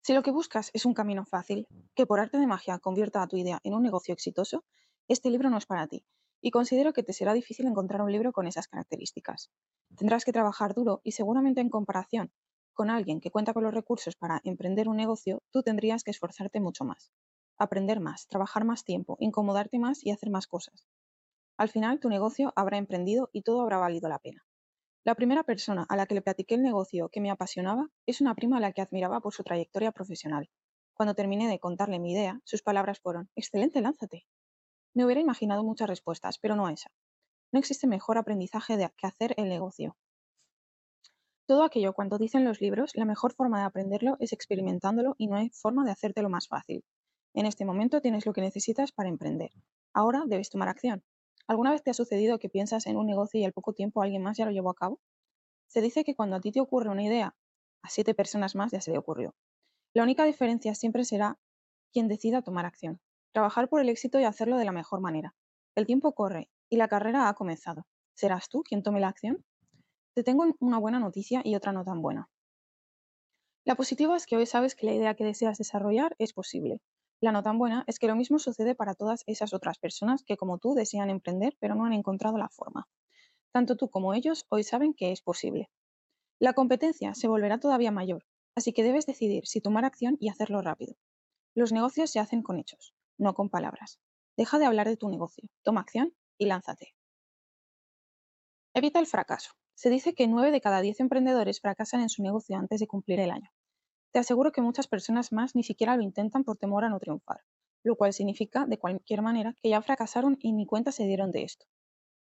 Si lo que buscas es un camino fácil, que por arte de magia convierta a tu idea en un negocio exitoso, este libro no es para ti y considero que te será difícil encontrar un libro con esas características. Tendrás que trabajar duro y seguramente en comparación con alguien que cuenta con los recursos para emprender un negocio, tú tendrías que esforzarte mucho más, aprender más, trabajar más tiempo, incomodarte más y hacer más cosas. Al final, tu negocio habrá emprendido y todo habrá valido la pena. La primera persona a la que le platiqué el negocio que me apasionaba es una prima a la que admiraba por su trayectoria profesional. Cuando terminé de contarle mi idea, sus palabras fueron, excelente, lánzate. Me hubiera imaginado muchas respuestas, pero no esa. No existe mejor aprendizaje que hacer el negocio. Todo aquello cuando dicen los libros, la mejor forma de aprenderlo es experimentándolo y no hay forma de hacértelo más fácil. En este momento tienes lo que necesitas para emprender. Ahora debes tomar acción. ¿Alguna vez te ha sucedido que piensas en un negocio y al poco tiempo alguien más ya lo llevó a cabo? Se dice que cuando a ti te ocurre una idea, a siete personas más ya se le ocurrió. La única diferencia siempre será quien decida tomar acción. Trabajar por el éxito y hacerlo de la mejor manera. El tiempo corre y la carrera ha comenzado. ¿Serás tú quien tome la acción? Te tengo una buena noticia y otra no tan buena. La positiva es que hoy sabes que la idea que deseas desarrollar es posible. La no tan buena es que lo mismo sucede para todas esas otras personas que como tú desean emprender pero no han encontrado la forma. Tanto tú como ellos hoy saben que es posible. La competencia se volverá todavía mayor, así que debes decidir si tomar acción y hacerlo rápido. Los negocios se hacen con hechos no con palabras. Deja de hablar de tu negocio, toma acción y lánzate. Evita el fracaso. Se dice que 9 de cada 10 emprendedores fracasan en su negocio antes de cumplir el año. Te aseguro que muchas personas más ni siquiera lo intentan por temor a no triunfar, lo cual significa, de cualquier manera, que ya fracasaron y ni cuenta se dieron de esto.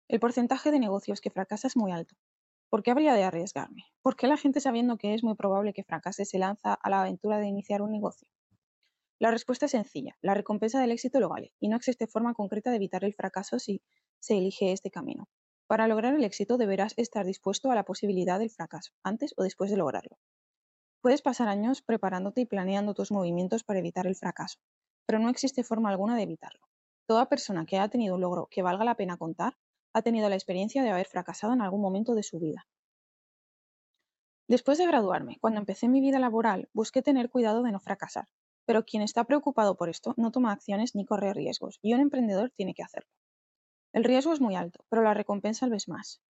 El porcentaje de negocios que fracasa es muy alto. ¿Por qué habría de arriesgarme? ¿Por qué la gente sabiendo que es muy probable que fracase se lanza a la aventura de iniciar un negocio? La respuesta es sencilla. La recompensa del éxito lo vale, y no existe forma concreta de evitar el fracaso si se elige este camino. Para lograr el éxito deberás estar dispuesto a la posibilidad del fracaso, antes o después de lograrlo. Puedes pasar años preparándote y planeando tus movimientos para evitar el fracaso, pero no existe forma alguna de evitarlo. Toda persona que ha tenido un logro que valga la pena contar ha tenido la experiencia de haber fracasado en algún momento de su vida. Después de graduarme, cuando empecé mi vida laboral, busqué tener cuidado de no fracasar, pero quien está preocupado por esto no toma acciones ni corre riesgos, y un emprendedor tiene que hacerlo. El riesgo es muy alto, pero la recompensa lo es más.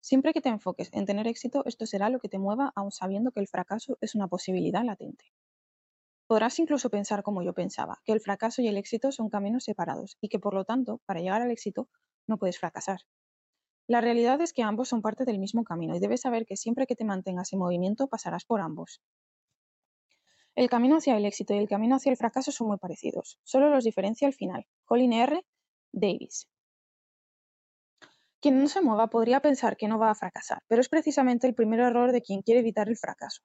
Siempre que te enfoques en tener éxito, esto será lo que te mueva aun sabiendo que el fracaso es una posibilidad latente. Podrás incluso pensar como yo pensaba, que el fracaso y el éxito son caminos separados y que por lo tanto, para llegar al éxito, no puedes fracasar. La realidad es que ambos son parte del mismo camino y debes saber que siempre que te mantengas en movimiento pasarás por ambos. El camino hacia el éxito y el camino hacia el fracaso son muy parecidos, solo los diferencia al final. Colin R. Davis. Quien no se mueva podría pensar que no va a fracasar, pero es precisamente el primer error de quien quiere evitar el fracaso.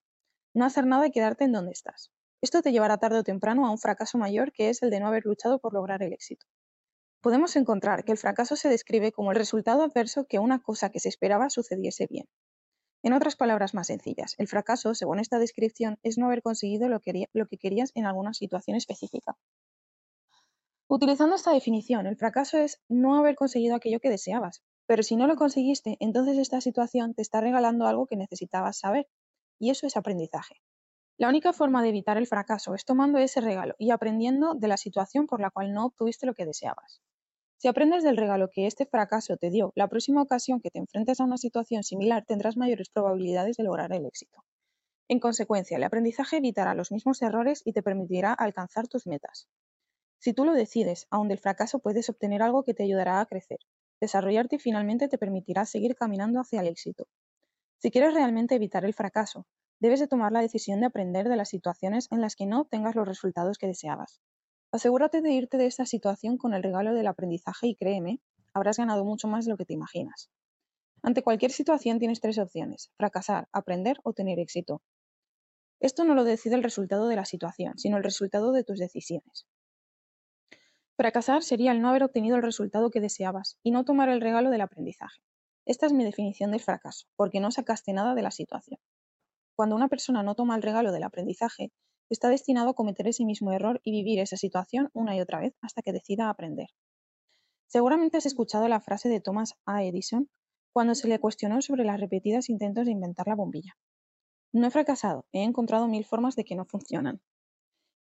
No hacer nada y quedarte en donde estás. Esto te llevará tarde o temprano a un fracaso mayor que es el de no haber luchado por lograr el éxito. Podemos encontrar que el fracaso se describe como el resultado adverso que una cosa que se esperaba sucediese bien. En otras palabras más sencillas, el fracaso, según esta descripción, es no haber conseguido lo que, querías en alguna situación específica. Utilizando esta definición, el fracaso es no haber conseguido aquello que deseabas, pero si no lo conseguiste, entonces esta situación te está regalando algo que necesitabas saber, y eso es aprendizaje. La única forma de evitar el fracaso es tomando ese regalo y aprendiendo de la situación por la cual no obtuviste lo que deseabas. Si aprendes del regalo que este fracaso te dio, la próxima ocasión que te enfrentes a una situación similar tendrás mayores probabilidades de lograr el éxito. En consecuencia, el aprendizaje evitará los mismos errores y te permitirá alcanzar tus metas. Si tú lo decides, aún del fracaso puedes obtener algo que te ayudará a crecer, Desarrollarte y finalmente te permitirá seguir caminando hacia el éxito. Si quieres realmente evitar el fracaso, debes de tomar la decisión de aprender de las situaciones en las que no obtengas los resultados que deseabas. Asegúrate de irte de esta situación con el regalo del aprendizaje y créeme, habrás ganado mucho más de lo que te imaginas. Ante cualquier situación tienes tres opciones, fracasar, aprender o tener éxito. Esto no lo decide el resultado de la situación, sino el resultado de tus decisiones. Fracasar sería el no haber obtenido el resultado que deseabas y no tomar el regalo del aprendizaje. Esta es mi definición del fracaso, porque no sacaste nada de la situación. Cuando una persona no toma el regalo del aprendizaje, está destinado a cometer ese mismo error y vivir esa situación una y otra vez hasta que decida aprender. Seguramente has escuchado la frase de Thomas A. Edison cuando se le cuestionó sobre las repetidas intentos de inventar la bombilla. No he fracasado, he encontrado mil formas de que no funcionan.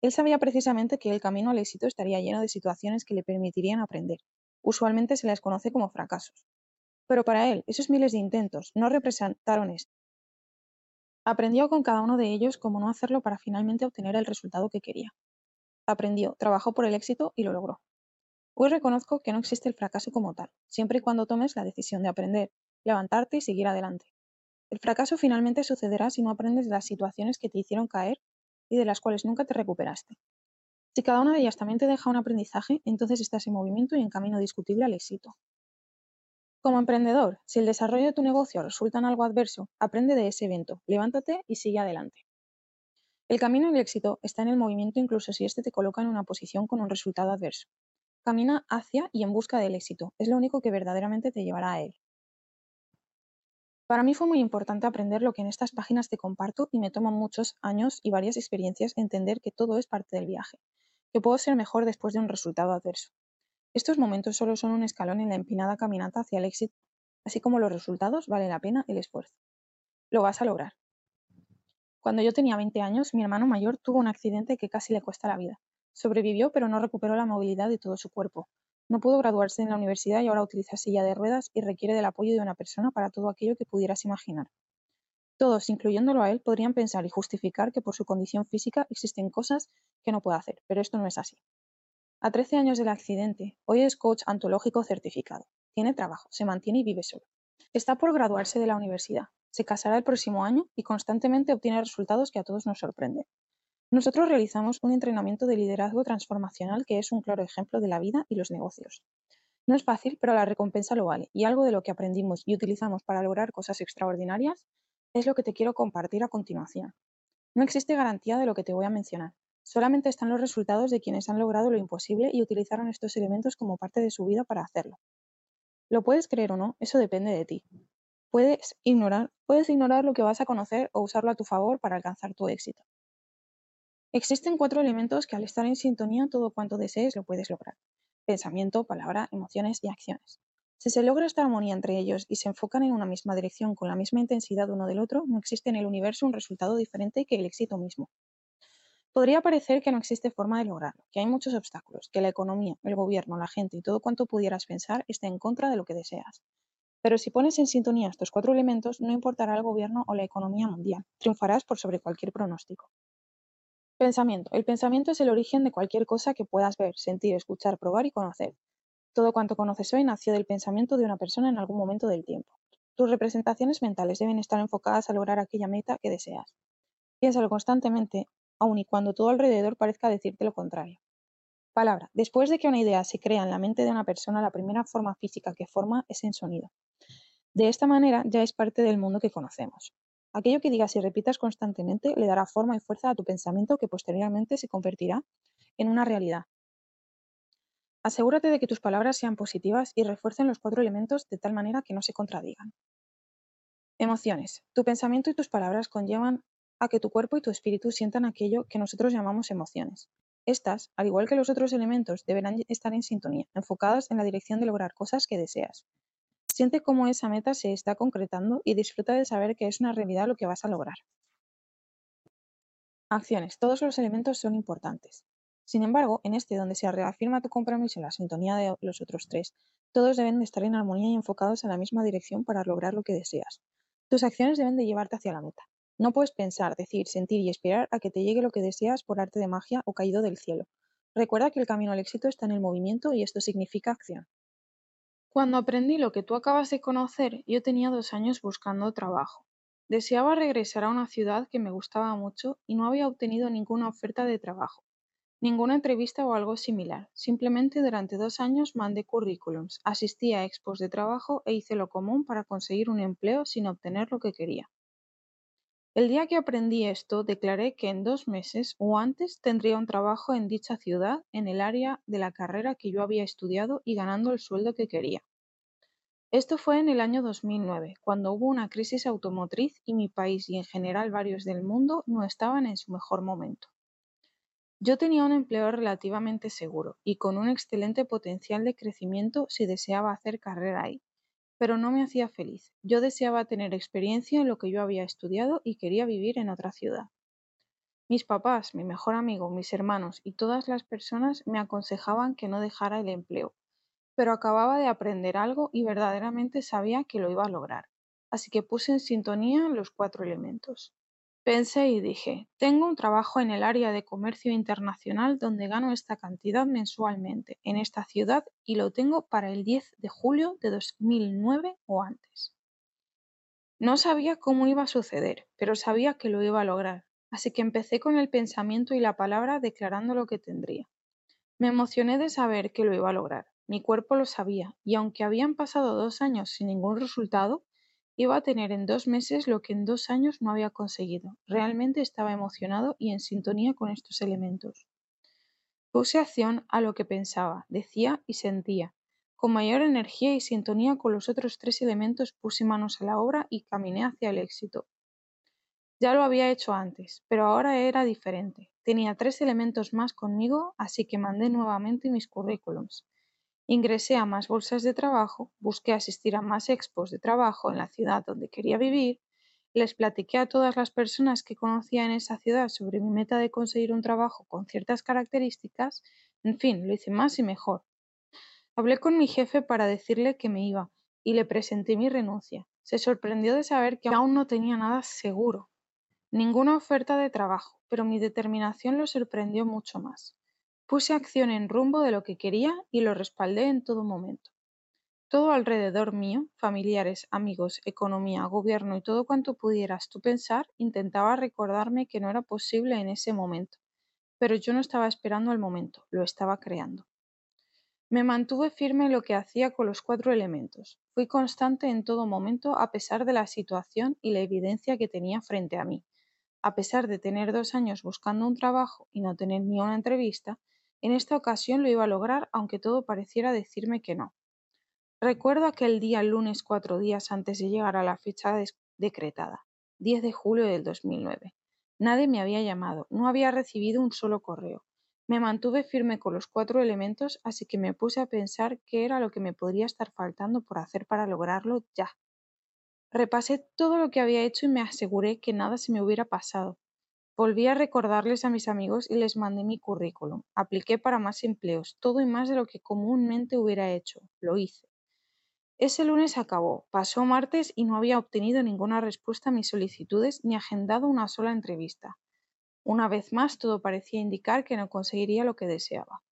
Él sabía precisamente que el camino al éxito estaría lleno de situaciones que le permitirían aprender. Usualmente se las conoce como fracasos. Pero para él, esos miles de intentos no representaron esto. Aprendió con cada uno de ellos cómo no hacerlo para finalmente obtener el resultado que quería. Aprendió, trabajó por el éxito y lo logró. Hoy reconozco que no existe el fracaso como tal, siempre y cuando tomes la decisión de aprender, levantarte y seguir adelante. El fracaso finalmente sucederá si no aprendes de las situaciones que te hicieron caer y de las cuales nunca te recuperaste. Si cada una de ellas también te deja un aprendizaje, entonces estás en movimiento y en camino discutible al éxito. Como emprendedor, si el desarrollo de tu negocio resulta en algo adverso, aprende de ese evento, levántate y sigue adelante. El camino al éxito está en el movimiento incluso si éste te coloca en una posición con un resultado adverso. Camina hacia y en busca del éxito, es lo único que verdaderamente te llevará a él. Para mí fue muy importante aprender lo que en estas páginas te comparto y me toma muchos años y varias experiencias entender que todo es parte del viaje, que puedo ser mejor después de un resultado adverso. Estos momentos solo son un escalón en la empinada caminata hacia el éxito, así como los resultados vale la pena el esfuerzo. Lo vas a lograr. Cuando yo tenía 20 años, mi hermano mayor tuvo un accidente que casi le cuesta la vida. Sobrevivió, pero no recuperó la movilidad de todo su cuerpo, no pudo graduarse en la universidad y ahora utiliza silla de ruedas y requiere del apoyo de una persona para todo aquello que pudieras imaginar. Todos, incluyéndolo a él, podrían pensar y justificar que por su condición física existen cosas que no puede hacer, pero esto no es así. A 13 años del accidente, hoy es coach antológico certificado. Tiene trabajo, se mantiene y vive solo. Está por graduarse de la universidad, se casará el próximo año y constantemente obtiene resultados que a todos nos sorprenden. Nosotros realizamos un entrenamiento de liderazgo transformacional que es un claro ejemplo de la vida y los negocios. No es fácil, pero la recompensa lo vale, y algo de lo que aprendimos y utilizamos para lograr cosas extraordinarias es lo que te quiero compartir a continuación. No existe garantía de lo que te voy a mencionar, solamente están los resultados de quienes han logrado lo imposible y utilizaron estos elementos como parte de su vida para hacerlo. Lo puedes creer o no, eso depende de ti. Puedes ignorar, puedes ignorar lo que vas a conocer o usarlo a tu favor para alcanzar tu éxito. Existen cuatro elementos que al estar en sintonía todo cuanto desees lo puedes lograr. Pensamiento, palabra, emociones y acciones. Si se logra esta armonía entre ellos y se enfocan en una misma dirección con la misma intensidad uno del otro, no existe en el universo un resultado diferente que el éxito mismo. Podría parecer que no existe forma de lograrlo, que hay muchos obstáculos, que la economía, el gobierno, la gente y todo cuanto pudieras pensar está en contra de lo que deseas. Pero si pones en sintonía estos cuatro elementos, no importará el gobierno o la economía mundial, triunfarás por sobre cualquier pronóstico. Pensamiento. El pensamiento es el origen de cualquier cosa que puedas ver, sentir, escuchar, probar y conocer. Todo cuanto conoces hoy nació del pensamiento de una persona en algún momento del tiempo. Tus representaciones mentales deben estar enfocadas a lograr aquella meta que deseas. Piénsalo constantemente, aun y cuando todo alrededor parezca decirte lo contrario. Palabra. Después de que una idea se crea en la mente de una persona, la primera forma física que forma es en sonido. De esta manera ya es parte del mundo que conocemos. Aquello que digas y repitas constantemente le dará forma y fuerza a tu pensamiento que posteriormente se convertirá en una realidad. Asegúrate de que tus palabras sean positivas y refuercen los cuatro elementos de tal manera que no se contradigan. Emociones. Tu pensamiento y tus palabras conllevan a que tu cuerpo y tu espíritu sientan aquello que nosotros llamamos emociones. Estas, al igual que los otros elementos, deberán estar en sintonía, enfocadas en la dirección de lograr cosas que deseas. Siente cómo esa meta se está concretando y disfruta de saber que es una realidad lo que vas a lograr. Acciones. Todos los elementos son importantes. Sin embargo, en este donde se reafirma tu compromiso y la sintonía de los otros tres, todos deben de estar en armonía y enfocados en la misma dirección para lograr lo que deseas. Tus acciones deben de llevarte hacia la meta. No puedes pensar, decir, sentir y esperar a que te llegue lo que deseas por arte de magia o caído del cielo. Recuerda que el camino al éxito está en el movimiento y esto significa acción. Cuando aprendí lo que tú acabas de conocer, yo tenía dos años buscando trabajo. Deseaba regresar a una ciudad que me gustaba mucho y no había obtenido ninguna oferta de trabajo, ninguna entrevista o algo similar. Simplemente durante dos años mandé currículums, asistí a expos de trabajo e hice lo común para conseguir un empleo sin obtener lo que quería. El día que aprendí esto, declaré que en dos meses o antes tendría un trabajo en dicha ciudad, en el área de la carrera que yo había estudiado y ganando el sueldo que quería. Esto fue en el año 2009, cuando hubo una crisis automotriz y mi país y en general varios del mundo no estaban en su mejor momento. Yo tenía un empleo relativamente seguro y con un excelente potencial de crecimiento si deseaba hacer carrera ahí pero no me hacía feliz. Yo deseaba tener experiencia en lo que yo había estudiado y quería vivir en otra ciudad. Mis papás, mi mejor amigo, mis hermanos y todas las personas me aconsejaban que no dejara el empleo, pero acababa de aprender algo y verdaderamente sabía que lo iba a lograr, así que puse en sintonía los cuatro elementos. Pensé y dije, tengo un trabajo en el área de comercio internacional donde gano esta cantidad mensualmente en esta ciudad y lo tengo para el 10 de julio de 2009 o antes. No sabía cómo iba a suceder, pero sabía que lo iba a lograr, así que empecé con el pensamiento y la palabra declarando lo que tendría. Me emocioné de saber que lo iba a lograr. Mi cuerpo lo sabía, y aunque habían pasado dos años sin ningún resultado, Iba a tener en dos meses lo que en dos años no había conseguido. Realmente estaba emocionado y en sintonía con estos elementos. Puse acción a lo que pensaba, decía y sentía. Con mayor energía y sintonía con los otros tres elementos puse manos a la obra y caminé hacia el éxito. Ya lo había hecho antes, pero ahora era diferente. Tenía tres elementos más conmigo, así que mandé nuevamente mis currículums. Ingresé a más bolsas de trabajo, busqué asistir a más expos de trabajo en la ciudad donde quería vivir, les platiqué a todas las personas que conocía en esa ciudad sobre mi meta de conseguir un trabajo con ciertas características, en fin, lo hice más y mejor. Hablé con mi jefe para decirle que me iba y le presenté mi renuncia. Se sorprendió de saber que aún no tenía nada seguro, ninguna oferta de trabajo, pero mi determinación lo sorprendió mucho más. Puse acción en rumbo de lo que quería y lo respaldé en todo momento. Todo alrededor mío, familiares, amigos, economía, gobierno y todo cuanto pudieras tú pensar, intentaba recordarme que no era posible en ese momento. Pero yo no estaba esperando el momento, lo estaba creando. Me mantuve firme en lo que hacía con los cuatro elementos. Fui constante en todo momento a pesar de la situación y la evidencia que tenía frente a mí. A pesar de tener dos años buscando un trabajo y no tener ni una entrevista, en esta ocasión lo iba a lograr aunque todo pareciera decirme que no. Recuerdo aquel día lunes cuatro días antes de llegar a la fecha decretada, 10 de julio del 2009. Nadie me había llamado, no había recibido un solo correo. Me mantuve firme con los cuatro elementos, así que me puse a pensar qué era lo que me podría estar faltando por hacer para lograrlo ya. Repasé todo lo que había hecho y me aseguré que nada se me hubiera pasado. Volví a recordarles a mis amigos y les mandé mi currículum. Apliqué para más empleos, todo y más de lo que comúnmente hubiera hecho. Lo hice. Ese lunes acabó, pasó martes y no había obtenido ninguna respuesta a mis solicitudes ni agendado una sola entrevista. Una vez más todo parecía indicar que no conseguiría lo que deseaba.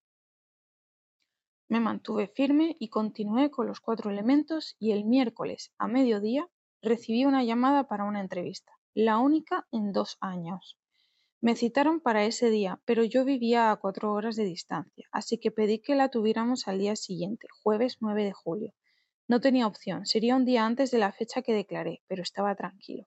Me mantuve firme y continué con los cuatro elementos y el miércoles a mediodía recibí una llamada para una entrevista, la única en dos años. Me citaron para ese día, pero yo vivía a cuatro horas de distancia, así que pedí que la tuviéramos al día siguiente, jueves 9 de julio. No tenía opción, sería un día antes de la fecha que declaré, pero estaba tranquilo.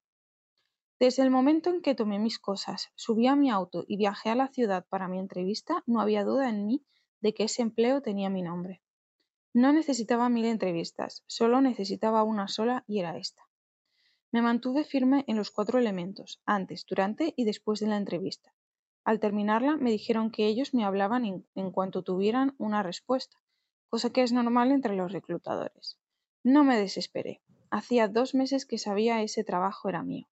Desde el momento en que tomé mis cosas, subí a mi auto y viajé a la ciudad para mi entrevista, no había duda en mí de que ese empleo tenía mi nombre. No necesitaba mil entrevistas, solo necesitaba una sola y era esta. Me mantuve firme en los cuatro elementos, antes, durante y después de la entrevista. Al terminarla me dijeron que ellos me hablaban en, cuanto tuvieran una respuesta, cosa que es normal entre los reclutadores. No me desesperé. Hacía dos meses que sabía ese trabajo era mío.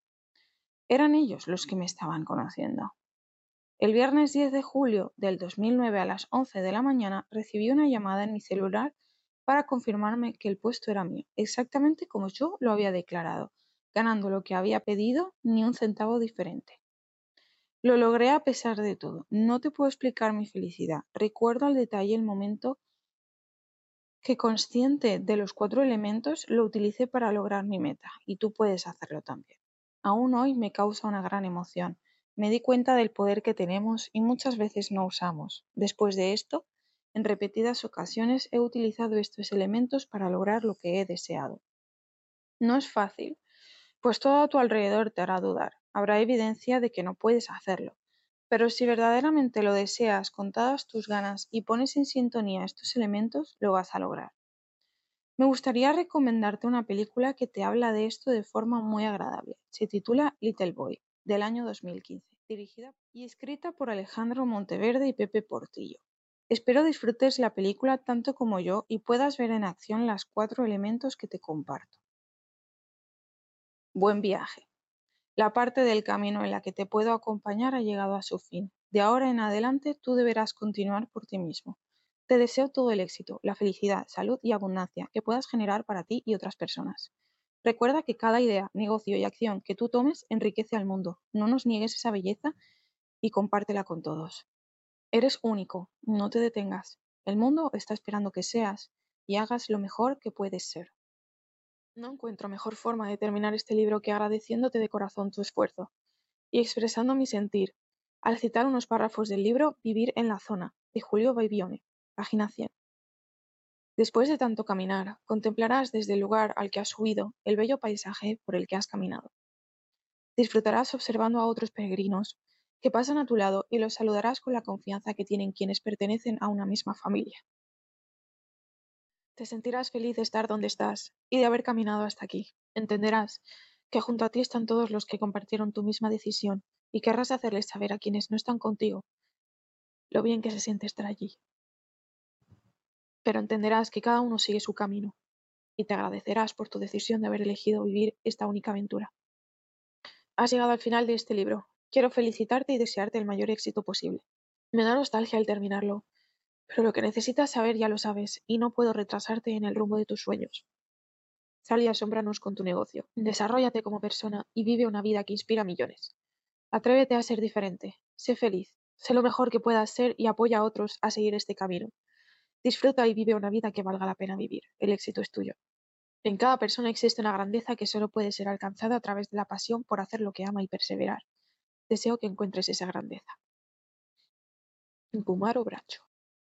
Eran ellos los que me estaban conociendo. El viernes 10 de julio del 2009 a las 11 de la mañana recibí una llamada en mi celular para confirmarme que el puesto era mío, exactamente como yo lo había declarado, ganando lo que había pedido, ni un centavo diferente. Lo logré a pesar de todo. No te puedo explicar mi felicidad. Recuerdo al detalle el momento que consciente de los cuatro elementos lo utilicé para lograr mi meta y tú puedes hacerlo también. Aún hoy me causa una gran emoción. Me di cuenta del poder que tenemos y muchas veces no usamos. Después de esto, en repetidas ocasiones he utilizado estos elementos para lograr lo que he deseado. No es fácil, pues todo a tu alrededor te hará dudar. Habrá evidencia de que no puedes hacerlo. Pero si verdaderamente lo deseas con todas tus ganas y pones en sintonía estos elementos, lo vas a lograr. Me gustaría recomendarte una película que te habla de esto de forma muy agradable. Se titula Little Boy, del año 2015, dirigida y escrita por Alejandro Monteverde y Pepe Portillo. Espero disfrutes la película tanto como yo y puedas ver en acción los cuatro elementos que te comparto. Buen viaje. La parte del camino en la que te puedo acompañar ha llegado a su fin. De ahora en adelante tú deberás continuar por ti mismo. Te deseo todo el éxito, la felicidad, salud y abundancia que puedas generar para ti y otras personas. Recuerda que cada idea, negocio y acción que tú tomes enriquece al mundo. No nos niegues esa belleza y compártela con todos. Eres único, no te detengas. El mundo está esperando que seas y hagas lo mejor que puedes ser. No encuentro mejor forma de terminar este libro que agradeciéndote de corazón tu esfuerzo y expresando mi sentir al citar unos párrafos del libro Vivir en la zona, de Julio Baibione, página 100. Después de tanto caminar, contemplarás desde el lugar al que has huido el bello paisaje por el que has caminado. Disfrutarás observando a otros peregrinos que pasan a tu lado y los saludarás con la confianza que tienen quienes pertenecen a una misma familia. Te sentirás feliz de estar donde estás y de haber caminado hasta aquí. Entenderás que junto a ti están todos los que compartieron tu misma decisión y querrás hacerles saber a quienes no están contigo lo bien que se siente estar allí. Pero entenderás que cada uno sigue su camino y te agradecerás por tu decisión de haber elegido vivir esta única aventura. Has llegado al final de este libro. Quiero felicitarte y desearte el mayor éxito posible. Me da nostalgia al terminarlo, pero lo que necesitas saber ya lo sabes y no puedo retrasarte en el rumbo de tus sueños. Sal y asómbranos con tu negocio. Desarróllate como persona y vive una vida que inspira a millones. Atrévete a ser diferente. Sé feliz. Sé lo mejor que puedas ser y apoya a otros a seguir este camino. Disfruta y vive una vida que valga la pena vivir. El éxito es tuyo. En cada persona existe una grandeza que solo puede ser alcanzada a través de la pasión por hacer lo que ama y perseverar. Deseo que encuentres esa grandeza. Pumaro Bracho.